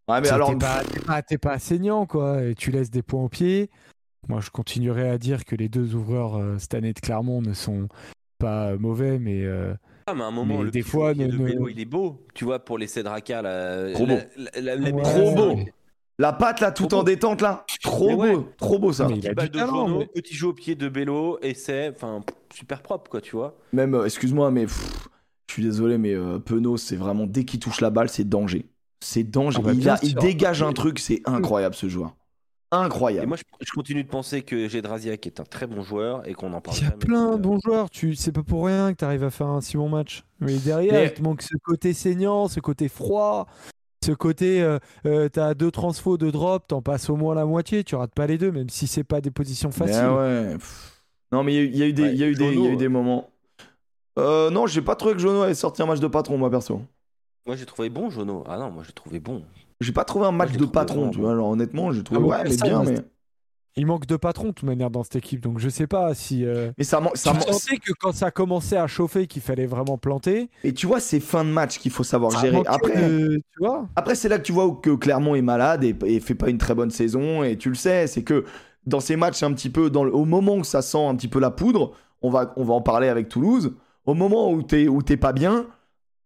Ouais, mais t'es alors. pas, t'es pas, saignant, quoi. Et tu laisses des points au pied. Moi, je continuerai à dire que les deux ouvreurs euh, cette année de Clermont ne sont pas mauvais, mais euh, Ah, mais à un moment, Mais le des petit fois, de ne- Bello, il est beau. Tu vois, pour les Raka, la, Trop beau. la- la- la- Ouais. Trop beau. La patte là, tout Trop en beau. détente là. Trop Mais ouais. beau. Trop beau ça. Mais il a Petite balle du de talent, mais- petit jeu au pied de Bello, et c'est super propre, quoi, tu vois. Même, euh, excuse-moi, mais pff, suis désolé, mais euh, Penaud, c'est vraiment dès qu'il touche la balle, c'est danger. C'est danger. Ah bah, il, a- il dégage un truc, c'est incroyable ce joueur. Et Incroyable. moi, je, je continue de penser que Gedrasiak est un très bon joueur et qu'on en parle Il y a plein de Euh, bons joueurs. Tu, c'est pas pour rien que tu arrives à faire un si bon match. Mais derrière, Mais- il te manque ce côté saignant, ce côté froid, ce côté. Euh, euh, t'as deux transfos, deux drops, t'en passes au moins la moitié. Tu rates pas les deux, même si c'est pas des positions Mais faciles. ouais. pff. Non, mais il y a eu- il y, a eu des, Ouais, il y a eu des, il y a Jono, eu des moments. Euh, non, j'ai pas trouvé que Jono ait sorti un match de patron, moi perso. Moi, j'ai trouvé bon, Jono. Ah non, moi, j'ai trouvé bon. J'ai pas trouvé un match de patron, tu vois. Alors honnêtement, j'ai trouvé Ah bon, ouais, mais bien, mais- Il manque de patron de toute manière dans cette équipe, donc je sais pas si. euh, mais ça, ça tu sentais que quand ça commençait à chauffer, qu'il fallait vraiment planter. Et tu vois, c'est fin de match qu'il faut savoir ça gérer. Après, de- tu vois. Après, c'est là que tu vois que Clermont est malade et, et fait pas une très bonne saison. Et tu le sais, c'est que dans ces matchs, un petit peu, dans le- au moment où ça sent un petit peu la poudre, on va, on va en parler avec Toulouse. Au moment où t'es où t'es pas bien,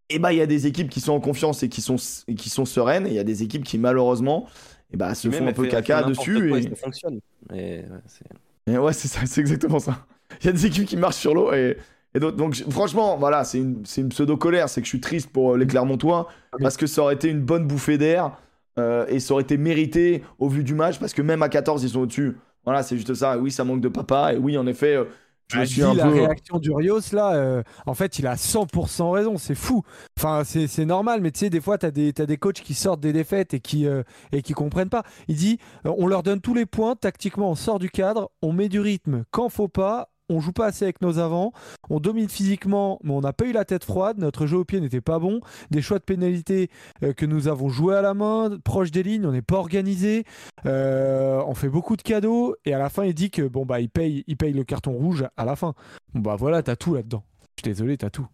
et bah il y a des équipes qui sont en confiance et qui sont et qui sont sereines. Et il y a des équipes qui malheureusement, et bah se font un peu fait- elle fait caca dessus. quoi Et, ça fonctionne. Et, ouais, c'est- et ouais, c'est ça, c'est exactement ça. Il y a des équipes qui marchent sur l'eau et, et. Donc franchement, voilà, c'est une, c'est une pseudo colère. C'est que je suis triste pour euh, les Clermontois Oui. parce que ça aurait été une bonne bouffée d'air euh, et ça aurait été mérité au vu du match parce que même à 14 ils sont au-dessus. Voilà, c'est juste ça. Et oui, ça manque de papa et oui, en effet, euh, je Ah, suis dis, un la peu. réaction du Rios là, euh, en fait, il a 100% raison, c'est fou. Enfin, c'est normal, mais tu sais, des fois, tu as des, t'as des coachs qui sortent des défaites et qui, euh, et qui comprennent pas. Il dit euh, on leur donne tous les points, tactiquement, on sort du cadre, on met du rythme quand faut pas. On joue pas assez avec nos avants, on domine physiquement, mais on n'a pas eu la tête froide. Notre jeu au pied n'était pas bon. Des choix de pénalité euh, que nous avons joué à la main, proche des lignes, on n'est pas organisé. Euh, on fait beaucoup de cadeaux et à la fin il dit que bon bah il paye, il paye le carton rouge à la fin. Bon bah voilà, t'as tout là-dedans. Je suis désolé, t'as tout.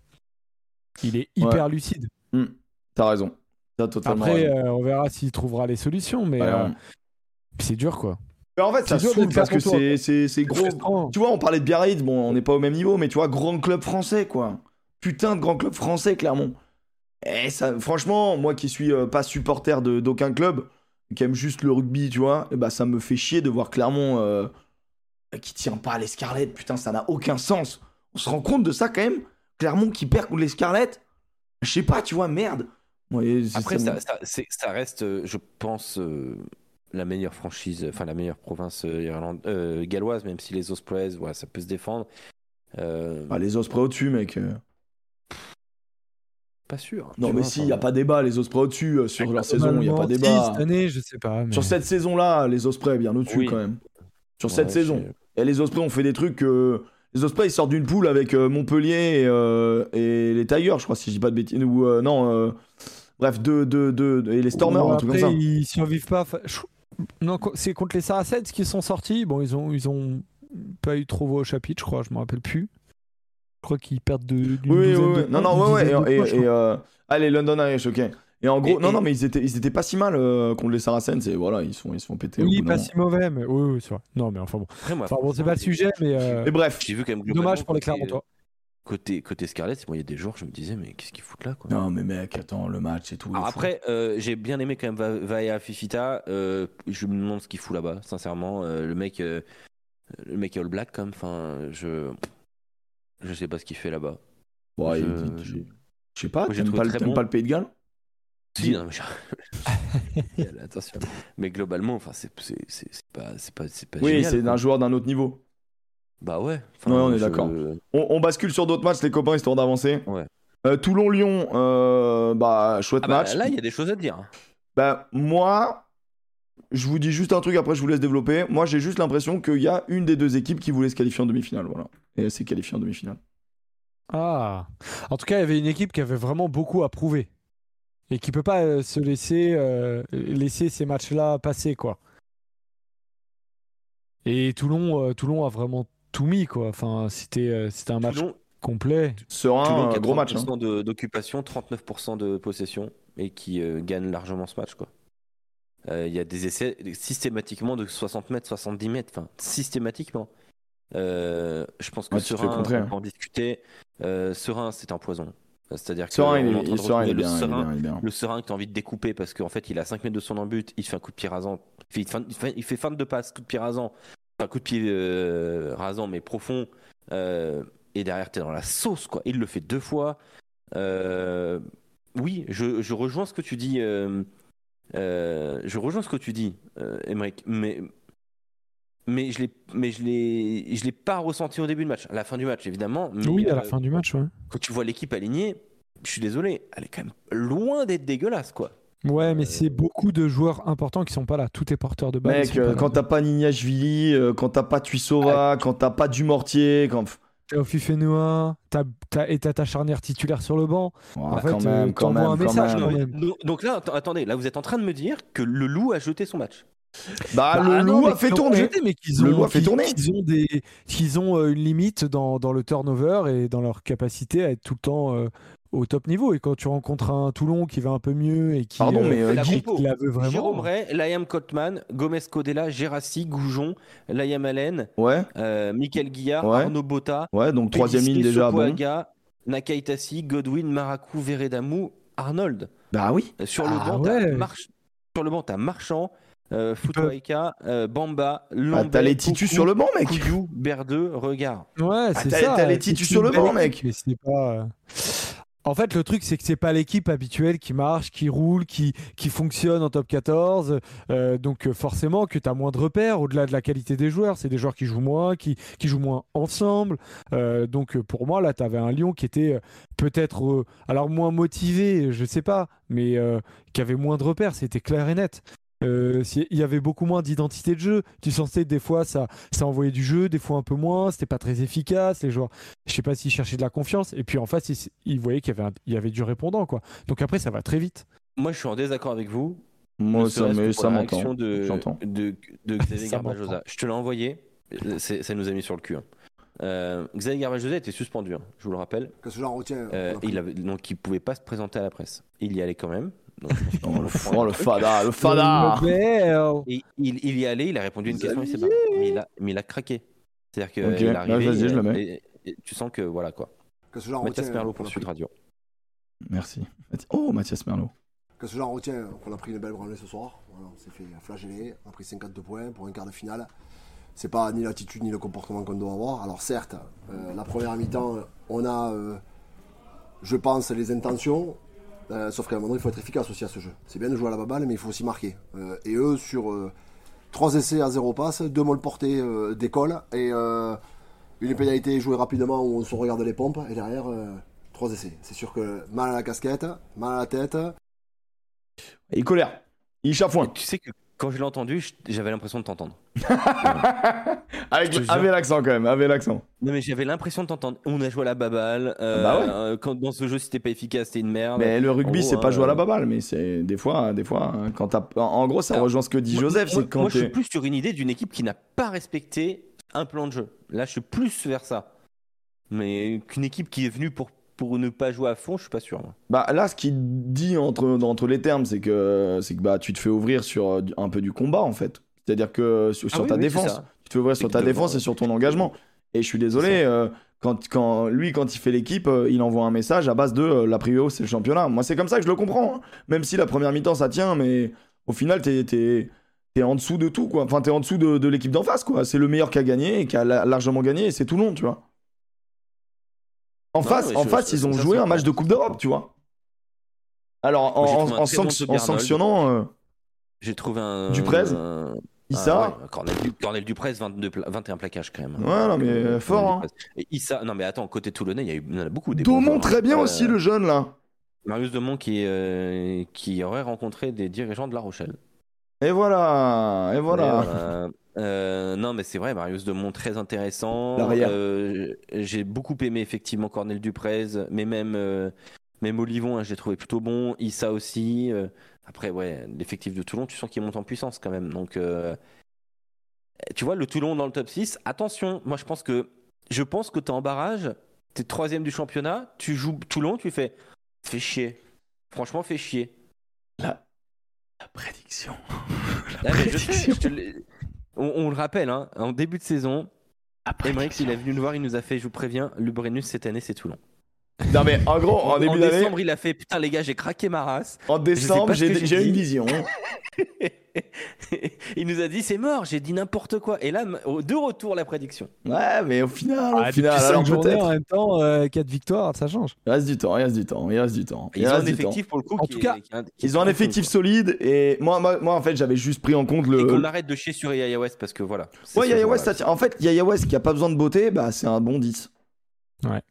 Il est hyper lucide. Hmm, T'as raison. T'as totalement Après, raison. euh, on verra s'il trouvera les solutions, mais Ouais, on- c'est dur quoi. Mais en fait, ça c'est dur saoule parce que c'est gros. Tu vois, on parlait de Biarritz, bon, on n'est pas au même niveau, mais tu vois, grand club français, quoi. Putain de grand club français, Clermont. Et ça, franchement, moi qui suis euh, pas supporter d'aucun club, qui aime juste le rugby, tu vois, et bah ça me fait chier de voir Clermont euh, qui tient pas les Scarlett. Putain, ça n'a aucun sens. On se rend compte de ça quand même? Clermont qui perd contre les Scarlett Je sais pas, tu vois, merde. Ouais, Après, ça ça, reste, euh, je pense, euh, la meilleure franchise, enfin la meilleure province euh, irlande- euh, galloise, même si les Ospreys, voilà, ça peut se défendre. Euh, Ah, les Ospreys au-dessus, mec. Pas sûr. Non, tu mais vois, si, il a pas débat, les Ospreys au-dessus euh, sur leur saison, il y a pas débat. Cette année, je sais pas. mais- Sur cette saison-là, les Ospreys bien au-dessus Oui. quand même. Sur ouais, cette saison. Et les Ospreys ont fait des trucs que les Ospreys ils sortent d'une poule avec Montpellier et, euh, et les Tigers, je crois, si je dis pas de bêtises. Ou euh, non, euh, bref, deux, deux, deux, et les Stormers, Bon, un truc comme après, ça. ils survivent pas. Non, c'est contre les Saracens qui sont sortis. Bon, ils ont, ils ont pas eu trop voix au chapitre, je crois. Je me rappelle plus. Je crois qu'ils perdent de. d'une Oui, oui, douzaine oui. de Non, non, ouais, ouais. Et, points, et, et, euh, allez, London Irish, ok. Et en gros, Et- non, et- non, mais ils étaient, ils étaient pas si mal euh, contre les Saracens. Et voilà, ils se font, ils péter. au Oui, pas si mauvais, mais oui, oui, c'est vrai. Non, mais enfin bon. Après, moi, Enfin bon, c'est pas le sujet, mais. euh, Et bref. J'ai vu quand même Dommage pour les Clermontois. Côté, côté Scarlet, moi, il y a des joueurs, je me disais, mais qu'est-ce qu'ils foutent là quoi. Non, mais mec, attends, le match et tout. Alors après, euh, j'ai bien aimé quand même Va- Vaya Fifita. euh, je me demande ce qu'il fout là-bas, sincèrement. Euh, le mec, euh, le mec est All Black, comme. Enfin, je, je sais pas ce qu'il fait là-bas. Ouais, je- je- Je sais pas, t'aimes pas, bon. pas le Pays de Galles Si, non, mais je- attention. Mais globalement, enfin, c'est pas, c'est pas, pas Oui, c'est d'un joueur d'un autre niveau. Bah ouais. Enfin, Ouais, on est je- d'accord. On, on bascule sur d'autres matchs, les copains, histoire d'avancer. Ouais. Euh, Toulon-Lyon, euh, bah, chouette Ah bah, match. là, il y a des choses à dire. Bah, moi, je vous dis juste un truc, après je vous laisse développer. Moi, j'ai juste l'impression qu'il y a une des deux équipes qui voulait se qualifier en demi-finale. Voilà. Et elle s'est qualifiée en demi-finale. Ah. En tout cas, il y avait une équipe qui avait vraiment beaucoup à prouver. Et qui peut pas euh, se laisser, euh, laisser ces matchs-là passer, quoi. Et Toulon, euh, Toulon a vraiment tout mis, quoi. Enfin, c'était euh, c'était un match Toulon, complet. Serein, Toulon un a gros match. hein. 30% de- d'occupation, 39% de possession et qui euh, gagne largement ce match. quoi. Euh, Il y a des essais systématiquement de 60 mètres, 70 mètres, enfin systématiquement. Euh, je pense que Ouais, Serein, contrer, on hein. peut en discuter. Euh, Serein, c'est un poison. C'est-à-dire que Serein, il est Serein, il le bien, il est Serein bien, il est bien. le serein que tu as envie de découper parce qu'en fait il a 5 mètres de son en but, il fait un coup de pied rasant, fait, il fait fin de passe, coup de pied rasant, enfin coup de pied euh, rasant mais profond, euh, et derrière tu es dans la sauce quoi. Il le fait deux fois. Euh, oui, je, je rejoins ce que tu dis, je rejoins ce que tu dis, Emmerich, mais mais je l'ai mais je l'ai je l'ai pas ressenti au début du match, à la fin du match évidemment. Mais, oui, à la fin du match, ouais. quand tu vois l'équipe alignée, je suis désolé, elle est quand même loin d'être dégueulasse quoi. Ouais, mais c'est beaucoup de joueurs importants qui sont pas là. Tout est porteur de balle. Mec, euh, quand t'as pas Nignashvili, euh, quand t'as pas Tuisova, quand t'as pas Dumortier, quand. T'as t'as t'as- et t'as ta charnière titulaire sur le banc. Ouais, En quand fait, même, euh, quand t'envoies même, un quand message, même. quand même. Donc, là, att- attendez, là vous êtes en train de me dire que le loup a jeté son match. Bah, Bah, le loup a fait tourner. jeté, mais qu'ils Le ont, loup a fait qu'ils- tourner. qu'ils ont, des, qu'ils ont euh, une limite dans, dans le turnover et dans leur capacité à être tout le temps euh, au top niveau. Et quand tu rencontres un Toulon qui va un peu mieux et qui, Pardon, euh, mais euh, la Guy- qui la veut vraiment. Jérôme Ray, Liam Cotman, Gomez Codella, Gérassi, Goujon, Liam Allen, Ouais, euh, Michael Guillard, Ouais. Arnaud Botta, ouais, donc troisième ligne déjà, bon. Nakaitasi, Godwin, Marakou, Veredamou, Arnold. Bah oui. Euh, Sur le Ah banc, t'as ouais. March- sur le banc, t'as Marchand, euh, euh, Bamba, Bah, Lambert, t'as les titus sur le banc, mec. Couillou, Berdeux, Regard. Ouais, c'est t'as- ça. t'as les titus sur le banc, mec. mais c'est pas. En fait, le truc, c'est que c'est pas l'équipe habituelle qui marche, qui roule, qui, fonctionne en top 14. Euh, donc, euh, forcément, que tu as moins de repères au-delà de la qualité des joueurs. C'est des joueurs qui jouent moins, qui, jouent moins ensemble. Euh, donc, pour moi, là, tu avais un Lyon qui était peut-être, alors moins motivé, je sais pas, mais qui avait moins de repères. C'était clair et net. Euh, il y avait beaucoup moins d'identité de jeu. Tu sentais des fois ça, ça envoyait du jeu, des fois un peu moins. C'était pas très efficace. Les joueurs, je sais pas s'ils cherchaient de la confiance. Et puis en face, ils, ils voyaient qu'il y avait, un- il y avait du répondant quoi. Donc après, ça va très vite. Moi, je suis en désaccord avec vous. Moi, ça, mais ça m'entend. de, J'entends. de, de Xavier Garbajosa. Je te l'ai envoyé. Euh, Ça nous a mis sur le cul. hein. Euh, Xavier Garbajosa était suspendu, hein, je vous le rappelle. Que j'en retiens Euh, on a pris- il avait, donc il pouvait pas se présenter à la presse. Il y allait quand même. Qu'on Oh, va le, fada, le fada. Et il, il y allait, il a répondu à une question, il s'est barré. Mais il a, mais il a craqué. C'est-à-dire qu'il Ok, est ouais, arrivé. vas-y, je le mets. et- et tu sens que voilà quoi. Que j'en Mathias retiens Merlot pour Sud Radio. Merci. Oh, Mathias Merlot. Que j'en retiens On a pris une belle branlée ce soir. Voilà, on s'est fait flageller. On a pris 52 points pour un quart de finale. C'est pas ni l'attitude ni le comportement qu'on doit avoir. Alors certes, euh, la première mi-temps, on a, euh, je pense, les intentions. Euh, sauf qu'à un moment, il faut être efficace aussi à ce jeu. C'est bien de jouer à la baballe, mais il faut aussi marquer. Euh, et eux, sur euh, trois essais à zéro passe, deux molles portées euh, d'école et euh, une pénalité jouée rapidement où on se regarde les pompes. Et derrière, euh, trois essais. C'est sûr que mal à la casquette, mal à la tête. Il colère. Il chafouin. Tu sais que quand je l'ai entendu, j'avais l'impression de t'entendre. Avec, avec l'accent quand même, avec l'accent. Non, mais j'avais l'impression de t'entendre. On a joué à la baballe. euh, Bah ouais. euh, quand, dans ce jeu, si t'es pas efficace, t'es une merde. Mais le rugby, c'est pas jouer à la euh, baballe, mais c'est des fois, des fois, hein, quand. En, en gros, ça Alors, rejoint ce que dit Moi- Joseph, moi- c'est quand Moi, je suis plus sur une idée d'une équipe qui n'a pas respecté un plan de jeu. Là, je suis plus vers ça. Mais qu'une équipe qui est venue pour, pour ne pas jouer à fond, je suis pas sûr. moi. Bah là, ce qu'il dit entre, entre les termes, c'est que, c'est que bah, tu te fais ouvrir sur euh, un peu du combat en fait. C'est-à-dire que sur, sur Ah oui, ta oui, défense, tu te fais ouvrir sur ta défense et sur ton engagement. Et je suis désolé, euh, quand, quand lui, quand il fait l'équipe, euh, il envoie un message à base de euh, la prio, c'est le championnat. Moi, c'est comme ça que je le comprends. hein. Même si la première mi-temps ça tient, mais au final, t'es t'es- t'es en dessous de tout quoi. Enfin, t'es en dessous de, de l'équipe d'en face quoi. C'est le meilleur qui a gagné et qui a la- largement gagné, et c'est Toulon, tu vois. En Non, face, mais en je- face, je- ils ont joué un match de Coupe d'Europe, tu vois. Alors, en, bon sanctionnant euh, J'ai trouvé un. Duprez un- Issa, Ah ouais, Cornel, Du- Cornel Duprez, 22 pla- 21 plaquages quand même. Ouais, non, mais, Euh, fort, hein. Et Issa, non mais attends, côté Toulonnais, il y, a eu- il y en a beaucoup. Des Daumont joueurs. très bien Euh, aussi, le jeune là. Marius qui, euh, qui aurait rencontré des dirigeants de La Rochelle. Et voilà, et voilà. Euh, euh, non, mais c'est vrai, Marius Demont très intéressant. Euh, J'ai beaucoup aimé effectivement Cornel Duprez, mais même, euh, même Olivon, hein, je l'ai trouvé plutôt bon. Issa aussi. après, ouais, l'effectif de Toulon, tu sens qu'il monte en puissance quand même. Donc, tu vois, le Toulon dans le top 6, attention, moi je pense que je pense que tu es en barrage, tu es troisième du championnat, tu joues Toulon, tu fais fais chier. Franchement, fais chier. La prédiction. Mais je sais, je te l'ai- on, on le rappelle, hein, en début de saison, Emmerich, il est venu nous voir, il nous a fait, je vous préviens, le Brennus cette année, c'est Toulon. Non mais en gros, en début d'année, décembre, il a fait, putain les gars, j'ai craqué ma race. en décembre, pas ce que j'ai j'ai j'ai dit. une vision. il nous a dit, c'est mort, j'ai dit n'importe quoi. Et là, de retour, la prédiction. Ouais, mais au final, au Ah, final, alors peut-être. en même temps, 4 victoires, ça change. Il reste du temps, il reste du temps, il reste du temps. Il Ils ont un temps. effectif pour le coup. En qui tout est- cas, qui est- qui est Ils ont un effectif solide et moi, moi, moi en fait, j'avais juste pris en compte quoi. Et qu'on le. arrête de chier sur Yaya West parce que voilà. Ouais, Yaya. West, ça. En fait, Yaya West qui a pas besoin de beauté, bah c'est un bon 10. Ouais.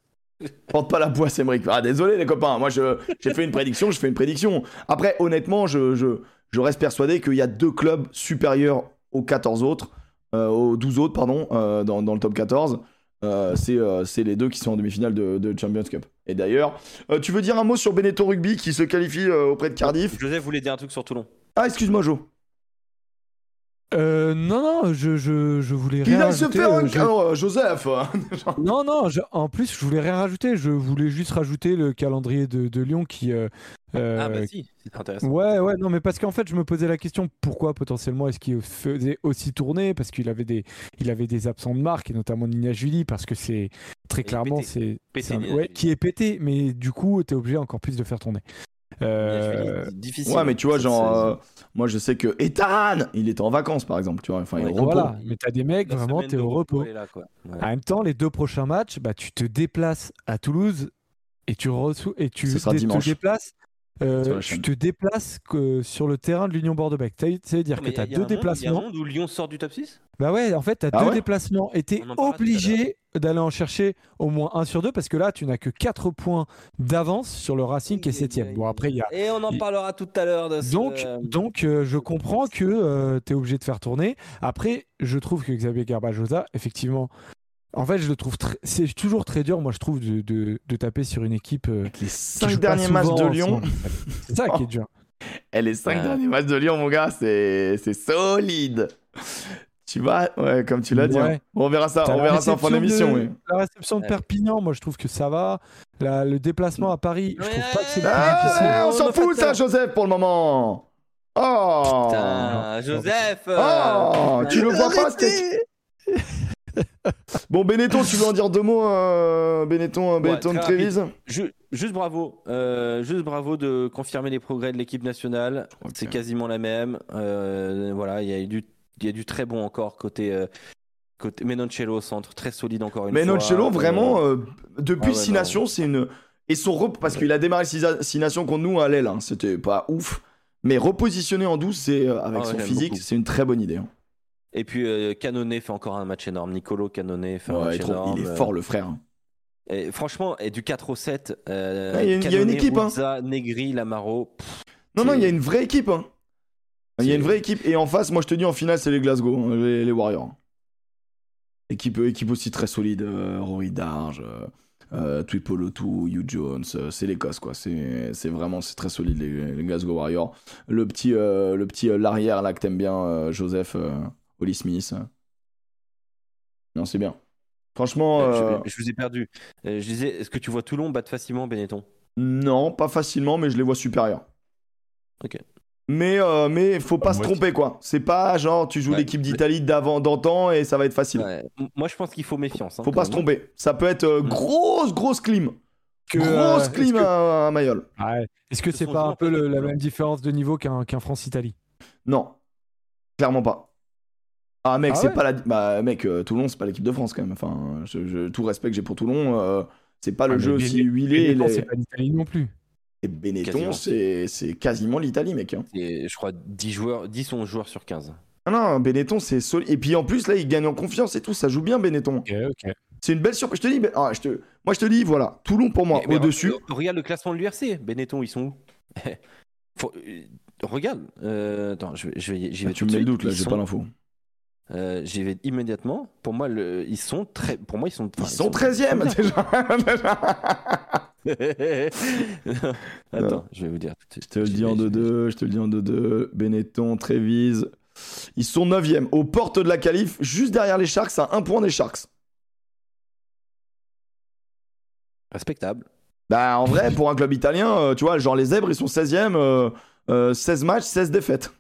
Porte pas la poisse, Emmerich. Ah, désolé, les copains. Moi, je- j'ai fait une prédiction, je fais une prédiction. Après, honnêtement, je, je, je reste persuadé qu'il y a deux clubs supérieurs aux 14 autres, euh, aux 12 autres, pardon, euh, dans, dans le top 14. Euh, c'est c'est les deux qui sont en demi-finale de, de Champions Cup. Et d'ailleurs, tu veux dire un mot sur Benetton Rugby qui se qualifie auprès de Cardiff? Joseph voulait dire un truc sur Toulon. Ah, excuse-moi, Joe. Euh, non, non, je, je, je voulais Il rien a se rajouter. faire euh, un je- Alors, euh, Joseph Non, non, je- en plus, je voulais rien rajouter. Je voulais juste rajouter le calendrier de, de Lyon qui. euh, euh, ah bah si, c'est intéressant. Ouais, ouais, non, mais parce qu'en fait, je me posais la question pourquoi potentiellement est-ce qu'il faisait aussi tourner? Parce qu'il avait des, il avait des absents de marque, et notamment Nina Julie, parce que c'est très clairement, pété. c'est, un- ouais, qui est pété, mais du coup, t'es obligé encore plus de faire tourner. Euh, difficile. Ouais, mais tu vois, genre, euh, moi je sais que Ethan, il était en vacances par exemple, tu vois, enfin, Ouais, voilà, mais t'as des mecs, La vraiment, t'es au repos. elle est là, quoi. Ouais. En même temps, les deux prochains matchs, bah, tu te déplaces à Toulouse et tu, et tu te déplaces. Euh, tu te déplaces que sur le terrain de l'Union Bordeaux-Bègles. Ça veut dire Mais que tu as il y a un deux monde- Il y a un déplacements. monde où Lyon sort du top 6 Bah ouais, en fait, tu as Ah deux ouais déplacements et tu es obligé d'aller en chercher au moins un sur deux parce que là, tu n'as que 4 points d'avance sur le Racing qui est 7 Bon, après, il y a. Et on en parlera tout à l'heure de ce- Donc, donc euh, je comprends que tu es obligé de faire tourner. Après, je trouve que Xavier Garbajosa, effectivement, en fait, je le trouve très- c'est toujours très dur, moi, je trouve, de, de- de taper sur une équipe. euh, Les qui 5 joue pas derniers matchs de Lyon. C'est ça qui est dur. et les 5 Ouais. derniers matchs de Lyon, mon gars, c'est c'est solide. Tu vas, ouais, comme tu l'as dit. Ouais. hein. On verra ça, on verra ça en fin d'émission. de- oui. La réception de. Perpignan, moi, je trouve que ça va. La- le déplacement à Paris, je trouve pas que c'est Ah, ouais, on s'en fout ça. Joseph, pour le moment. Oh, Putain, Joseph oh, tu le vois pas, c'était. Bon, Benetton, tu veux en dire deux mots, euh, Benetton, Benetton très Trévise Ju- Juste bravo, euh, juste bravo de confirmer les progrès de l'équipe nationale. C'est quasiment la même. Euh, voilà, il y a eu du, y a du très bon encore côté euh, côté Menoncello au centre, très solide encore une Mais fois. Noncello, Euh, vraiment, depuis ah ouais, Six non. Nations, c'est une. Et son rep... Parce qu'il a démarré Six Six Nations contre nous à l'aile, hein, c'était pas ouf. Mais repositionner en 12, c'est, avec Ah ouais, son physique, c'est une très bonne idée. hein. Et puis euh, Cannonnet fait encore un match énorme. Nicolo Cannonnet fait un match trop- énorme. il est Euh, fort, le frère. Et franchement, et du 4 au 7, euh, Ouais, il y a une- il y a une Cannonnet, équipe, hein. Negri, Lamaro. pff, Non, non, il y a une vraie équipe. hein. Il y a une vraie équipe. Et en face, moi je te dis, en finale, c'est les Glasgow, hein, les, les Warriors. Équipe, équipe aussi très solide. euh, Rory Darge, euh, euh, Tuipolotu, Hugh Jones. euh, c'est l'Écosse, quoi. C'est vraiment c'est très solide, les, les Glasgow Warriors. Le petit, euh, le petit euh, l'arrière, là, que t'aimes bien, euh, Joseph, euh, Holly Smith. Non, c'est bien. Franchement, euh, Je, je vous ai perdu. Euh, je disais, est-ce que tu vois Toulon battre facilement Benetton? Non, pas facilement, mais je les vois supérieurs. Ok. Mais euh, mais faut pas se moi tromper quoi. C'est pas genre tu joues Ouais. l'équipe d'Italie d'avant d'antan et ça va être facile. Ouais. Moi, je pense qu'il faut méfiance. hein, Faut pas se tromper. Ça peut être euh, Mm. grosse grosse clim. Que, grosse euh, est-ce clim que- à, à Mayol. Ouais. Est-ce que Ce c'est pas un peu le- la même différence de niveau qu'un qu'un France-Italie? Non, clairement pas. Ah mec, Ah c'est ouais pas la. Bah mec, euh, Toulon c'est pas l'équipe de France quand même. Enfin, je, je- tout respect que j'ai pour Toulon, euh, c'est pas le Ah, jeu aussi huilé. Benetton, les- c'est pas l'Italie non plus. Et Benetton, c'est c'est quasiment l'Italie, mec. hein. Et je crois 10 joueurs, 10 11 joueurs sur 15. Ah non, Benetton c'est solide. Et puis en plus là, il gagne en confiance et tout, ça joue bien Benetton. C'est une belle surprise. Je te dis, Ben- ah, je te... moi je te dis, voilà, Toulon pour moi, au-dessus. re- Regarde le classement de l'URC. Benetton, ils sont où? Faut- euh, Regarde. euh, attends, je vais, je vais, j'y vais Ah, tu me mets le doute là, j'ai sont- pas l'info. Euh, J'y vais immédiatement. Pour moi, le, ils sont très. Pour moi, ils sont. Ils enfin, sont 13e bien. déjà. Attends, je vais vous dire. Je te le dis en j'y vais. 2-2, je te le dis en 2-2. Benetton, Trévise. Ils sont 9e, aux portes de la qualif, juste derrière les Sharks, à un point des Sharks. Respectable. Bah, en vrai, pour un club italien, euh, tu vois, genre les Zèbres, ils sont 16e, euh, euh, 16 matchs, 16 défaites.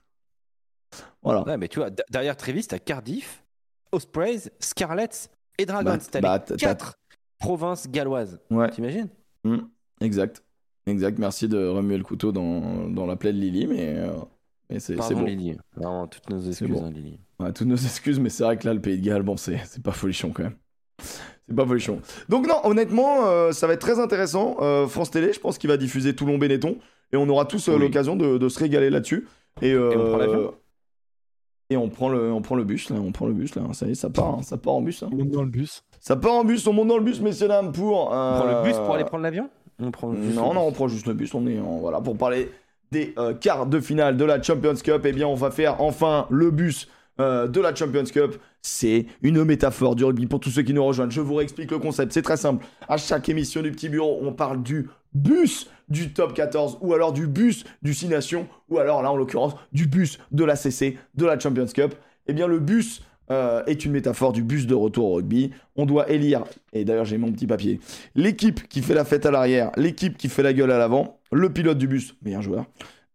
Voilà. Ouais, mais tu vois, derrière Trévis, t'as Cardiff, Ospreys, Scarlets et Dragons. Bah, bah, t'as- quatre provinces galloises. Ouais, T'imagines? Mm, exact. Exact, merci de remuer le couteau dans, dans la plaie de Lily, mais, euh, mais c'est bon. Lily. Vraiment, toutes nos excuses, bon. hein, Lily. Ouais, toutes nos excuses, mais c'est vrai que là, le Pays de Galles, bon, c'est c'est pas folichon quand même. C'est pas folichon. Donc, non, honnêtement, euh, ça va être très intéressant. Euh, France Télé, je pense qu'il va diffuser Toulon-Benetton. Et on aura tous euh, Oui. l'occasion de, de se régaler là-dessus. Et, on prend Et on prend, le, on prend le bus, là. On prend le bus, là. Ça y est, ça part, hein, ça part en bus. hein. On monte dans le bus. Ça part en bus, on monte dans le bus, messieurs, dames, pour. On prend le bus euh, pour aller prendre l'avion? On prend juste non, non, on prend juste le bus. On est en- voilà pour parler des euh, quarts de finale de la Champions Cup. Eh bien, on va faire enfin le bus euh, de la Champions Cup. C'est une métaphore du rugby pour tous ceux qui nous rejoignent. Je vous réexplique le concept. C'est très simple. À chaque émission du petit bureau, on parle du bus du top 14 ou alors du bus du 6 Nations ou alors là en l'occurrence du bus de la CC de la Champions Cup. Eh bien, le bus euh, est une métaphore du bus de retour au rugby. On doit élire, et d'ailleurs j'ai mon petit papier, l'équipe qui fait la fête à l'arrière, l'équipe qui fait la gueule à l'avant, le pilote du bus, meilleur joueur,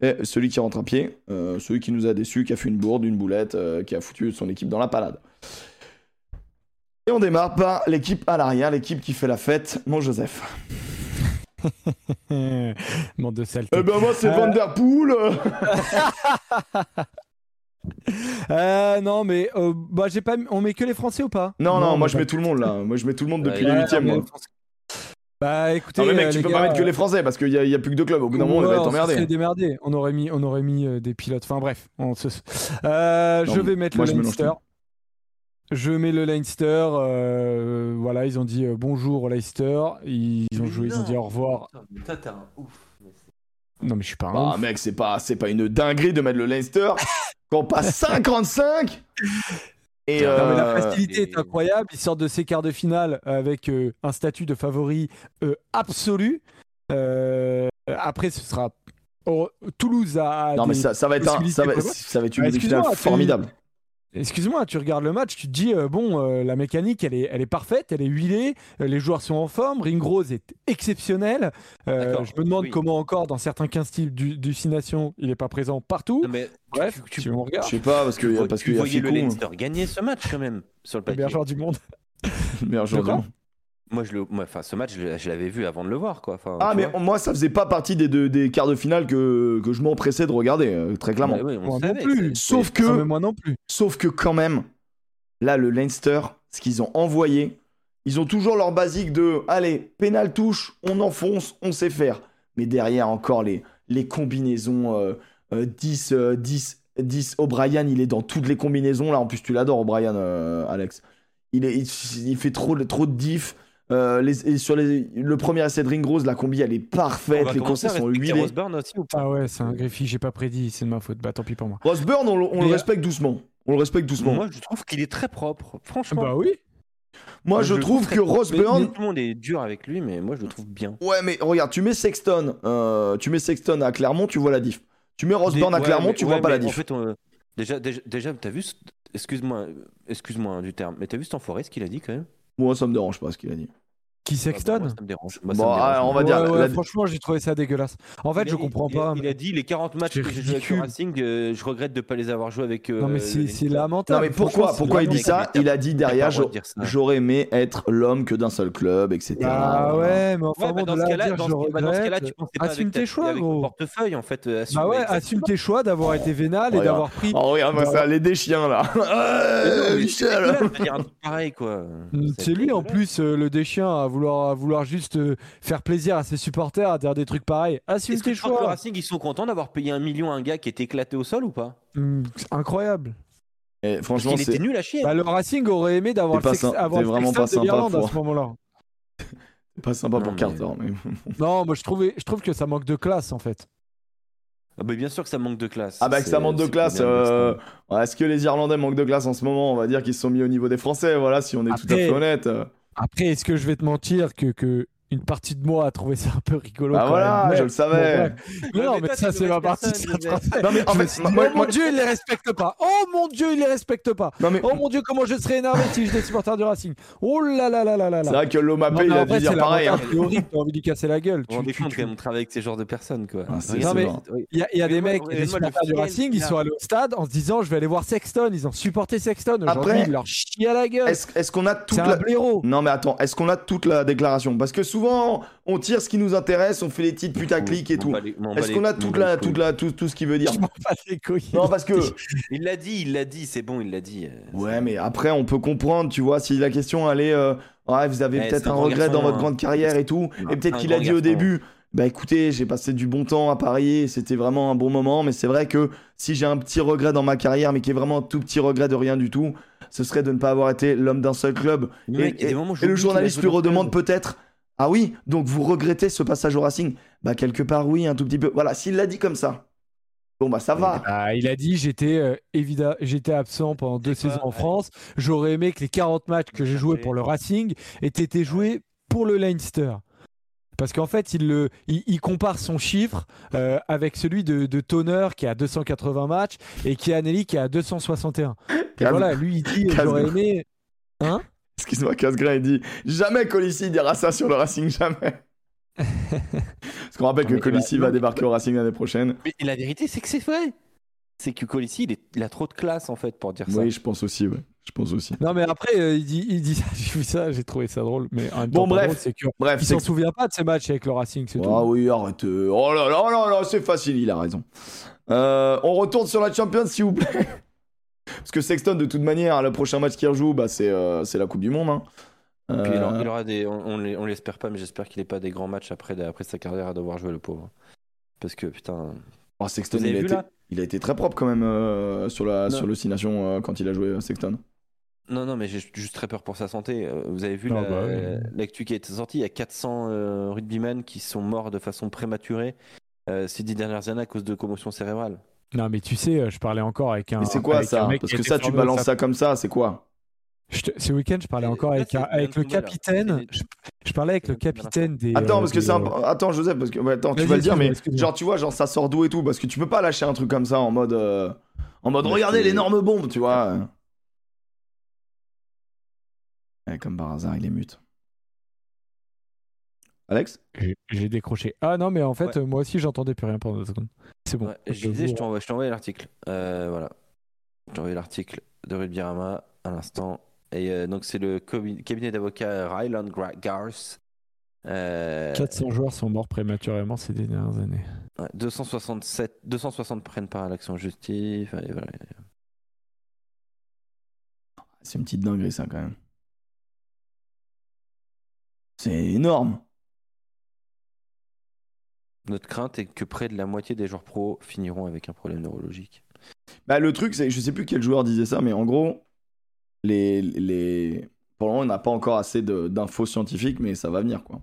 et celui qui rentre à pied, euh, celui qui nous a déçus, qui a fait une bourde, une boulette, euh, qui a foutu son équipe dans la palade. Et on démarre par l'équipe à l'arrière, l'équipe qui fait la fête, mon Joseph. Bande de saleté. Eh ben moi c'est. Van Der Poel. Euh, non, mais euh, bah, j'ai pas... on met que les Français ou pas? Non, non, moi je mets tout le monde là. Moi je mets tout le monde depuis Ouais, les huitièmes. Bah écoutez, Non mais mec, euh, tu peux gars, pas mettre que euh, les Français parce qu'il y, y a plus que deux clubs. Au bout d'un moment, on va t'emmerder. serait démerdé. On aurait mis, on aurait mis euh, des pilotes. Enfin bref, on se... Euh, Non, je vais mettre moi, le je Leinster. Je mets le Leinster. euh, voilà, ils ont dit euh, bonjour au Leinster. Ils ont joué, ils ont dit au revoir. Toi, t'es un ouf. Non mais je suis pas un Bah ouf. mec, c'est pas, c'est pas une dinguerie de mettre le Leinster quand on passe 55 et Non, Non, mais la euh, facilité est incroyable. Ils sortent de ces quarts de finale avec euh, un statut de favori euh, absolu. Après, ce sera. oh, Toulouse a. Non mais ça, ça va être un, ça va, ça va être une Ah, formidable. Excuse-moi, tu regardes le match, tu te dis, euh, bon, euh, la mécanique, elle est, elle est parfaite, elle est huilée, euh, les joueurs sont en forme, Ringrose est exceptionnel. Euh, je me demande oui. comment encore, dans certains 15 styles du, du Nations, il n'est pas présent partout. Non, mais Bref, tu, tu me Je regardes. sais pas parce que tu vois- parce tu qu'il y a voyais le Ficou, Leinster gagner ce match quand même sur le Le papier. meilleur joueur du monde. meilleur joueur du monde. Moi, je le, enfin, ce match, je l'avais vu avant de le voir, quoi. Enfin, Ah mais moi ça faisait pas partie des, deux- des quarts de finale que, que je m'empressais de regarder euh, très clairement. On Moi non plus. Sauf que Non, mais moi non plus. Sauf que quand même, là, le Leinster, ce qu'ils ont envoyé, ils ont toujours leur basique de allez, pénal touche, on enfonce, on sait faire. Mais derrière, encore les, les combinaisons euh, euh, 10, euh, 10, 10. O'Brien, il est dans toutes les combinaisons. Là, en plus, tu l'adores, O'Brien, euh, Alex. Il, est, il, il fait trop, trop de diff. Euh, les, et sur les, le premier essai de Ring Rose, la combi elle est On parfaite, les conseils à sont huilés. Rosburn aussi ou pas Ah ouais, c'est un greffi, j'ai pas prédit, c'est de ma faute. Bah tant pis pour moi. Roseburn, on, le- on le Mais- respecte doucement. On le respecte doucement. Moi, Moi, je trouve qu'il est très propre. Franchement. Bah oui. je, le trouve que mais Tout le monde est dur avec lui, mais moi, je le trouve bien. Ouais, mais regarde, tu mets Sexton, euh, tu mets Sexton à Clermont, tu vois la diff. Tu mets Roseburn à Ouais, Clermont, mais- tu ouais, vois pas la En diff. fait, on- déjà, déjà, déjà t'as vu. ce- Excuse-moi, euh, excuse-moi hein, du terme, mais t'as vu cet enfoiré ce qu'il a dit quand même? Moi, ça me dérange pas ce qu'il a dit. Qui Ah, bah, Sexton moi, Ça me dérange. Moi, Bon, ça me dérange. ah, on va dire, Ouais, ouais, la- Franchement, j'ai trouvé ça dégueulasse. En fait, Il je a- comprends il- pas. Il, a dit les 40 matchs que j'ai joué avec. Racing, euh, je regrette de ne pas les avoir joués avec. euh, Non mais c'est lamentable. Non, mais pourquoi, pourquoi il dit ça? Il a dit derrière, j'aurais aimé être l'homme que d'un seul club, etc. Ah ouais, mais enfin bon, dans, ce cas-là, tu pensais pas Assume tes choix, gros. portefeuille en fait. euh, assume- Bah ouais, assume tes choix d'avoir été vénal et Regarde. d'avoir pris. Oh, regarde, moi, ça, les des chiens là. Michel pareil quoi. C'est lui en plus le déchien à vouloir, à vouloir juste euh, faire plaisir à ses supporters à dire des trucs pareils. Assume Est-ce que tes que le choix. Racing ils sont contents d'avoir payé un million à un gars qui est éclaté au sol ou pas? Mm, c'est incroyable. Et Parce franchement, qu'il était c'est nul à chier. Bah, le Racing aurait aimé d'avoir le, sex- avoir vraiment pas de sympa, l'Irlande à ce moment-là. pas sympa Non, pour mais- Carter. Mais... Non, moi je trouvais, je trouve que ça manque de classe en fait. Ah bah, bien sûr que ça manque de classe. Ah bah que C'est- ça manque de classe. euh, ouais, Est-ce que les Irlandais manquent de classe en ce moment? On va dire qu'ils se sont mis au niveau des Français. Voilà, si on est tout à Après- fait honnête. Après, est-ce que je vais te mentir que, que une partie de moi a trouvé ça un peu rigolo Ah quand voilà, même, je mais- le savais. Bon. Mais non, mais mais toi, ça c'est ma partie. ça Non mais en fait, moi, oh moi- mon dieu, il les respecte pas. Oh mon dieu, il les respecte pas. non mais Oh mon dieu, comment je serais énervé si j'étais supporter du Racing. Oh là là là là là c'est là. vrai que Non, Lomapé mais il a dû dire c'est pareil. hein. c'est horrible, t'as envie de lui casser la gueule. Compte tu- quand même, on travaille avec ces genres de personnes quoi. Ah, vrai. oui. Il y a, il des Mais mecs, des supporters du Racing, ils il sont allés au stade en se disant je vais aller voir Sexton. Ils ont supporté Sexton. Aujourd'hui, Après- ils leur chient à la gueule. Est-ce qu'on a toute la. Non mais attends, est-ce qu'on a toute la déclaration? Parce que souvent on tire ce qui nous intéresse, on fait les titres putaclic et tout. Est-ce qu'on a toute la, toute la, tout, tout ce qui veut dire Je m'en bats les couilles. Non parce que Il l'a dit, il l'a dit, c'est bon, il l'a dit. euh, ouais mais après on peut comprendre, tu vois, si la question elle est euh, ouais vous avez Eh, peut-être un regret garçon, dans votre hein. grande carrière et tout, et peut-être qu'il a dit au début. Bah écoutez, j'ai passé du bon temps à Paris, c'était vraiment un bon moment, mais c'est vrai que si j'ai un petit regret dans ma carrière, mais qui est vraiment un tout petit regret de rien du tout, ce serait de ne pas avoir été l'homme d'un seul club. Et, mec, et- le journaliste lui redemande peut-être Ah oui, donc vous regrettez ce passage au Racing? Bah, quelque part, oui, un tout petit peu. Voilà, s'il l'a dit comme ça, bon, bah, ça va. Ah, il a dit j'étais euh, évidemment j'étais absent pendant deux saisons en. France. J'aurais aimé que les 40 matchs que j'ai joués pour le Racing aient été joués pour le Leinster. Parce qu'en fait, il, le, il, il compare son chiffre euh, avec celui de, de Toner qui a 280 matchs et qui a Nelly qui a 261. Et voilà, lui il dit j'aurais aimé. Hein? Excuse-moi, Casgrain, il dit Jamais Colissi dira ça sur le Racing, jamais. Parce qu'on rappelle que Mais, Colissi bah, va débarquer au Racing l'année prochaine. Mais la vérité, c'est que c'est vrai. C'est que Colissi, il, est- il a trop de classe en fait pour dire ça. Oui, je pense aussi, ouais. Je pense aussi. Non, mais après, euh, il, dit, il dit ça, j'ai vu ça, j'ai trouvé ça drôle. Mais en même Bon, temps, bref. c'est que Bref, il s'en souvient pas de ces matchs avec le Racing, c'est Ah tout. oui, arrête. euh, Oh là là là là, c'est facile, il a raison. Euh, on retourne sur la Champions, s'il vous plaît. Parce que Sexton, de toute manière, le prochain match qu'il rejoue, bah, c'est euh, c'est la Coupe du Monde. hein. Puis il, aura, il aura des, on, on l'es- on l'espère pas, mais j'espère qu'il n'ait pas des grands matchs après, après sa carrière à devoir jouer le pauvre. Parce que putain. oh, Sexton, il a, vu été, là? il a été très propre quand même euh, sur la Non. sur euh, quand il a joué Sexton. Non, non, mais j'ai juste très peur pour sa santé. Vous avez vu Ah la- bah ouais. l'actu qui a été sortie Il y a 400 euh, rugbymen qui sont morts de façon prématurée euh, ces dix dernières années à cause de commotion cérébrale. Non, mais tu sais, euh, je parlais encore avec un. Mais c'est quoi ça Parce que ça, tu balances ça comme ça, c'est quoi te- Ce week-end, je parlais encore avec, c'est un- avec le capitaine. Je, je parlais avec le capitaine des. Attends, euh, parce que des, c'est un... euh, Attends, Joseph, parce que ouais, attends, tu vas le dire, mais genre, tu vois, genre ça sort d'où et tout, parce que tu peux pas lâcher un truc comme ça en mode, euh, en mode, Mais regardez l'énorme bombe, tu vois. Eh, comme par hasard, il est mute. Alex j'ai- décroché. Ah non, mais en fait, Ouais. moi aussi, j'entendais plus rien pendant deux secondes. C'est bon. Ouais, je disais, je vous- t'envoie envoyé l'article. Euh, voilà. Je t'ai envoyé l'article de Rugbyarama à l'instant. Et euh, donc, c'est le cabinet d'avocats Ryland Gra- Gars. Euh, 400 joueurs sont morts prématurément ces dernières années. ouais, 267, 260 prennent part à l'action justice. voilà. C'est une petite dinguerie, ça, quand même. C'est énorme. Notre crainte est que près de la moitié des joueurs pros finiront avec un problème neurologique. Bah, le truc, c'est, je sais plus quel joueur disait ça, mais en gros, les, les... pour le moment, on n'a pas encore assez d'infos scientifiques, mais ça va venir, quoi.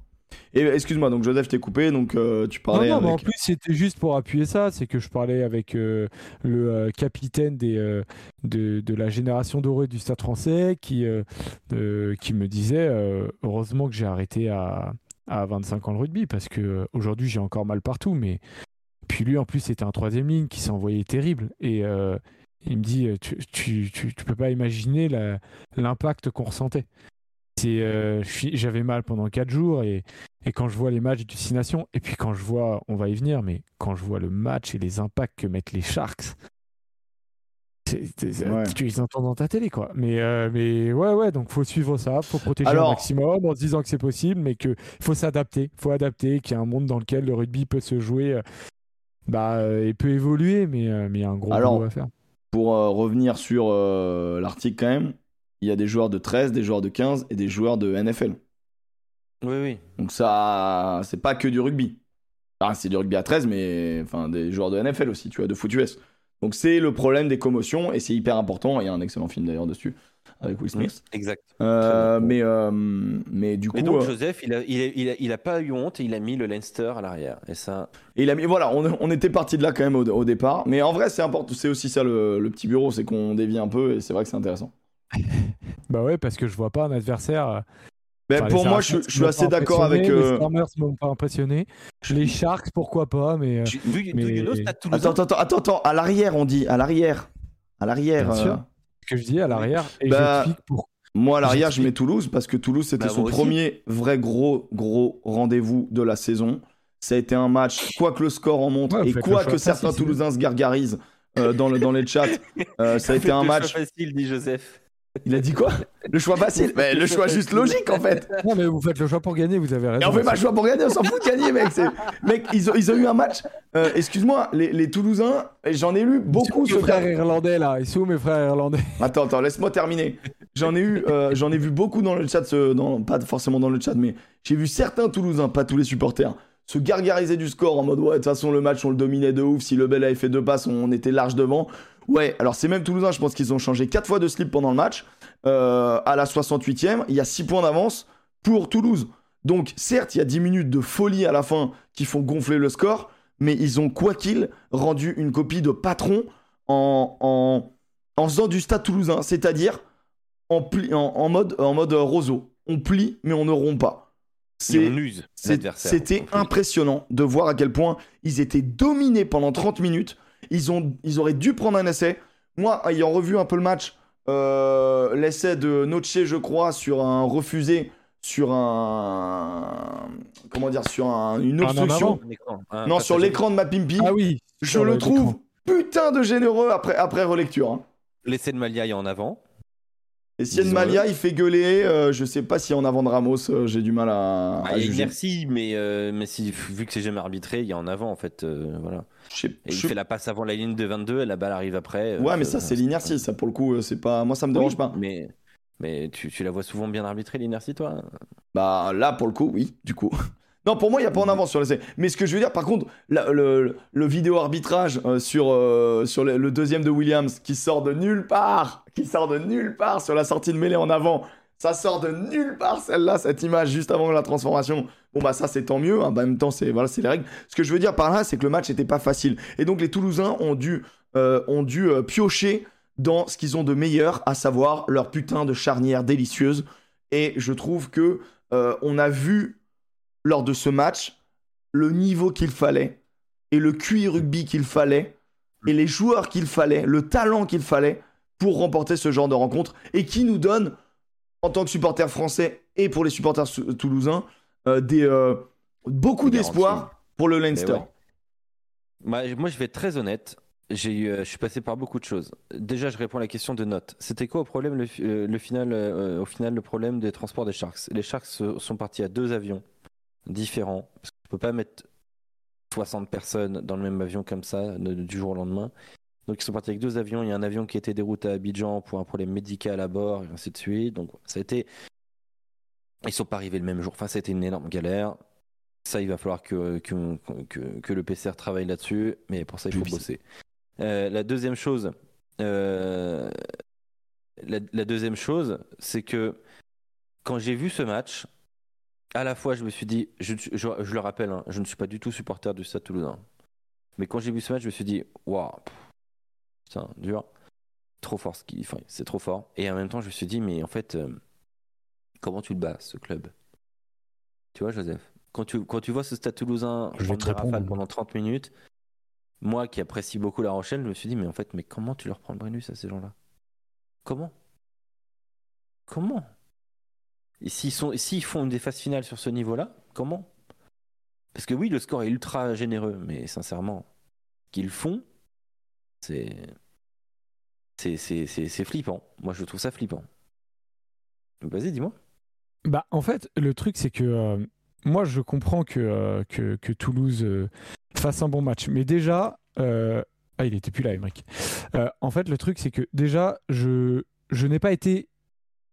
Et excuse-moi, donc Joseph, t'es coupé, donc euh, tu Non, parlais non, mais en plus, c'était juste pour appuyer ça. C'est que je parlais avec euh, le euh, capitaine des, euh, de, de la génération dorée du Stade français qui, euh, euh, qui me disait euh, heureusement que j'ai arrêté à, à 25 ans le rugby parce que euh, aujourd'hui j'ai encore mal partout. Mais puis lui, en plus, c'était un troisième ligne qui s'est envoyé terrible. Et euh, il me dit euh, tu, tu, tu, tu peux pas imaginer l'impact qu'on ressentait. J'avais mal pendant 4 jours et, et quand je vois les matchs Nations, et puis quand je vois, on va y venir, mais quand je vois le match et les impacts que mettent les Sharks, Ouais. tu les entends dans ta télé, quoi. Mais, euh, mais ouais, ouais, donc faut suivre ça, faut protéger Alors- au maximum en se disant que c'est possible, mais qu'il faut s'adapter, faut adapter, qu'il y a un monde dans lequel le rugby peut se jouer, euh, bah, euh, et peut évoluer, mais mais il y a un gros Alors- boulot à faire. Pour euh, revenir sur euh, l'article quand même, il y a des joueurs de 13, des joueurs de 15 et des joueurs de NFL. Oui, oui. Donc ça, c'est pas que du rugby. C'est du rugby à 13, mais enfin des joueurs de NFL aussi, tu vois, de foot US. Donc c'est le problème des commotions et c'est hyper important. Il y a un excellent film d'ailleurs dessus avec Will Smith. Exact. Euh, mais, euh, mais du coup, Et donc euh, Joseph, il a, il, a, il, a, il a pas eu honte et il a mis le Leinster à l'arrière. Et ça, et il a mis, voilà, on, on était parti de là quand même au, au départ. Mais en vrai, c'est important. C'est aussi ça le, le petit bureau, c'est qu'on dévie un peu et c'est vrai que c'est intéressant. Bah ouais, parce que je vois pas un adversaire. Ben, enfin, pour moi, je, suis assez d'accord avec. euh, Les Stormers m'ont pas impressionné. Les Sharks, pourquoi pas, mais. euh, mais-. Attends, attends, attends, attends, à l'arrière, on dit, à l'arrière. À l'arrière. Bien sûr. euh, ce que je dis à l'arrière, et Bah, pour. Moi, à l'arrière, je mets Toulouse parce que Toulouse, c'était Bah, son premier vrai gros, gros rendez-vous de la saison. Ça a été un match, quoi que le score en montre Ouais, et quoi que certains Toulousains se gargarisent euh, dans, le, dans les chats, euh, ça a été un match. facile, dit Joseph. Il a dit quoi? Le choix facile Mais le choix juste logique en fait Non, mais vous faites le choix pour gagner, vous avez raison. Et on fait pas le choix pour gagner, on s'en fout de gagner, mec. C'est- Mec, ils ont, ils ont eu un match. euh, Excuse-moi, les, les Toulousains, j'en ai lu beaucoup. Ce frères irlandais là, ils sont où mes frères irlandais? Attends, attends, laisse-moi terminer. J'en ai eu, euh, j'en ai vu beaucoup dans le chat, ce- dans- pas forcément dans le chat, mais j'ai vu certains Toulousains, pas tous les supporters, se gargariser du score en mode ouais, de toute façon le match on le dominait de ouf. Si le Bel avait fait deux passes, on était large devant. Ouais, alors c'est même Toulousains, je pense qu'ils ont changé quatre fois de slip pendant le match. Euh, à la 68e, il y a 6 points d'avance pour Toulouse. Donc certes, il y a 10 minutes de folie à la fin qui font gonfler le score, mais ils ont quoi qu'il rendu une copie de patron en, en, en faisant du stade toulousain, c'est-à-dire en, pli- en, en mode, en mode roseau. On plie, mais on ne rompt pas. C'était impressionnant de voir à quel point ils étaient dominés pendant 30 minutes. Ils, ont, ils auraient dû prendre un essai. Moi, ayant revu un peu le match, euh, l'essai de Noche, je crois, sur un refusé, sur un. Comment dire Sur un- une obstruction. un non, sur l'écran de ma Pimpi. Ah oui. je le trouve putain de généreux après, après relecture. hein. L'essai de Malia est en avant. Et Disons-le. Malia, il fait gueuler. euh, je sais pas si en avant de Ramos, euh, j'ai du mal à, Ah, à il y a juger. inertie, mais, euh, mais si, vu que c'est jamais arbitré, il y a en avant en fait. voilà. Et il fait la passe avant la ligne de 22 et la balle arrive après. Ouais, mais ça, c'est l'inertie. Ça, pour le coup, c'est pas. Moi, ça me Oui, dérange pas. Mais, mais tu, tu la vois souvent bien arbitrée, l'inertie, toi? Bah là, pour le coup, oui, du coup. Non, pour moi, il n'y a pas en avance sur l'essai. Mais ce que je veux dire, par contre, le, vidéo arbitrage euh, sur, euh, sur le, deuxième de Williams qui sort de nulle part, qui sort de nulle part sur la sortie de mêlée en avant, ça sort de nulle part celle-là, cette image juste avant la transformation. Bon bah ça c'est tant mieux. hein. Bah, en même temps c'est voilà les règles. Ce que je veux dire par là, c'est que le match n'était pas facile. Et donc les Toulousains ont dû euh, ont dû piocher dans ce qu'ils ont de meilleur, à savoir leur putain de charnière délicieuse. Et je trouve que on a vu lors de ce match le niveau qu'il fallait et le QI rugby qu'il fallait et les joueurs qu'il fallait, le talent qu'il fallait pour remporter ce genre de rencontre et qui nous donne, en tant que supporters français et pour les supporters toulousains, euh, des, euh, beaucoup Des d'espoir pour le Leinster. ouais. Moi, moi, je vais être très honnête. J'ai eu, euh, je suis passé par beaucoup de choses. Déjà, je réponds à la question de notes. C'était quoi au problème le, fi- le final, euh, au final, le problème des transports des Sharks? Les Sharks sont partis à deux avions différents. Parce que tu peux pas mettre 60 personnes dans le même avion comme ça du jour au lendemain. Donc ils sont partis avec deux avions. Il y a un avion qui était dérouté à Abidjan pour un problème médical à bord, et ainsi de suite. Donc ça a été. Ils sont pas arrivés le même jour. Enfin, c'était une énorme galère. Ça, il va falloir que, que, que, que le PCR travaille là-dessus, mais pour ça, il faut Oui. bosser. Euh, la deuxième chose, euh, la, la deuxième chose, c'est que quand j'ai vu ce match, à la fois, je me suis dit, je, je- je le rappelle, hein, je ne suis pas du tout supporter du Stade Toulousain. Mais quand j'ai vu ce match, je me suis dit, waouh, putain, dur, trop fort, ce qui, enfin, c'est trop fort. Et en même temps, je me suis dit, mais en fait, euh, comment tu le bats, ce club? Tu vois, Joseph quand tu, quand tu vois ce Stade Toulousain Je vais te rafales pendant 30 minutes, moi qui apprécie beaucoup La Rochelle, je me suis dit, mais en fait, mais comment tu leur prends le Brennus à ces gens-là? Comment? Comment? S'ils font des phases finales sur ce niveau-là, comment? Parce que oui, le score est ultra généreux, mais sincèrement, qu'ils font, c'est, c'est, c'est, c'est, flippant. Moi, je trouve ça flippant. Vas-y, dis-moi. Bah, en fait, le truc, c'est que euh, moi, je comprends que, euh, que, Toulouse euh, fasse un bon match. Mais déjà, ah, il était plus là, Emmerich. En fait, le truc, c'est que déjà, je, je n'ai pas été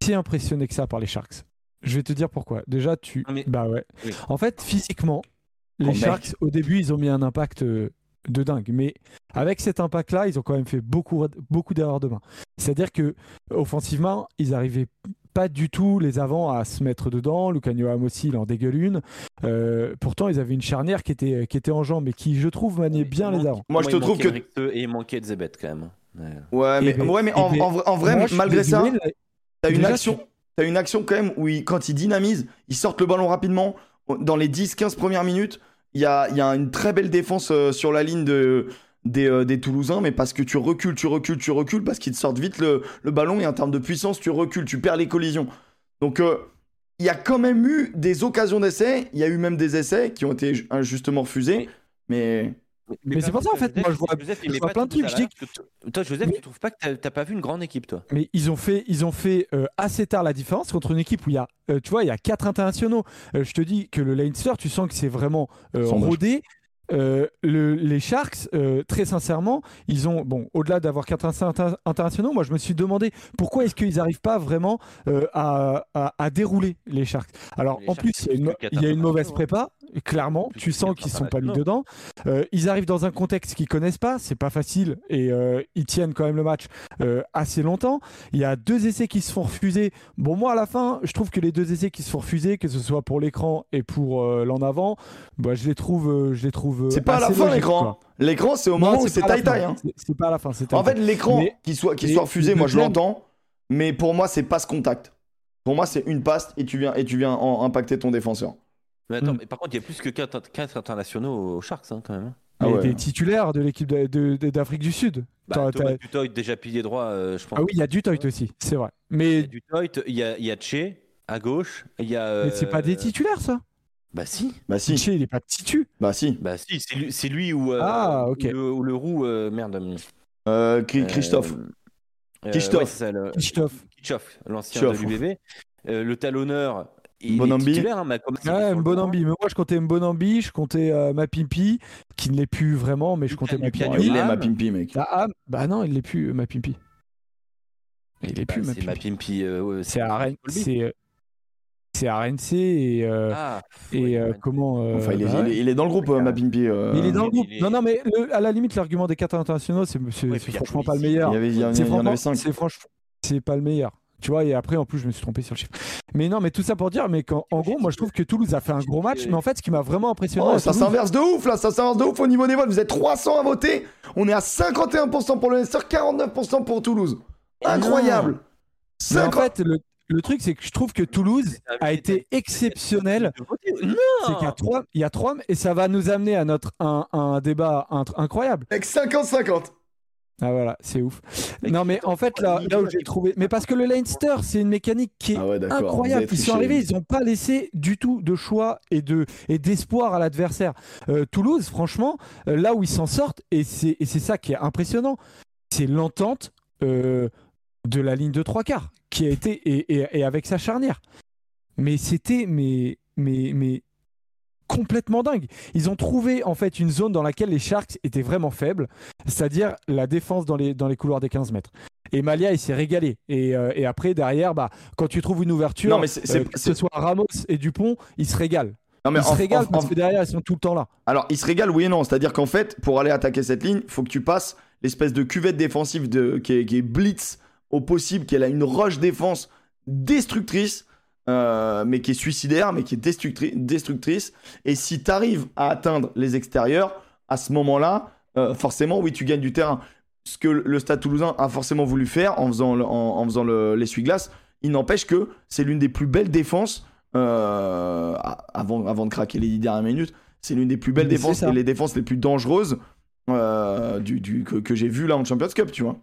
si impressionné que ça par les Sharks. Je vais te dire pourquoi. Déjà, tu. Mais- Bah ouais. Oui. En fait, physiquement, les Oh, mec. Sharks, au début, ils ont mis un impact euh, de dingue. Mais avec cet impact-là, ils ont quand même fait beaucoup, beaucoup d'erreurs de main. C'est-à-dire que offensivement, ils arrivaient pas du tout les avants à se mettre dedans. Lucanio aussi, il en dégueule une. Euh, pourtant, ils avaient une charnière qui était, qui était en jambes et qui, je trouve, maniait bien les avants. Moi, je te trouve que- Et il manquait de Zebet quand même. Ouais. Ouais, mais, Eh ben- ouais, mais eh en, ben, en vrai, en vrai, Moi, je suis malgré ça, t'as une déjà, action. T'as une action quand même où quand ils dynamisent, ils sortent le ballon rapidement. Dans les 10-15 premières minutes, il y a, il y a une très belle défense euh, sur la ligne de, des, euh, des Toulousains, mais parce que tu recules, tu recules, tu recules, parce qu'ils te sortent vite le, le ballon et en termes de puissance, tu recules, tu perds les collisions. Donc, euh, il y a quand même eu des occasions d'essai. Il y a eu même des essais qui ont été ju- injustement refusés. Mais Mais c'est pour ça, en fait, moi, je vois- Joseph, je vois plein de trucs, je dis que Toi, Joseph, Mais- tu trouves pas que t'as- pas vu une grande équipe, toi? Mais ils ont fait, ils ont fait euh, assez tard la différence contre une équipe où il y a, euh, tu vois, il y a quatre internationaux. Euh, je te dis que le Leinster, tu sens que c'est vraiment euh, rodé. Euh, le- les Sharks, euh, très sincèrement, ils ont, bon, au-delà d'avoir quatre inter- internationaux, moi je me suis demandé pourquoi est-ce qu'ils n'arrivent pas vraiment euh, à, à- à dérouler les Sharks? Alors Les en Sharks, plus, il y a une, y a mauvaise internationaux, prépa, clairement, tu sens qu'ils sont pas mis dedans. Euh, ils arrivent dans un contexte qu'ils connaissent pas, c'est pas facile et euh, ils tiennent quand même le match euh, assez longtemps. Il y a deux essais qui se font refuser. Bon, moi à la fin, je trouve que les deux essais qui se font refuser, que ce soit pour l'écran et pour euh, l'en avant, bah, je les trouve, euh, je les trouve. euh, c'est pas à la fin l'écran. L'écran, c'est au Non, moment où c'est pas à la taille-taille. fin. hein. C'est- pas à la fin. c'est En fait, l'écran, qu'il soit, mais soit refusé, moi je l'entends. Mais pour moi, c'est passe contact. Pour moi, c'est une passe et tu viens, et tu viens en- impacter ton défenseur. Mais attends, Mm. mais par contre, il y a plus que 4, Ah internationaux aux Sharks, hein, quand même. Ah Mais ouais. des titulaires de l'équipe d'Afrique du Sud. Bah, Thomas Dutoit, déjà pilier droit, euh, je pense. Ah oui, il y a du Toit aussi, c'est vrai. Il y Mais, a Dutoit, il y a, il y a Tché à gauche, il y a. mais c'est pas des euh, titulaires, ça? Bah si, Bah si, Tché, il est pas titu. bah si. bah si, c'est lui, c'est lui ou. euh, Ah, ok. ou le, ou le roux, euh, merde. Cri- Christophe. euh, Christophe. ouais, c'est ça, le- Christophe. Kitchoff, l'ancien de l'UBB. Euh, le talonneur, il Bonambi. est titulaire, hein, mais Mbonambi. Moi, je comptais Mbonambi, je comptais euh, Mapimpi, qui ne l'est plus vraiment, mais je comptais Mapimpi. Il est Ham. ma pimpi, mec. Ah, ah, bah non, il l'est plus, euh, Mapimpi. Il est Bah, plus, c'est Mapimpi. Mapimpi. euh, C'est à Rennes- Colby. c'est euh, c'est à RNC et, euh, Ah, euh, comment. euh, Enfin, il est, bah il ouais. est- il est dans le groupe, euh, ma pimpi. euh, Mais il est dans le groupe. est- Non, non, mais le- à la limite, l'argument des quatre internationaux, c'est Ouais, franchement pas le meilleur. Il y avait, il y en- C'est il y en avait franchement- 5. c'est franchement, c'est pas le meilleur. Tu vois, et après, en plus, je me suis trompé sur le chiffre. Mais non, mais tout ça pour dire, mais qu'en en gros, moi, je trouve que Toulouse a fait un gros match. Mais en fait, ce qui m'a vraiment impressionné, Oh, ça Toulouse- s'inverse de ouf là, ça s'inverse de ouf au niveau des votes. Vous êtes 300 à voter. On est à 51% pour le Leicester, 49% pour Toulouse. Incroyable. mais en 50 fait, le, le truc, c'est que je trouve que Toulouse a été exceptionnel. C'est qu'il y a trois, il y a trois, et ça va nous amener à notre un, un débat incroyable. Avec 50-50. Ah voilà, c'est ouf. Non mais en fait là, là où j'ai trouvé, mais parce que le Leinster, c'est une mécanique qui est Ah ouais, incroyable. Ils sont arrivés, ils n'ont pas laissé du tout de choix et de et d'espoir à l'adversaire. Euh, Toulouse, franchement, euh, là où ils s'en sortent, et c'est et c'est ça qui est impressionnant, c'est l'entente euh, de la ligne de trois quarts qui a été et, et- et avec sa charnière. Mais c'était mais mais mais complètement dingue. Ils ont trouvé en fait une zone dans laquelle les Sharks étaient vraiment faibles, c'est-à-dire la défense dans les, dans les couloirs des 15 mètres. Et Malia, il s'est régalé. Et, euh, et après, derrière, bah, quand tu trouves une ouverture, Non, mais euh, que ce soit Ramos et Dupont, ils se régalent. Non, mais Ils se en- régalent en- parce en- que derrière, ils sont tout le temps là. Alors, il se régale, oui et non. C'est-à-dire qu'en fait, pour aller attaquer cette ligne, il faut que tu passes l'espèce de cuvette défensive de, qui, est, qui est blitz au possible, qu'elle a une rush défense destructrice. Euh, mais qui est suicidaire, mais qui est destructri- destructrice. Et si tu arrives à atteindre les extérieurs, à ce moment-là, euh, forcément, oui, tu gagnes du terrain. Ce que le Stade toulousain a forcément voulu faire en faisant, le- en, en faisant le- l'essuie-glace, il n'empêche que c'est l'une des plus belles défenses, euh, avant, avant de craquer les dix dernières minutes, c'est l'une des plus belles Mais défenses et les défenses les plus dangereuses du, du- que, que j'ai vu là en Champions Cup, tu vois.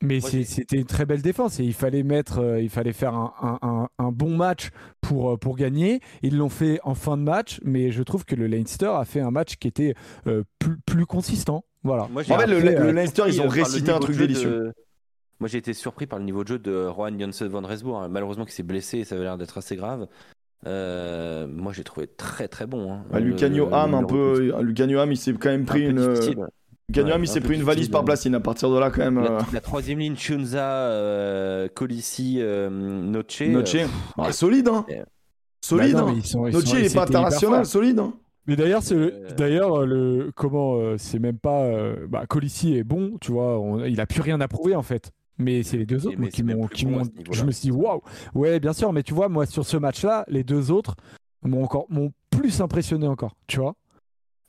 Mais c'était une très belle défense et il fallait mettre, euh, il fallait faire un, un- un- un bon match pour, euh, pour gagner. Ils l'ont fait en fin de match, mais je trouve que le Leinster a fait un match qui était euh, plus, plus consistant. Voilà. Moi, j'ai En fait, le, le Leinster, ils ont récité un truc de- délicieux. Moi, j'ai été surpris par le niveau de jeu de Rohan Janssen van Resbourg. hein. Malheureusement, qu'il s'est blessé et ça avait l'air d'être assez grave. Euh, moi, j'ai trouvé très très bon. Hein. Bah, Ham, un peu. Ham, il s'est quand même un pris une. Ham, Ouais, il s'est pris une valise par ouais. platine. À partir de là, quand même. La, euh, la troisième ligne, Chunza, euh, Colissi, euh, Noce. Noche. euh, Ah, solide, hein. Solide, Bah non, hein. mais ils sont- ils Noche, sont- il est pas international, solide. hein. Mais d'ailleurs, c'est le- d'ailleurs le comment euh, c'est même pas euh, bah, Colissi est bon, tu vois, on- il a plus rien à prouver en fait. Mais c'est les deux autres moi, qui m'ont qui bon je me suis dit waouh. Ouais, bien sûr, mais tu vois moi sur ce match-là, les deux autres m'ont encore m'ont plus impressionné encore, tu vois.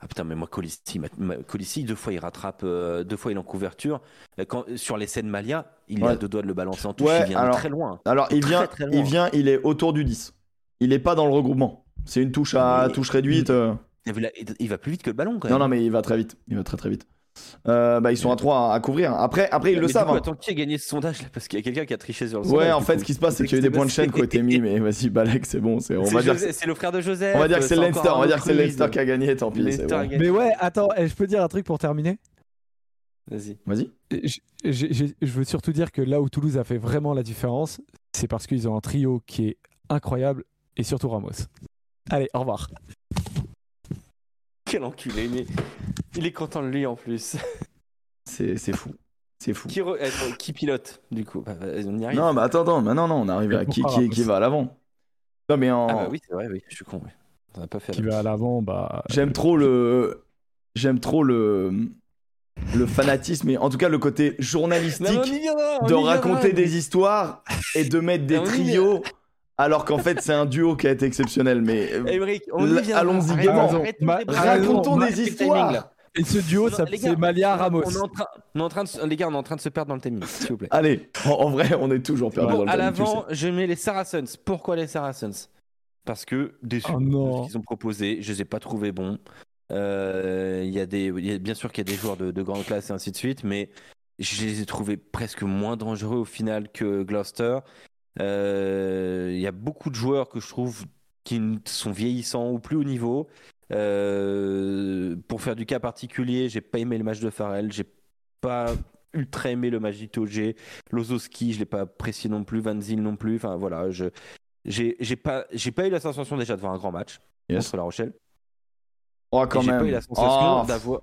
Ah putain, mais moi, Colissi, deux fois il rattrape, euh, deux fois il est en couverture. Euh, Quand, sur les scènes Malia, il est Ouais. à deux doigts de le balancer en touche, Ouais, il vient alors- très loin. Alors, il Très, vient, très loin. il vient, il est autour du 10. Il est pas dans le regroupement. C'est une touche à Mais- touche réduite. euh. Il va- il va plus vite que le ballon quand Non, même. non, mais il va très vite. Il va très très vite. Euh, bah, ils sont à 3 à, à couvrir. Après, après ils Mais le savent. coup, hein. attends, qui a gagné ce sondage là? Parce qu'il y a quelqu'un qui a triché sur le Ouais, sondage. en du fait, coup. ce qui se passe, c'est qu'il y a eu des points de chaîne qui ont été mis. Mais vas-y, Balek, c'est bon. c'est- On C'est va dire, José- c'est le frère de Joseph. on va dire que c'est Leinster. On va dire que c'est. Leinster qui a gagné. Tant pis. Mais ouais, attends, eh, je peux dire un truc pour terminer? Vas-y. Vas-y. Je veux surtout dire que là où Toulouse a fait vraiment la différence, c'est parce qu'ils ont un trio qui est incroyable et surtout Ramos. Allez, au revoir. Quel enculé, mais il est content de lui en plus. C'est c'est fou. C'est fou. Qui, re- qui pilote du coup? Bah, bah, On y arrive. Non, mais attends, attends. Mais non, non, on arrive à qui, qui, qui va à l'avant? Non, mais en. Ah bah oui, c'est vrai, oui, je suis con. Ouais. On n'a pas fait. Qui va à l'avant, bah. J'aime trop le. J'aime trop le. Le fanatisme, et en tout cas le côté journalistique Non, mais viendra, de raconter mais- des histoires et de mettre des oui, trios alors qu'en fait c'est un duo qui a été exceptionnel. Mais euh, Émeric, on y L- viendra. allons-y gaiement. racontons des histoires. Et ce duo, Non, ça c'est Malia Ramos. On est en train, on est en train de, se- les gars, on est en train de se perdre dans le timing, s'il vous plaît. Allez, en, en vrai, on est toujours perdu Bon, dans le à timing, tu le l'avant, je mets les Saracens. Pourquoi les Saracens? Parce que déçu Oh de ce qu'ils ont proposé, je les ai pas trouvés bons. Euh, Il y a des, il y a- bien sûr qu'il y a des joueurs de, de grande classe et ainsi de suite, mais je les ai trouvés presque moins dangereux au final que Gloucester. Euh, Il y a beaucoup de joueurs que je trouve qui sont vieillissants ou plus haut niveau. Euh, pour faire du cas particulier, j'ai pas aimé le match de Farrell, j'ai pas ultra aimé le match d'Itoge, Lozoski, je l'ai pas apprécié non plus, Van Zyl non plus. Enfin voilà, je j'ai pas j'ai pas eu la sensation déjà de voir un grand match Yes. contre La Rochelle. Oh, Et quand j'ai pas eu la sensation Oh, d'avoir.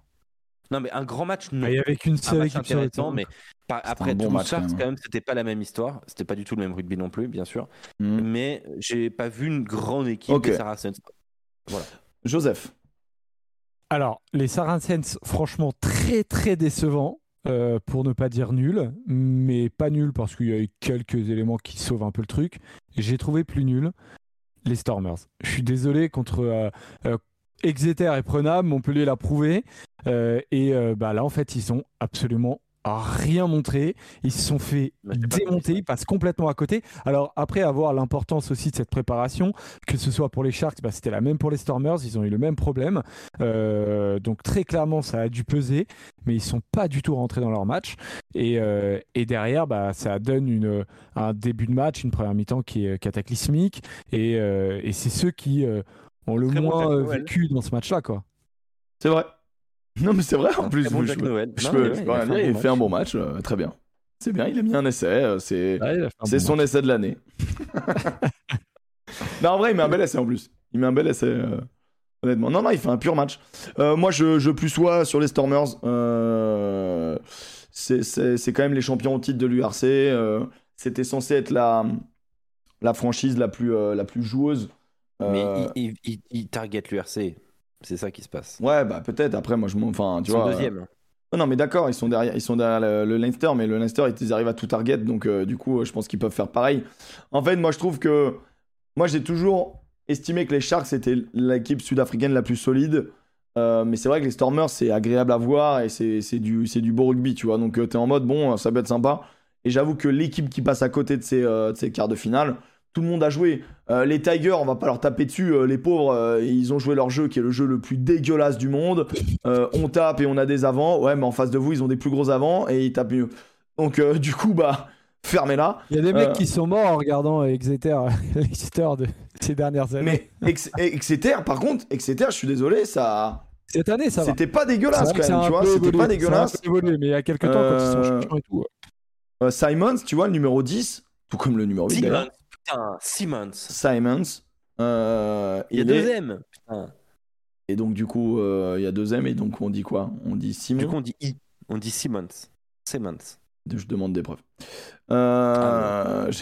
Non mais un grand match, non. Ah, et avec une un seule équipe sur le intéressant, mais par- après bon Toulouse match, Sharks, quand même. c'était pas la même histoire. C'était pas du tout le même rugby non plus, bien sûr. hmm. Mais j'ai pas vu une grande équipe Ok. des Saracens. Joseph. Alors, les Saracens, franchement, très très décevants, euh, pour ne pas dire nul, mais pas nul parce qu'il y a eu quelques éléments qui sauvent un peu le truc. J'ai trouvé plus nul les Stormers. Je suis désolé contre euh, euh, Exeter et Prenam, Montpellier l'a prouvé. Et bah, là, en fait, ils ont absolument rien montré. Ils se sont fait Bah, démonter, ils passent complètement à côté. Alors après avoir l'importance aussi de cette préparation, que ce soit pour les Sharks, bah, c'était la même pour les Stormers, ils ont eu le même problème. Euh, donc très clairement, ça a dû peser, mais ils sont pas du tout rentrés dans leur match. Et, euh, et derrière, bah, ça donne une, un début de match, une première mi-temps qui est cataclysmique. Et, euh, et c'est ceux qui euh, ont le Très moins vécu dans ce match-là, quoi. C'est vrai. Non, mais c'est vrai en Un plus. bon je, peux- Noël. je Non, peux, mais je ouais, peux il rien fait un dire, bon il fait un match. bon match, euh, très bien. C'est bien, il a mis un essai, euh, c'est Ouais, bon son match. essai de l'année. non, en vrai, il met un bel essai en plus. Il met un bel essai, euh, honnêtement. Non, non, il fait un pur match. Euh, moi, je, je plus sois sur les Stormers. euh, c'est c'est- c'est quand même les champions au titre de l'URC. euh, C'était censé être la, la franchise la plus, euh, la plus joueuse. Mais il, il, il- il target l'URC. C'est ça qui se passe. Ouais, bah peut-être. Après, moi, je m'en. Enfin, tu Ils sont vois. euh, deuxième. Oh non, mais d'accord, ils sont derrière, ils sont derrière le, le Leinster, mais le Leinster, ils arrivent à tout target, donc euh, du coup, euh, je pense qu'ils peuvent faire pareil. En fait, moi, je trouve que moi j'ai toujours estimé que les Sharks étaient l'équipe sud-africaine la plus solide. Euh, mais c'est vrai que les Stormers, c'est agréable à voir et c'est du, du beau rugby, tu vois. Donc euh, t'es en mode, bon, ça peut être sympa. Et j'avoue que l'équipe qui passe à côté de ces, euh, de ces quarts de finale, tout le monde a joué. Euh, les Tigers, on va pas leur taper dessus, euh, les pauvres, euh, ils ont joué leur jeu qui est le jeu le plus dégueulasse du monde. Euh, on tape et on a des avants. Ouais, mais en face de vous, ils ont des plus gros avants et ils tapent mieux. Donc euh, du coup, bah, fermez-la. Il y a des mecs qui sont morts en regardant Exeter, Exeter de ces dernières années. Mais Ex- Exeter, par contre, Exeter, je suis désolé, ça, Cette année, ça va. c'était pas C'est dégueulasse quand même, un tu vois. C'était pas dégueulasse. évolué, mais il y a quelques temps, quand ils sont champions et tout. Euh, Simons, tu vois, le numéro 10, tout comme le numéro 8 Simmons, d'ailleurs. Putain, Simmons. Simons. euh, Il y a est- deux M. Putain. Et donc, du coup, euh, il y a deux M, et donc on dit quoi? On dit Simon Du coup, on dit I. On dit Simmons. Simmons. Je demande des preuves. Euh,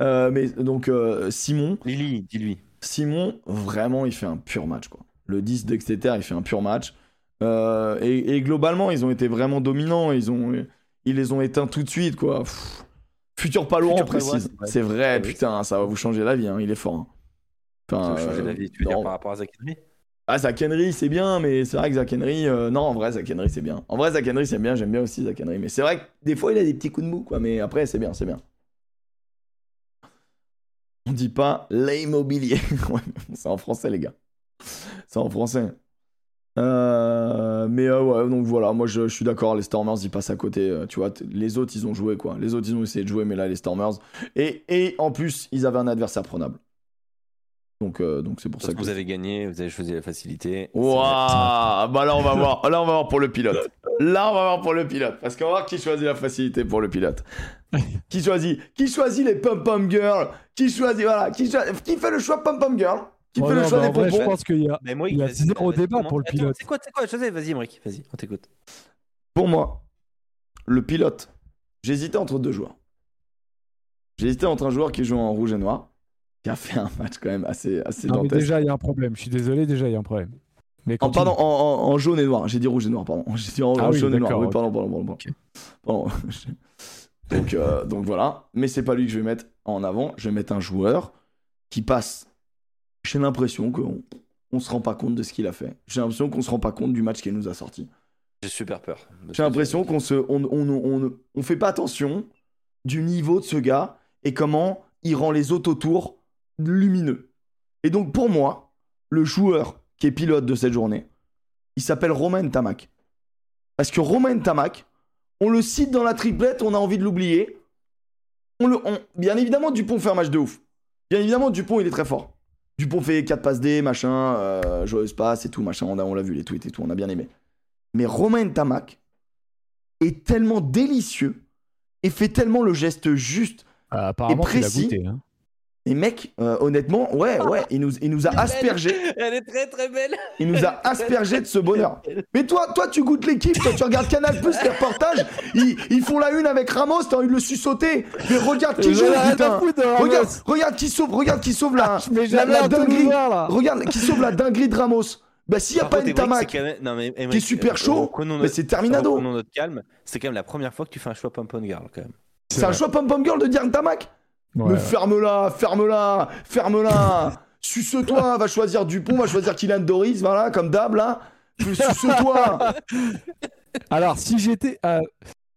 Euh, mais donc, Simon, Lily, dis-lui. Simon, vraiment, il fait un pur match. Quoi. Le 10 d'Exeter, il fait un pur match. Et, et globalement, ils ont été vraiment dominants. Ils, ont, ils les ont éteints tout de suite. Quoi. Pff. Futur Futur précise. Ouais. C'est vrai, Oui. putain, ça va vous changer la vie. hein, Il est fort. hein. Ça Enfin, va changer euh, la vie. Tu veux non. dire par rapport à Zach Henry? Ah, Zach Henry, c'est bien, mais c'est vrai que Zach Henry. euh, non, en vrai, Zach Henry, c'est bien. En vrai, Zach Henry, c'est bien. J'aime bien aussi Zach Henry. Mais c'est vrai que des fois, il a des petits coups de mou, quoi. Mais après, c'est bien, c'est bien. On dit pas l'immobilier. C'est en français, les gars. C'est en français. Euh, mais euh, ouais, donc voilà, moi je, je suis d'accord, les Stormers ils passent à côté, euh, tu vois, les autres ils ont joué quoi, les autres ils ont essayé de jouer, mais là les Stormers, et, et en plus ils avaient un adversaire prenable. Donc donc c'est pour Parce ça que que... vous avez gagné, vous avez choisi la facilité. Waouh Bah là on va voir, là on va voir pour le pilote. Là on va voir pour le pilote, parce qu'on va voir qui choisit la facilité pour le pilote. qui choisit Qui choisit les pom pom girls? Qui choisit voilà Qui, cho- qui fait le choix pom pom girl? Qui Oh fait le choix bah, des je pense qu'il y a. Il y a zéro débat comment- pour le pilote. C'est quoi, c'est quoi vas-y, Emric, vas-y, on t'écoute. Pour moi, le pilote, j'hésitais entre deux joueurs. J'hésitais entre un joueur qui joue en rouge et noir, qui a fait un match quand même assez, assez Non, mais déjà, il y a un problème. Je suis désolé, déjà, il y a un problème. Mais En, pardon, en, en- en jaune et noir. J'ai dit rouge et noir, pardon. J'ai dit en, Ah oui, jaune et noir. Oui, ok. pardon, pardon, pardon. pardon. Pardon. donc, euh, donc voilà. Mais c'est pas lui que je vais mettre en avant. Je vais mettre un joueur qui passe. J'ai l'impression qu'on on se rend pas compte de ce qu'il a fait. J'ai l'impression qu'on se rend pas compte du match qu'il nous a sorti. J'ai super peur. J'ai l'impression qu'on se, on, on, on, on fait pas attention du niveau de ce gars et comment il rend les autres autour lumineux. Et donc pour moi, le joueur qui est pilote de cette journée, il s'appelle Romain Tamac. Parce que Romain Tamac, on le cite dans la triplette, on a envie de l'oublier. On le, on- bien évidemment, Dupont fait un match de ouf. Bien évidemment, Dupont, il est très fort. Dupont fait 4 passes D, machin, euh, joyeuse passe et tout, machin. On l'a vu, les tweets et tout, on a bien aimé. Mais Romain Tamac est tellement délicieux et fait tellement le geste juste. Ah, l'as précis. goûté. Hein. Et mec, euh, honnêtement, ouais, ouais, il nous, il nous a aspergé. Elle est très très belle. Il nous a aspergé de ce bonheur. Mais toi, toi, tu goûtes l'équipe, toi, tu regardes Canal Plus, les reportages, ils, ils font la une avec Ramos, t'as envie de le sucer. Mais regarde qui joue, putain. Regarde, regarde qui sauve, regarde qui sauve la, Mais la, dinguerie. Regarde, qui sauve la dinguerie de Ramos. Bah, s'il y a Par pas contre, une Tamac, quand même- non, mais Emric, qui est super euh, chaud, mais notre- c'est Terminado. Notre calme. C'est quand même la première fois que tu fais un choix pom-pom girl, quand même. C'est un vrai. choix pom-pom girl de dire Tamac. Ouais, Mais ferme-la, ferme-la, ferme-la. Suce-toi, va choisir Dupont, va choisir Kylian Doris, voilà, comme d'hab là. Suce-toi. Alors, si j'étais. euh,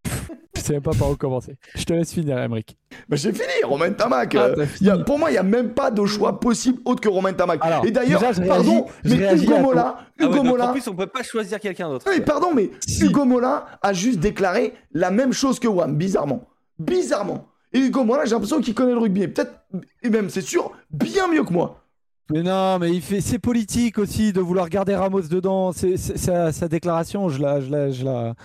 Je sais même pas par où commencer. Je te laisse finir, Emric. bah, j'ai fini, Romain Tamac. Ah, Euh, y a- pour moi, il n'y a même pas de choix possible autre que Romain Tamac. Alors, Et d'ailleurs, pardon, mais Hugo Mola, Ah Hugo ouais, donc, Mola, en plus, on peut pas choisir quelqu'un d'autre. Oui, pardon, mais Si. Hugo Mola a juste déclaré la même chose que Wam, bizarrement. Bizarrement. Et Hugo Mola, j'ai l'impression qu'il connaît le rugby. Et Peut-être, et même, c'est sûr, bien mieux que moi. Mais non, mais il fait, c'est politique aussi de vouloir garder Ramos dedans. C'est, c'est- sa, sa déclaration, je la, je la, je la,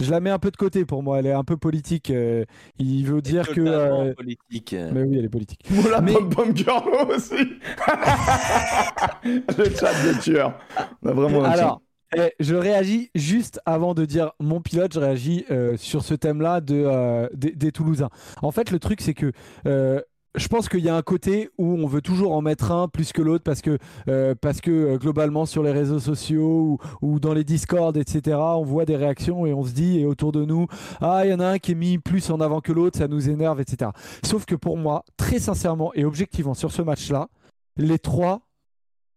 je la mets un peu de côté pour moi. Elle est un peu politique. euh, il veut dire que. Euh, politique. Mais oui, elle est politique. Mola Mais- Pom Girl aussi. le chat de tueur. On a vraiment. Alors, je réagis juste avant de dire mon pilote, je réagis euh, sur ce thème-là de, euh, des, des Toulousains. En fait, le truc, c'est que euh, je pense qu'il y a un côté où on veut toujours en mettre un plus que l'autre parce que, euh, parce que euh, globalement sur les réseaux sociaux ou, ou dans les discords, etc., on voit des réactions et on se dit, et autour de nous, ah, il y en a un qui est mis plus en avant que l'autre, ça nous énerve, etc. Sauf que pour moi, très sincèrement et objectivement sur ce match-là, les trois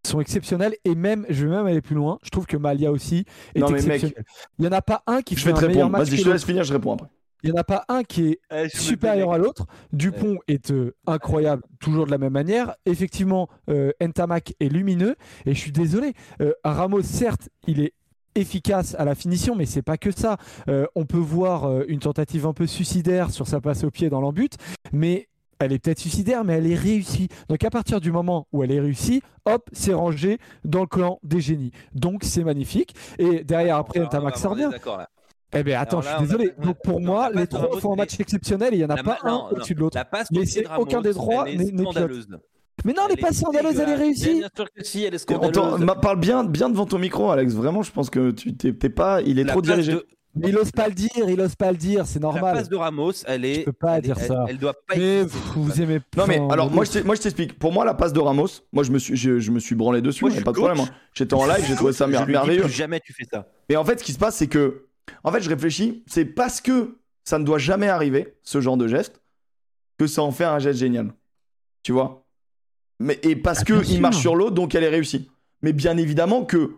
sont exceptionnels et même, je vais même aller plus loin, je trouve que Malia aussi est Non, mais mec, exceptionnel. il n'y en a pas un qui Je fait vais te un meilleur match Vas-y, je te laisse finir, je réponds après. Il n'y en a pas un qui est Eh, supérieur à l'autre. Dupont est euh, incroyable, toujours de la même manière. Effectivement, euh, Ntamak est lumineux. Et je suis désolé, euh, Ramos, certes, il est efficace à la finition, mais c'est pas que ça. Euh, on peut voir euh, une tentative un peu suicidaire sur sa passe au pied dans l'embut, mais elle est peut-être suicidaire, mais elle est réussie. Donc à partir du moment où elle est réussie, hop, c'est rangé dans le clan des génies. Donc c'est magnifique. Et derrière, après, on avoir bien. des accords, là. Eh bien, attends, là, je suis on désolé. on a- Donc pour non, moi, les trois font un match mais- exceptionnel et il n'y en a La pas ma- un au-dessus de l'autre. La passe Mais de aucun des est n'est- n'est pilote. scandaleuse. Mais non, Elle les passes est scandaleuses, elle est réussie. Bien sûr que si, elle est on scandaleuse. ma- parle bien, bien devant ton micro, Alex. Vraiment, je pense que tu t'es pas. Il est La trop dirigé. de- Mais il ose pas le dire, il ose pas le dire, c'est La normal. passe de Ramos, elle est. Je peux pas elle dire elle- ça. Elle doit pas Mais exister, vous passe. aimez Non mais alors moi je t'ai- moi je t'explique. Pour moi la passe de Ramos, moi je me suis je, je me suis branlé dessus, Moi, il y a je pas de problème. hein. J'étais en live, j'ai trouvé ça Je mer- merveilleux. plus jamais tu fais ça. Mais en fait ce qui se passe c'est que en fait je réfléchis, c'est parce que ça ne doit jamais arriver ce genre de geste que ça en fait un geste génial. Tu vois? Mais et parce Ah, que il marche sur l'autre donc elle est réussie. Mais bien évidemment que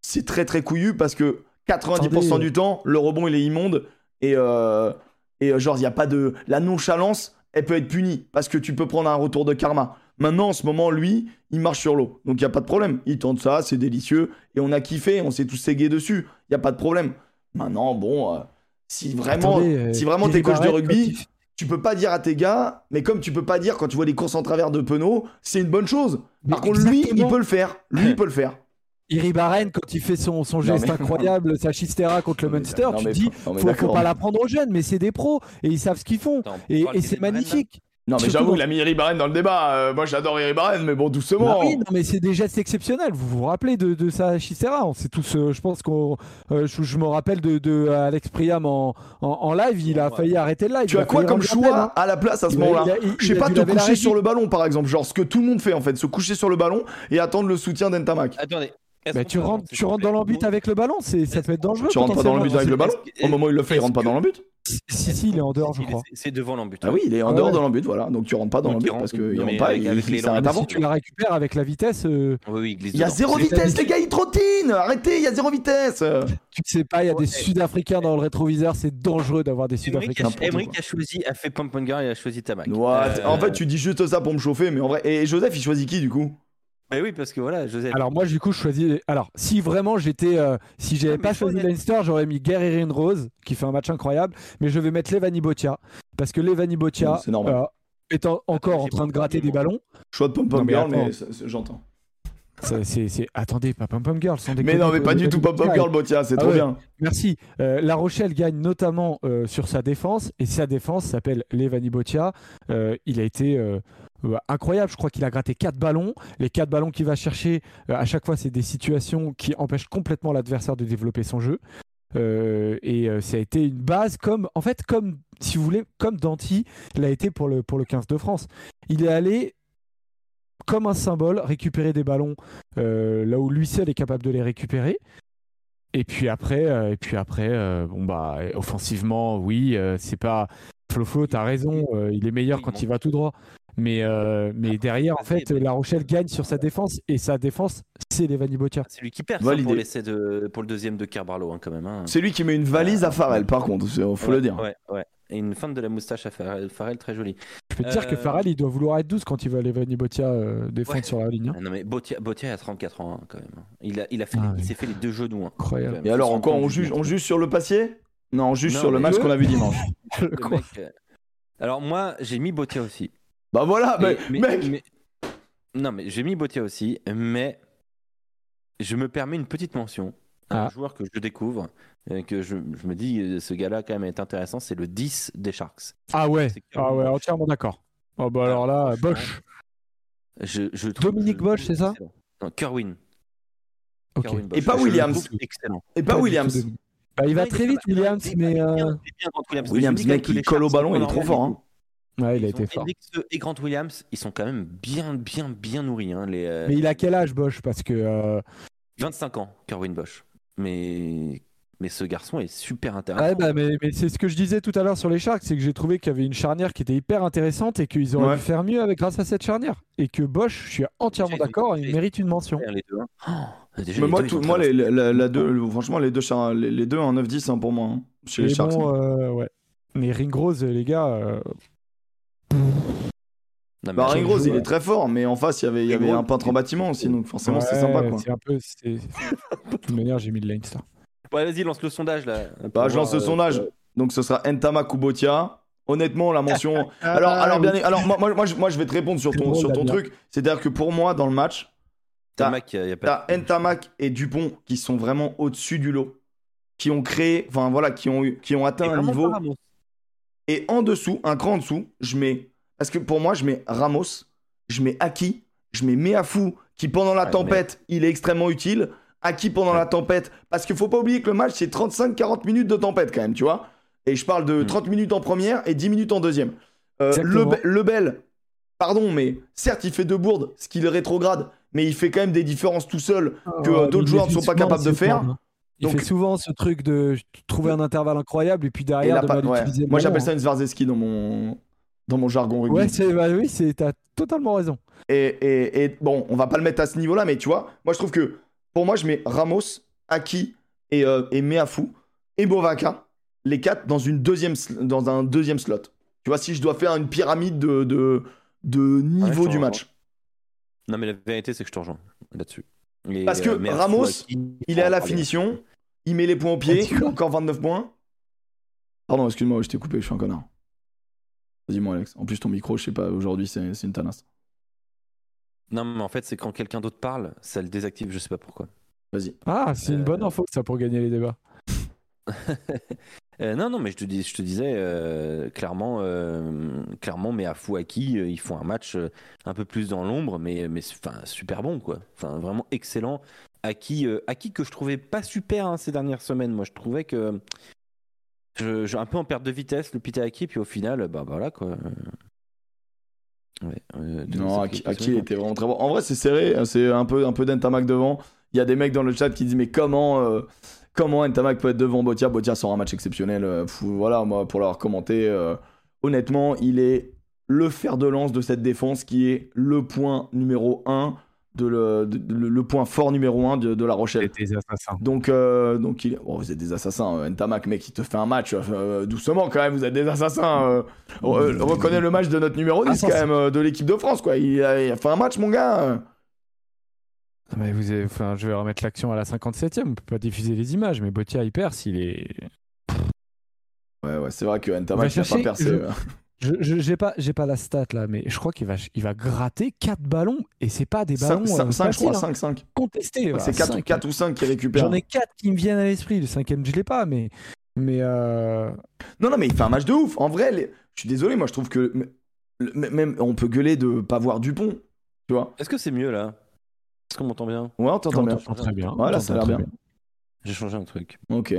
c'est très très couillu parce que 90% Attendez. du temps le rebond il est immonde et euh, et euh, genre il y a pas de la nonchalance elle peut être punie parce que tu peux prendre un retour de karma. Maintenant, en ce moment, lui, il marche sur l'eau. Donc, il n'y a pas de problème. Il tente ça, c'est délicieux. Et on a kiffé, on s'est tous ségués dessus. Il n'y a pas de problème. Maintenant, bon, euh, si vraiment, Attendez, si vraiment t'es coach de rugby, il- tu peux pas dire à tes gars, mais comme tu peux pas dire quand tu vois les courses en travers de Penaud, c'est une bonne chose. Par Mais contre, lui, il peut le faire. Lui, il peut le faire. Iri Barren, quand il fait son, son geste mais- incroyable, sa chistera contre le Munster, tu mais- dis, non, faut, faut pas l'apprendre aux jeunes, mais c'est des pros et ils savent ce qu'ils font. Attends, Et, c'est magnifique. Non, mais j'avoue, il a mis Eric Barren dans le débat. Euh, moi, j'adore Eric Barren, mais bon, Bah doucement. oui, non, mais c'est des gestes exceptionnels. Vous vous rappelez de, de sa chistera? On sait tous, euh, je pense qu'on. euh, je, je me rappelle de, de Alex Priam en, en, en live, il a Ouais. failli arrêter le live. Tu as quoi comme choix hein. à la place à ce moment-là? Je sais pas, te coucher sur le ballon, par exemple. Genre ce que tout le monde fait, en fait. Se coucher sur le ballon et attendre le soutien d'Entamac. Attendez. Qu'on tu rentres, tu dans l'embut avec le ballon, c'est, ça peut être dangereux. Tu rentres pas dans le but avec le ballon Au moment où il le fait, il rentre pas dans le but Si, si, il est en dehors, je crois. C'est devant l'embut. Ah oui, il est en dehors dans l'embut, voilà. Donc tu rentres pas dans l'embut parce qu'il rentre mais pas, avec- il, s'arrête avant. Si tu la récupères avec la vitesse, euh, Oui, oui, il y a zéro vitesse, les gars, il trottine Arrêtez, il y a zéro vitesse tu sais pas, il y a des. Sud-Africains dans le rétroviseur, c'est dangereux d'avoir des Sud-Africains. Emmerich a choisi, a fait Pampongar et a choisi. What Euh, En fait, tu dis juste ça pour me chauffer, mais en vrai. Et Joseph, il choisit qui du coup? Bah oui, parce que voilà, Joseph. Alors moi du coup je choisis. Alors si vraiment j'étais, euh, si j'avais Ah, pas choisi Leinster, j'aurais mis Guerrerin Rose qui fait un match incroyable, mais je vais mettre Levani Botia parce que Levani Botia C'est normal. euh, étant encore en train de gratter des ballons. Choix de Pom Non, Pom mais Girl, mais j'entends. ça, c'est, c'est- Attendez, pas Pom Pom Girl, sans Mais non, mais pas du tout Pom Pom Girl, Botia, c'est Ah trop ouais. bien. Merci. Euh, la Rochelle gagne notamment euh, sur sa défense et sa défense s'appelle Levani Botia. Euh, il a été euh, incroyable. Je crois qu'il a gratté 4 ballons. Les 4 ballons qu'il va chercher, euh, à chaque fois, c'est des situations qui empêchent complètement l'adversaire de développer son jeu. Euh, et ça a été une base comme, en fait, comme, si vous voulez, comme Danti l'a été pour le, pour le 15 de France. Il est allé comme un symbole récupérer des ballons là où lui seul est capable de les récupérer. Et puis après, et puis après, bon bah offensivement, oui, c'est pas Flo t'as raison, il est meilleur quand il va tout droit. Mais euh, mais derrière, en fait, La Rochelle gagne sur sa défense et sa défense, c'est Levani Botia. C'est lui qui perd ça, pour l'essai de pour le deuxième de Carbarlo hein, quand même. hein. C'est lui qui met une valise à Farrell, par contre, faut Ouais, le dire. Ouais, ouais. Et une feinte de la moustache à Farrell, Farrell très jolie. Je peux te dire que Euh, Farrell, il doit vouloir être 12 quand il va Levani Botia euh, défendre Ouais. sur la ligne. hein. Ah non mais Botia, Botia a 34 ans hein, quand même. Il a, il a fait, Ah, les- oui. il s'est fait les deux genoux. hein. Incroyable. Et alors, encore, on juge, on juge sur le papier? Non, on juge Non, sur le match qu'on a vu dimanche. Euh, Alors moi, j'ai mis Botia aussi. Bah voilà, mais, mec mais- Non mais j'ai mis Botia aussi, mais je me permets une petite mention. à Un Ah. joueur que je découvre, euh, que je, je me dis, euh, ce gars-là quand même est intéressant, c'est le 10 des Sharks. Ah ouais, ah ouais, entièrement d'accord. Oh bah alors là, Bosch. Je, je trouve- Dominique je Bosch, c'est ça excellent. Non, Kerwin. Et pas Williams. Excellent. Et pas Williams. Bah, il va très vite. Williams, mais. bien, euh, il est bien contre Williams. Mec, il colle au ballon, il est trop fort. hein. Ouais, il a été fort. Et Grant Williams, ils sont quand même bien, bien, bien nourris. Hein, les, euh, Mais il a quel âge, Bosch? Parce que. euh, 25 ans, Kerwin Bosch. Mais, mais ce garçon est super intéressant. Ouais, bah, mais, mais c'est ce que je disais tout à l'heure sur les Sharks, c'est que j'ai trouvé qu'il y avait une charnière qui était hyper intéressante et qu'ils auraient Ouais. dû faire mieux avec grâce à cette charnière. Et que Bosch, je suis entièrement d'accord, il mérite une mention. Les deux, hein. Oh, déjà, Mais les moi, deux, tout- moi les, bons. la- la deux, le- franchement, les deux, les, les deux en 9-10 hein, pour moi, hein, chez les Mais Sharks. bon, euh, ouais. Mais Ringrose, les gars. euh, Non, Bah, jour, il est très fort, mais en face, il y avait, il y avait Ringrose, un peintre en bâtiment aussi, donc forcément, c'est ouais, sympa, quoi. C'est un peu. c'est- De toute manière, j'ai mis le Leinster. Ouais, vas-y, lance le sondage là. Bah, je lance le euh, sondage. Donc, ce sera Entama Kubotia. Honnêtement, la mention. Ah, alors, alors, bien, alors moi, moi, moi, je, moi, je vais te répondre sur ton, drôle, sur ton truc. C'est-à-dire que pour moi, dans le match, T'as t'as- Mac, y a, y a pas t'as Ntamak et Dupont qui sont vraiment au-dessus du lot, qui ont créé, enfin voilà, qui ont, eu- qui ont Et atteint un vraiment niveau. Et en dessous, un cran en dessous, je mets. Parce que pour moi, je mets Ramos, je mets Aki, je mets Meafou, qui pendant la Ouais, tempête, il est extrêmement utile. Aki pendant la tempête. Parce qu'il faut pas oublier que le match, c'est 35-40 minutes de tempête quand même, tu vois. Et je parle de Mm. 30 minutes en première et 10 minutes en deuxième. Euh. Lebe- Lebel, pardon, mais certes, il fait deux bourdes, ce qui le rétrograde, mais il fait quand même des différences tout seul que Ouais, d'autres joueurs ne sont pas capables de faire. hein. Il Donc- fait souvent ce truc de trouver un intervalle incroyable et puis Et derrière là, de pas- mal ouais. Moi, j'appelle ça une Svarzeski dans mon, dans mon jargon rugby. Ouais, c'est, bah oui, c'est, t'as totalement raison. Et, et- et bon, on va pas le mettre à ce niveau-là, mais tu vois, moi je trouve que pour moi, je mets Ramos, Aki et, euh, et Meafou et Bovaka, les quatre dans, une deuxième, dans un deuxième slot. Tu vois, si je dois faire une pyramide de, de, de niveau je te du match. Non, mais la vérité, c'est que je te rejoins là-dessus. Et, Parce que euh, Ramos, Il est à la finition, il met les points au pied, Ah, encore 29 points. Pardon, excuse-moi, je t'ai coupé, je suis un connard. Vas-y, moi, Alex. En plus, ton micro, je sais pas, aujourd'hui, c'est c'est une tanasse. Non, mais en fait, c'est quand quelqu'un d'autre parle, ça le désactive, je sais pas pourquoi. Vas-y. Ah, c'est une Euh, bonne info ça pour gagner les débats. Euh, non, non, mais je te, dis, je te disais euh, clairement, euh, clairement, mais à Fouaki, ils font un match un peu plus dans l'ombre, mais, mais enfin, super bon, quoi. Enfin, vraiment excellent. Aki, Aki que je trouvais pas super hein, ces dernières semaines. Moi, je trouvais que je, je- un peu en perte de vitesse, le Pita Aki, puis au final, bah voilà, quoi. Ouais, Non, Aki, était vraiment très bon. En vrai, c'est serré. C'est un peu, un peu d'Entamac devant. Il y a des mecs dans le chat qui disent Mais comment, comment Entamac peut être devant Botia Botia sort un match exceptionnel. Euh, fou- voilà, moi, pour l'avoir commenté, euh, honnêtement, il est le fer de lance de cette défense qui est le point numéro 1, de le, de- de- le point fort numéro 1 de, de La Rochelle. des assassins. Donc, euh, donc il... bon, vous êtes des assassins. euh, Ntamak, mec, il te fait un match euh, doucement quand même. Vous êtes des assassins. euh. Re- reconnais le match de notre numéro 10 quand Assassin. même, euh, de l'équipe de France, quoi. Il a, il a fait un match, mon gars. Mais vous avez- enfin, je vais remettre l'action à la 57e. On peut pas diffuser les images, mais Botia il perce, il est. Ouais, ouais, c'est vrai que Ntamak n'a pas percé. je- euh. Je, j'ai pas, j'ai pas la stat là, mais je crois qu'il va, il va gratter 4 ballons et c'est pas des ballons 5, euh, 5, je crois, faciles, hein. 5, 5. contestés. voilà, C'est 4, cinq. 4 ou 5 qui récupèrent. J'en ai 4 qui me viennent à l'esprit. Le cinquième, je l'ai pas, mais, mais euh, Non, non, mais il fait un match de ouf. En vrai, les- je suis désolé, moi je trouve que même on peut gueuler de pas voir Dupont. Tu vois Est-ce que c'est mieux là? Est-ce qu'on m'entend bien? Ouais, on t'entend on bien. t'entend très bien. Voilà, on ça a l'air bien. J'ai changé un truc. Ok.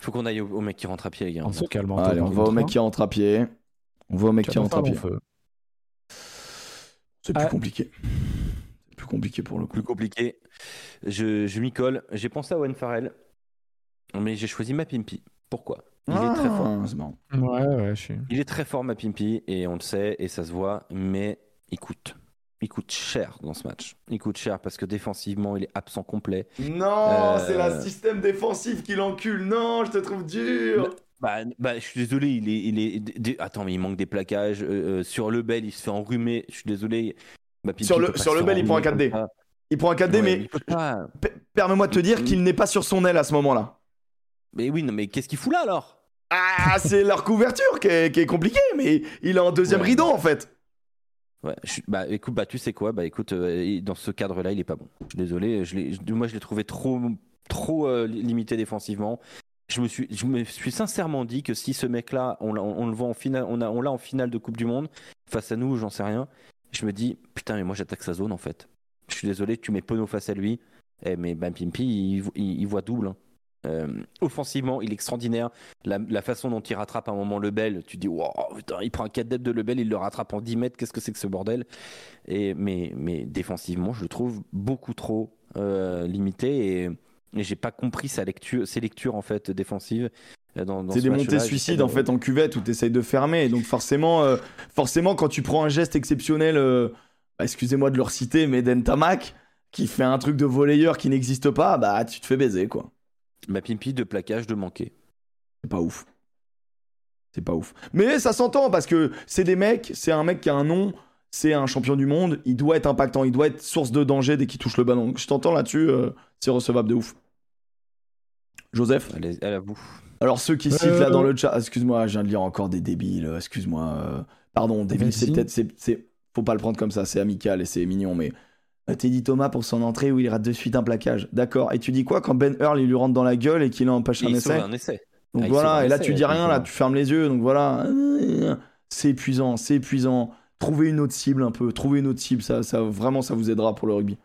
Faut qu'on aille au, au mec qui rentre à pied, les gars. On se calme. Allez, on va au mec qui rentre à pied. On va au mec qui rentre à pied. C'est plus Ouais. compliqué. C'est plus compliqué pour le coup. plus compliqué. Je, je m'y colle. J'ai pensé à Owen Farrell, mais j'ai choisi Mapimpi. Pourquoi? Il est très fort. Ah, c'est marrant. Ouais, ouais, je suis. Il est très fort, Mapimpi, et on le sait, et ça se voit, mais il coûte. Il coûte cher dans ce match. Il coûte cher parce que défensivement, il est absent complet. Non, Euh, c'est la système défensif qui l'encule. Non, je te trouve dur. Bah, bah, je suis désolé, il est, il est. Attends, mais il manque des plaquages. euh, euh, sur le bel, il se fait enrhumer. Je suis désolé. Mapimpi Sur le- sur le bel, il prend un enrhumer 4D. comme ça. Il prend un 4D, Ouais, mais permets-moi de te dire qu'il n'est pas sur son aile à ce moment-là. Mais oui, non, mais qu'est-ce qu'il fout là alors? Ah, c'est leur couverture qui est, qui est compliquée, mais il est en deuxième Ouais. rideau en fait. Ouais, bah écoute, bah tu sais quoi, bah écoute, euh, dans ce cadre-là, il est pas bon. Je suis désolé, moi je l'ai trouvé trop, trop euh, limité défensivement. Je me suis, je me suis sincèrement dit que si ce mec-là, on, le voit en finale, on l'a en finale de Coupe du Monde face à nous, j'en sais rien. Je me dis putain, mais moi j'attaque sa zone en fait. Je suis désolé, tu mets Pono face à lui, eh, mais bah, Pimpi, il, il- il voit double. hein. Euh, offensivement, il est extraordinaire. La, la façon dont il rattrape à un moment Lebel, tu dis, wow, putain, il prend un 4 depth de Lebel, il le rattrape en 10 mètres, qu'est-ce que c'est que ce bordel? Et, mais, mais défensivement, je le trouve beaucoup trop euh, limité et, et j'ai pas compris sa lecture, ses lectures en fait défensives. euh, dans- dans C'est ce des montées suicides de- en fait en cuvette où tu essayes de fermer. Et donc forcément, euh, forcément, quand tu prends un geste exceptionnel, bah, excusez-moi de le reciter, mais d'Entamac, qui fait un truc de volleyeur qui n'existe pas, bah tu te fais baiser quoi. Ma pimpi de plaquage de manquer. C'est pas ouf. C'est pas ouf. Mais ça s'entend parce que c'est des mecs, c'est un mec qui a un nom, c'est un champion du monde, il doit être impactant, il doit être source de danger dès qu'il touche le ballon. Je t'entends là-dessus, euh, c'est recevable de ouf. Joseph? Allez, à la boue. Alors ceux qui Euh, citent là dans le chat, excuse-moi, je viens de lire encore des débiles, euh, excuse-moi. euh, Pardon, débile, c'est peut-être, c'est, c'est- faut pas le prendre comme ça, c'est amical et c'est mignon, mais euh, Teddy Thomas pour son entrée où il rate de suite un plaquage. D'accord. Et tu dis quoi quand Ben Earl il lui rentre dans la gueule et qu'il empêche un Il essai un essai. Donc Ah, il voilà, et là essai, tu dis rien, là euh, tu fermes les yeux, donc voilà. C'est épuisant, c'est épuisant. Trouvez une autre cible un peu, trouvez une autre cible, ça, ça vraiment ça vous aidera pour le rugby.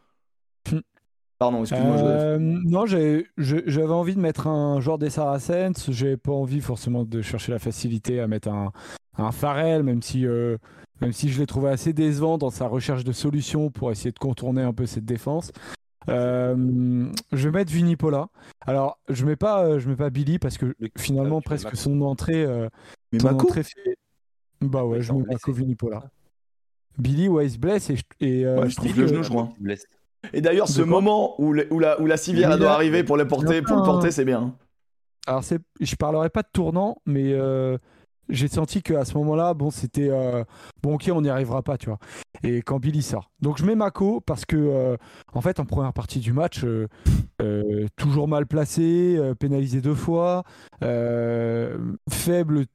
Hmm. Pardon, excuse-moi. Joseph. Euh, non, j'avais envie de mettre un joueur des Saracens. J'ai pas envie forcément de chercher la facilité à mettre un, un Farrell, même si, euh, même si je l'ai trouvé assez décevant dans sa recherche de solutions pour essayer de contourner un peu cette défense. Euh, je vais mettre Vinipola. Alors, je mets pas, euh, je mets pas Billy parce que Le- finalement Ah, presque son entrée, euh, Mais son entrée fait- Bah ouais, je mets. Mako Vinipola. Billy, ouais, il se blesse et, je- et euh, Ouais, je je trouve le genou, je crois. Blesse. Et d'ailleurs, ce moment où, le- où la, où la civière doit là- arriver pour, le porter, pour le porter, c'est bien. Alors, c'est, je parlerai pas de tournant, mais euh, j'ai senti qu'à ce moment-là, bon, c'était euh, bon, ok, on n'y arrivera pas, tu vois. Et quand Billy sort. Donc, je mets Mako parce que, euh, en fait, en première partie du match, euh, toujours mal placé, pénalisé deux fois, faible,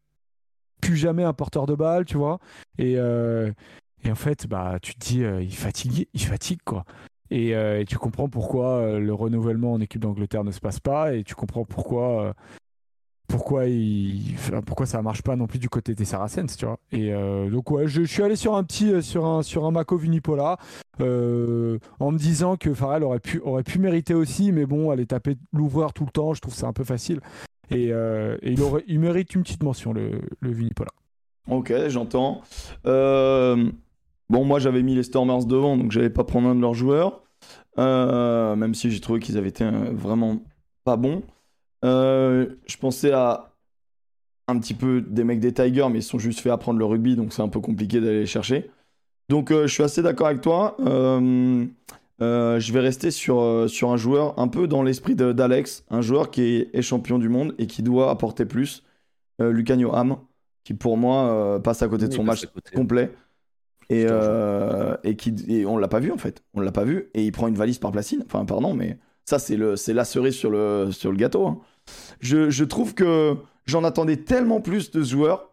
plus jamais un porteur de balle, tu vois. Et, en fait, bah, tu te dis, il fatigue, il fatigue, quoi. Et, tu comprends pourquoi le renouvellement en équipe d'Angleterre ne se passe pas, et tu comprends pourquoi, pourquoi, il, enfin, pourquoi ça marche pas non plus du côté des Saracens, tu vois. Et euh, donc ouais, je, suis allé sur un petit, euh, sur un, sur un Mako Vunipola, euh, en me disant que Farrell aurait pu, aurait pu mériter aussi, mais bon, aller taper l'ouvreur tout le temps, je trouve ça un peu facile. Et, euh, et il, aurait, il mérite une petite mention, le, le Vunipola. Ok, j'entends. Bon, moi j'avais mis les Stormers devant, donc j'allais pas prendre un de leurs joueurs. Même si j'ai trouvé qu'ils avaient été vraiment pas bons. Euh, je pensais à un petit peu des mecs des Tigers, mais ils sont juste fait apprendre le rugby, donc c'est un peu compliqué d'aller les chercher. Donc euh, je suis assez d'accord avec toi. Euh, je vais rester sur, sur un joueur un peu dans l'esprit d'Alex, un joueur qui est, est champion du monde et qui doit apporter plus. Lucanio Ham, qui pour moi passe à côté de son match complet. Et, et, qui, et on l'a pas vu en fait. On l'a pas vu. Et il prend une valise par placine. Enfin, pardon, mais ça, c'est le- c'est la cerise sur le, sur le gâteau. hein. Je, je trouve que j'en attendais tellement plus de ce joueur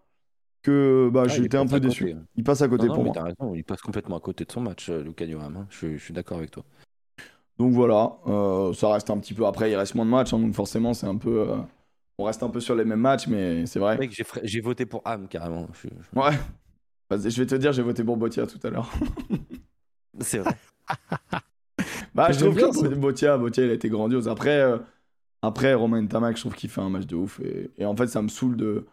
que bah, Ah, il j'étais un peu à déçu. côté. Il passe à côté Non, non, pour mais moi. t'as raison, il passe complètement à côté de son match, euh, Luca Newham, hein. je, je suis d'accord avec toi. Donc voilà, euh, ça reste un petit peu après, il reste moins de matchs, hein, donc forcément c'est un peu... euh, on reste un peu sur les mêmes matchs, mais c'est vrai. Mec, j'ai voté pour Ham carrément. Je- je- Ouais. Vas-y, je vais te dire, j'ai voté pour Botia tout à l'heure. C'est vrai. Bah, je trouve bien que. Botia, Botia, il a été grandiose. Après, euh, après Romain Tamac, je trouve qu'il fait un match de ouf. Et, et en fait, ça me saoule de.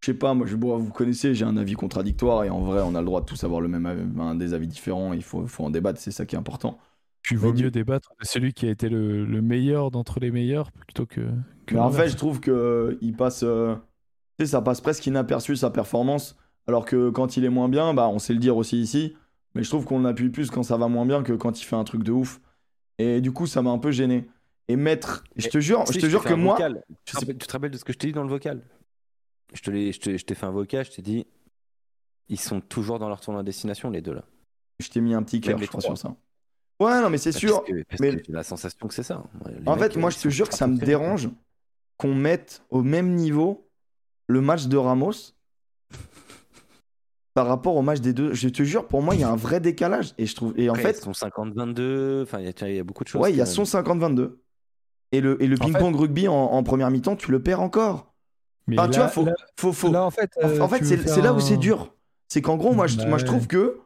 Je sais pas, moi, je, bon, vous connaissez, j'ai un avis contradictoire. Et en vrai, on a le droit de tous avoir le même avis, des avis différents. Il faut, faut en débattre, c'est ça qui est important. Tu vaut mieux débattre de celui qui a été le, le meilleur d'entre les meilleurs plutôt que. que Mais en fait, je trouve que euh, passe. euh, tu sais, ça passe presque inaperçu sa performance. Alors que quand il est moins bien, bah, on sait le dire aussi ici. Mais je trouve qu'on appuie plus quand ça va moins bien que quand il fait un truc de ouf. Et du coup, ça m'a un peu gêné. Et mettre. Je te jure, Si, je te jure que moi. vocal. Tu, te sais- rappelles, tu te rappelles de ce que je t'ai dit dans le vocal? Je te je t'ai fait un vocal, je t'ai dit ils sont toujours dans leur tournoi à destination, les deux là. Je t'ai mis un petit cœur, je crois, sur ça. Ouais, non, mais c'est sûr. que- mais- j'ai la sensation que c'est ça. Les En mecs, fait, moi, euh, je te jure que ça me dérange qu'on mette au même niveau le match de Ramos par rapport au match des deux. Je te jure, pour moi, il y a un vrai décalage. Et je trouve. Et en Après, fait, ils sont 50-22, enfin, il y, a- il y a beaucoup de choses. ouais, il y a son même. 50-22. Et le, et le ping-pong rugby en, en première mi-temps, tu le perds encore. Mais Enfin, tu vois, faut, là- faut, faut- là, en fait, euh, en fait, tu c'est là où c'est dur. C'est qu'en gros, moi je, moi, je trouve que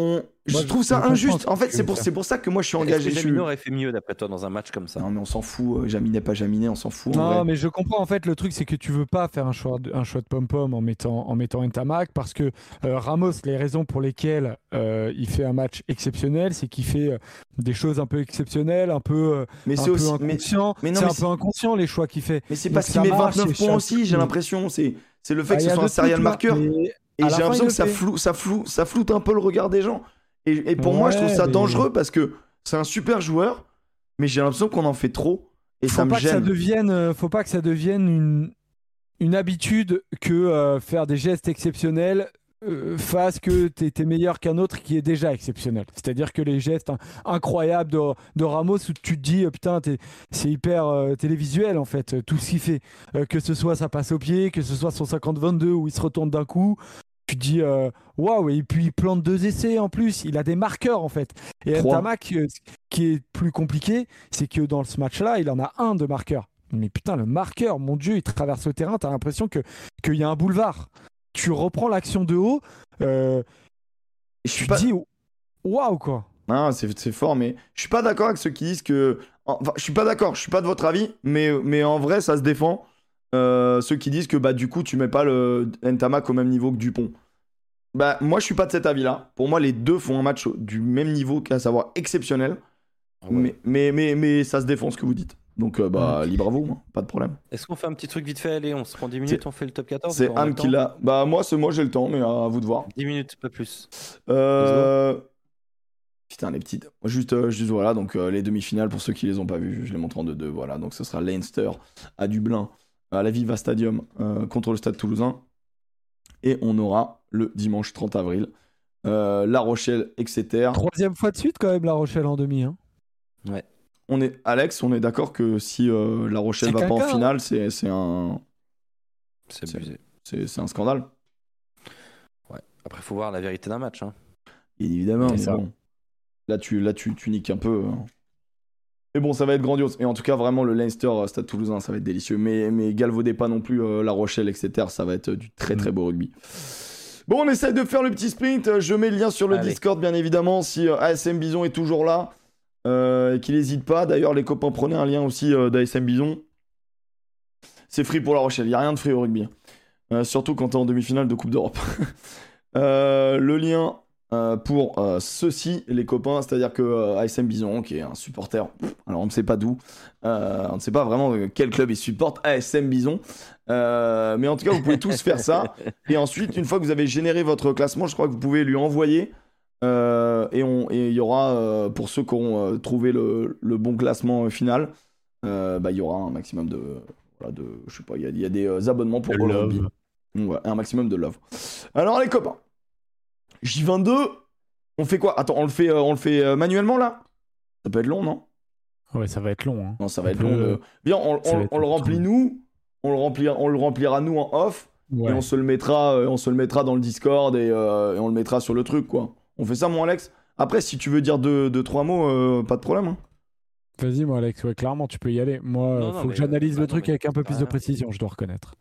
on... je Moi, je- trouve je ça injuste. En fait, c'est pour, c'est pour ça que moi je suis engagé. que je suis- Jamino aurait fait mieux d'après toi dans un match comme ça? Non, mais on s'en fout. euh, Jaminet, pas Jaminet, on s'en fout. Non, mais je comprends. En fait, le truc, c'est que tu veux pas faire un choix de, un choix de pom-pom en mettant, en mettant Ntamak parce que euh, Ramos, les raisons pour lesquelles euh, il fait un match exceptionnel, c'est qu'il fait euh, des choses un peu exceptionnelles, un peu, euh, Mais un c'est peu aussi. Mais, inconscient. mais non, c'est mais un peu inconscient les choix qu'il fait. mais c'est parce ça qu'il met marche 29 et points aussi, j'ai l'impression. C'est c'est le fait Ah, que ce soit un serial marqueur. Et j'ai l'impression que ça, floue, ça, floue, ça floute un peu le regard des gens. Et, et pour moi, je trouve ça mais- dangereux parce que c'est un super joueur, mais j'ai l'impression qu'on en fait trop. Et faut ça me pas que ça gêne. devienne, euh, faut pas que ça devienne une, une habitude que euh, faire des gestes exceptionnels euh, fasse que tu es, meilleur qu'un autre qui est déjà exceptionnel. C'est-à-dire que les gestes hein, incroyables de, de Ramos où tu te dis euh, putain c'est hyper euh, télévisuel en fait tout ce qu'il fait, que ce soit sa passe au pied, que ce soit son 50-22 où il se retourne d'un coup. Tu dis euh, waouh et puis il plante deux essais en plus, il a des marqueurs en fait. Et. Ntamak, euh, qui est plus compliqué, c'est que dans ce match-là, il en a un de marqueur. Mais putain, le marqueur, mon Dieu, il traverse le terrain, t'as l'impression que qu'il y a un boulevard. Tu reprends l'action de haut, euh, Je suis tu pas... te dis waouh quoi. Ah, c'est c'est fort, mais je suis pas d'accord avec ceux qui disent que. Enfin, je suis pas d'accord, je suis pas de votre avis, mais, mais en vrai, ça se défend. Euh, ceux qui disent que bah du coup tu mets pas le Ntamak au même niveau que Dupont. Bah moi je suis pas de cet avis-là. Pour moi les deux font un match du même niveau, qu'à savoir exceptionnel. Mais, mais, mais, mais ça se défend ce que vous dites. Donc euh, bah libre à vous, moi, pas de problème. Est-ce qu'on fait un petit truc vite fait? Allez, on se prend 10 minutes, on fait le top 14 C'est Anne qui l'a. Bah moi c'est moi j'ai le temps, mais à vous de voir. 10 minutes, pas plus. Euh... Putain, les petites. Juste, euh, juste voilà, donc euh, les demi-finales, pour ceux qui les ont pas vues, je les montre en 2-2. Voilà, donc ce sera Leinster à Dublin, à la Viva Stadium, euh, contre le Stade Toulousain. Et on aura le dimanche 30 avril, euh, La Rochelle, Exeter. Troisième fois de suite quand même La Rochelle en demi. Hein. On est, Alex, on est d'accord que si euh, La Rochelle va pas en hein. finale, c'est c'est un, C'est C'est- abusé. c'est c'est un scandale. Ouais. Après, faut voir la vérité d'un match. Hein. Bien évidemment, mais ça. bon. Là, tu, là tu, tu niques un peu. hein. Mais bon, ça va être grandiose. Et en tout cas, vraiment, le Leinster euh, Stade Toulousain, ça va être délicieux. Mais, mais galvaudez pas non plus euh, La Rochelle, etc. Ça va être euh, du très très beau rugby. Bon, on essaye de faire le petit sprint. Je mets le lien sur le Allez. Discord, bien évidemment, si euh, ASM Bison est toujours là. euh, et qu'il n'hésite pas. D'ailleurs, les copains, prenez un lien aussi d'ASM Bison. C'est free pour La Rochelle. Il n'y a rien de free au rugby. Euh, surtout quand t'es en demi-finale de Coupe d'Europe. Le lien euh, pour euh, ceux-ci, les copains, c'est-à-dire que euh, ASM Bison, qui est un supporter, pff, alors on ne sait pas d'où, euh, on ne sait pas vraiment quel club il supporte, ASM Bison, mais en tout cas, vous pouvez tous faire ça. Et ensuite, une fois que vous avez généré votre classement, je crois que vous pouvez lui envoyer. et il y aura, pour ceux qui auront trouvé le, le bon classement final, bah, il y aura un maximum de. Voilà, de je sais pas, il y a, il y a des abonnements pour. Rugby. Ouais, un maximum de love. Alors les copains, J22, on fait quoi? Attends, on le fait, euh, on le fait euh, manuellement là? Ça peut être long, non? Ouais, ça va être long. Hein. Non, ça va On être peut- long. le- Bien, on, ça on- le long. remplit nous, on le remplira, on le remplira nous en off, Ouais. et on se le mettra, euh, on se le mettra dans le Discord et, euh, et on le mettra sur le truc quoi. On fait ça, mon Alex? Après, si tu veux dire deux, deux trois mots, euh, pas de problème. hein. Vas-y, moi, Alex, ouais, clairement, tu peux y aller. Moi, Non, euh, non, faut que j'analyse le non, truc mais avec un peu plus de précision, je dois reconnaître.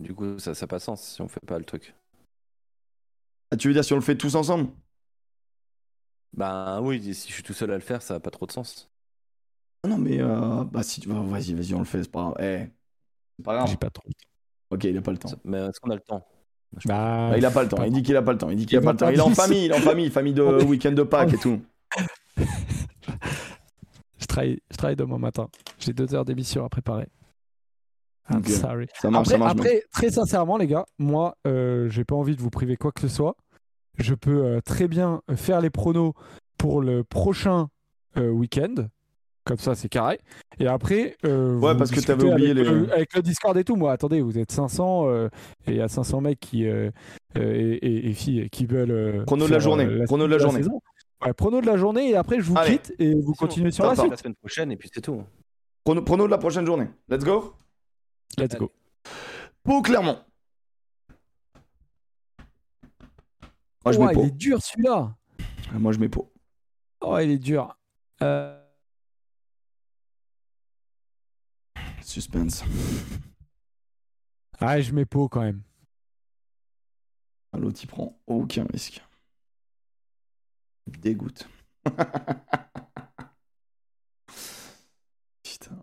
Du coup, ça n'a pas sens si on fait pas le truc. Ah, tu veux dire si on le fait tous ensemble? Bah oui, si je suis tout seul à le faire, ça n'a pas trop de sens. Ah Non, mais euh, bah si tu vas, vas-y, vas-y, on le fait. C'est pas grave. Eh, c'est pas grave. J'ai pas trop. Ok, il a pas le temps. Mais est-ce qu'on a le temps? Bah, Bah, il a pas le temps. Il dit qu'il a pas le temps. Il dit qu'il a pas le temps. Il est en famille. Il est en famille. Famille de week-end de Pâques et tout. je, travaille, je travaille demain matin. J'ai deux heures d'émission à préparer. I'm Ok. sorry. Ça marche, Après, ça marche. mec. après, très sincèrement, les gars, moi, euh, j'ai pas envie de vous priver quoi que ce soit. Je peux euh, très bien faire les pronos pour le prochain euh, week-end. Comme ça, c'est carré. Et après. euh, Ouais, vous parce que t'avais oublié avec, les- le- avec le Discord et tout. Moi, attendez, vous êtes 500 euh, et il y a 500 mecs qui, euh, euh, et, et- et filles qui veulent. euh, Prono de la faire, journée, euh, prono de la journée. saison. Ouais, prono de la journée et après, je vous Allez. quitte et vous continuez sur la Attends, suite. la semaine prochaine et puis c'est tout. Prono, prono de la prochaine journée. Let's go. Let's go. Pau, Clermont. Moi, je Ouah, mets il est dur celui-là. Moi, je mets Pau. Oh, il est dur. Euh, Suspense. Ah, je mets Pau quand même. Ah, L'autre, il prend aucun risque. Dégoûte. Putain.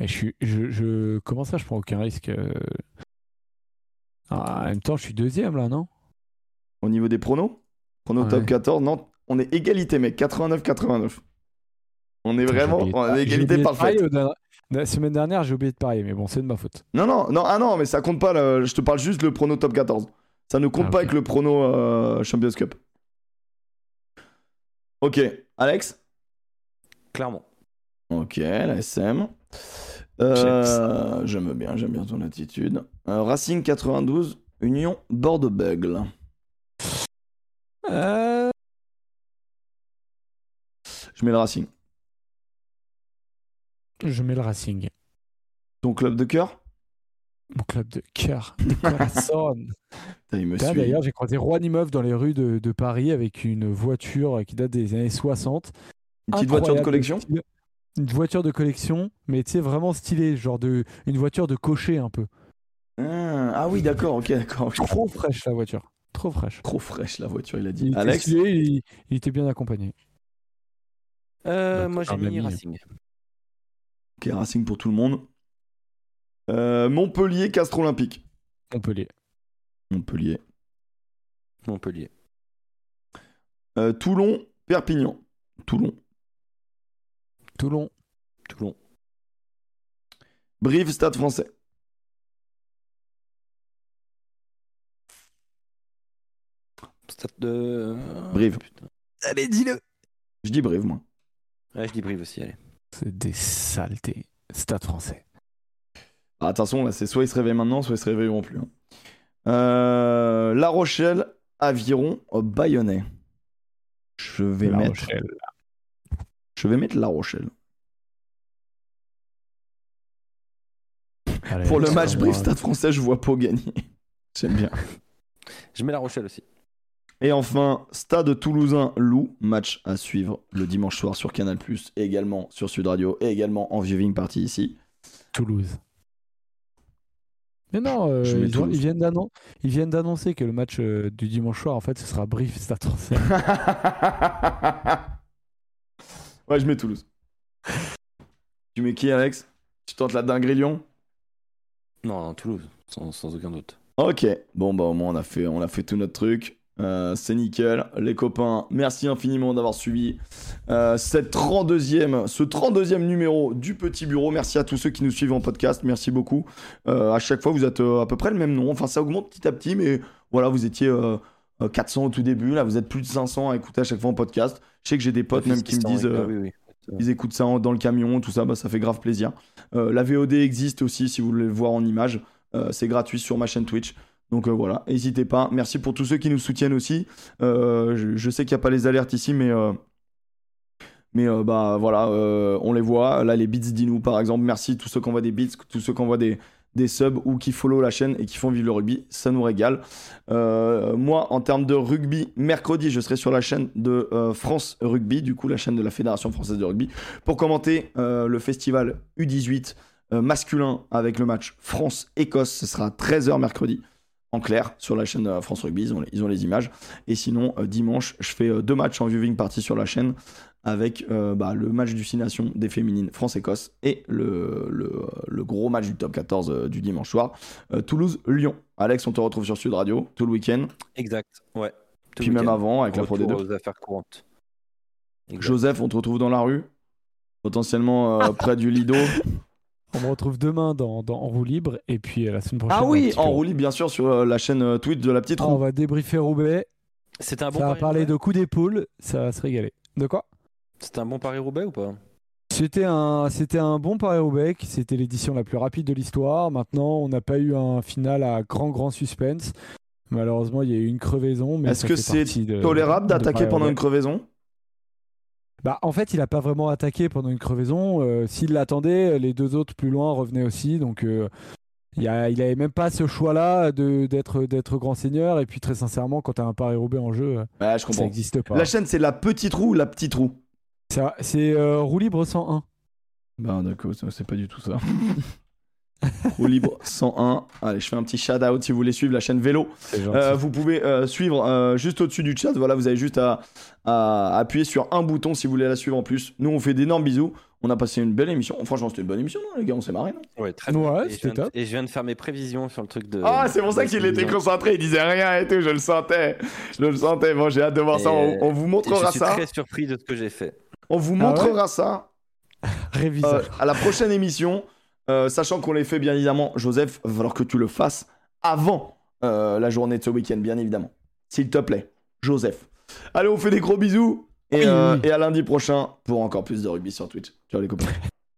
Et je suis, je, je, comment ça, je prends aucun risque euh Ah, En même temps, je suis deuxième là, non? Au niveau des pronos? Pronos Ouais. top 14, non, on est égalité, mec. 89-89. On est vraiment on j'ai égalité de parfaite. La semaine dernière, j'ai oublié de parier, mais bon, c'est de ma faute. Non, non, non, ah non, mais ça compte pas. le- Je te parle juste le prono top 14. Ça ne compte Ah, pas avec le prono euh, Champions Cup. Ok, Alex? Clairement. Ok, la SM. Euh, j'aime bien, j'aime bien ton attitude. Euh, Racing 92, Union Bordeaux-Bègle. Euh, Je mets le Racing. je mets le Racing. Ton club de cœur? Mon club de cœur, de corazon. D'ailleurs, j'ai croisé Imeuf dans les rues de, de Paris avec une voiture qui date des années 60. Une petite voiture de collection? Une voiture de collection, mais tu sais, vraiment stylée, genre de, une voiture de cocher un peu. ah, ah oui, d'accord, ok, d'accord. Trop fraîche la voiture, trop fraîche. Trop fraîche la voiture, il a Il dit. était Alex stylé, il, il était bien accompagné. Euh, Donc, moi, j'ai mis. Racing. Ok, Racing pour tout le monde. Euh, Montpellier, Castres Olympique. Montpellier. Montpellier. Montpellier. Euh, Toulon, Perpignan. Toulon. Toulon. Toulon. Brive, Stade français. Stade de. Brive. Putain. Allez, dis-le Je dis Brive, moi. Ouais, je dis Brive aussi, allez. C'est des saletés. Stade français. Ah, attention, là, c'est soit ils se réveillent maintenant, soit ils se réveilleront plus. hein. Euh, La Rochelle, Aviron, Bayonnais. Je vais La mettre. Rochelle. Je vais mettre La Rochelle. Allez, Pour le match moi. Stade français, je vois Pau gagner. J'aime bien. Je mets La Rochelle aussi. Et enfin, Stade Toulousain Loup, match à suivre le dimanche soir sur Canal+, et également sur Sud Radio, et également en viewing party ici. Toulouse. Mais non, euh, Toulouse. viennent ils viennent d'annoncer que le match euh, du dimanche soir, en fait, ce sera Brief Stade français. ouais, je mets Toulouse. Tu mets qui, Alex? Tu tentes la dinguerie Lyon? Non, non, Toulouse, sans, sans aucun doute. Ok, bon bah au moins on a fait, on a fait tout notre truc. Euh, c'est nickel. Les copains, merci infiniment d'avoir suivi euh, cette 32e, ce 32e numéro du Petit Bureau. Merci à tous ceux qui nous suivent en podcast. Merci beaucoup. Euh, à chaque fois, vous êtes euh, à peu près le même nom. Enfin, ça augmente petit à petit, mais voilà, vous étiez 400 au tout début. Là, vous êtes plus de 500 à écouter à chaque fois en podcast. Je sais que j'ai des potes même qui me disent. Ah euh, oui, oui. ils écoutent ça en- dans le camion, tout ça, bah, ça fait grave plaisir. Euh, la VOD existe aussi si vous voulez le voir en image. Euh, c'est gratuit sur ma chaîne Twitch. Donc euh, voilà, n'hésitez pas. Merci pour tous ceux qui nous soutiennent aussi. Euh, je, je sais qu'il n'y a pas les alertes ici, mais, euh, mais euh, bah voilà, euh, on les voit. Là, les beats d'Inou par exemple. Merci tous ceux qui envoient des beats, tous ceux qui envoient des, des subs ou qui follow la chaîne et qui font vivre le rugby. Ça nous régale. Euh, moi, en termes de rugby, mercredi, je serai sur la chaîne de euh, France Rugby, du coup, la chaîne de la Fédération française de rugby, pour commenter euh, le festival U18 euh, masculin avec le match France-Écosse. Ce sera à 13h mercredi, en clair, sur la chaîne France Rugby. Ils ont les, images. Et sinon, dimanche, je fais deux matchs en viewing party sur la chaîne avec euh, bah, le match du Six Nations des féminines France-Écosse et le, le, le gros match du top 14 euh, du dimanche soir, euh, Toulouse-Lyon. Alex, on te retrouve sur Sud Radio tout le week-end. Exact, ouais. Tout Puis même avant avec la Pro Retour D2. aux affaires courantes. Exact. Joseph, on te retrouve dans la rue, potentiellement euh, près du Lido. On me retrouve demain dans, dans En roue libre et puis euh, la semaine prochaine. Ah oui, en peu. roulis bien sûr sur euh, la chaîne euh, Twitch de la petite Ah, on roue. va débriefer Roubaix. C'était un bon ça va parler de coups d'épaule. Ça va se régaler. De quoi? C'était un bon pari Roubaix ou pas? C'était un, c'était un bon Paris-Roubaix. C'était l'édition la plus rapide de l'histoire. Maintenant, on n'a pas eu un final à grand, grand suspense. Malheureusement, il y a eu une crevaison. mais Est-ce que c'est Tolérable de d'attaquer pendant une Paris-Roubaix. crevaison? Bah, en fait, il n'a pas vraiment attaqué pendant une crevaison. Euh, S'il l'attendait, les deux autres plus loin revenaient aussi. Donc, euh, il y a- il avait même pas ce choix-là de- d'être d'être grand seigneur. Et puis, très sincèrement, quand tu as un Paris-Roubaix en jeu, je ça n'existe pas. La chaîne, c'est la petite roue ou la petite roue C'est euh, roue libre 101. Bah d'accord, ça, c'est pas du tout ça. Roue libre 101. Allez, je fais un petit shout out si vous voulez suivre la chaîne vélo. Euh, vous pouvez euh, suivre euh, juste au-dessus du chat. Voilà, vous avez juste à, à appuyer sur un bouton si vous voulez la suivre en plus. Nous, on fait d'énormes bisous. On a passé une belle émission. Franchement, c'était une bonne émission, non, les gars. On s'est marré, non? Ouais, très Ouais, bien. Et je c'était viens de- top. Et je viens de faire mes prévisions sur le truc de. Ah, c'est pour ça qu'il était concentré. Il disait rien et tout. Je le sentais. Je le sentais. Bon, j'ai hâte de voir ça. On, vous montrera je suis ça. très surpris de ce que j'ai fait. On vous Ah ouais montrera ça euh, à la prochaine émission. Euh, sachant qu'on les fait, bien évidemment, Joseph, va falloir que tu le fasses avant euh, la journée de ce week-end, bien évidemment. S'il te plaît, Joseph. Allez, on fait des gros bisous. Et, euh, oui. et à lundi prochain pour encore plus de rugby sur Twitch. Ciao les copains.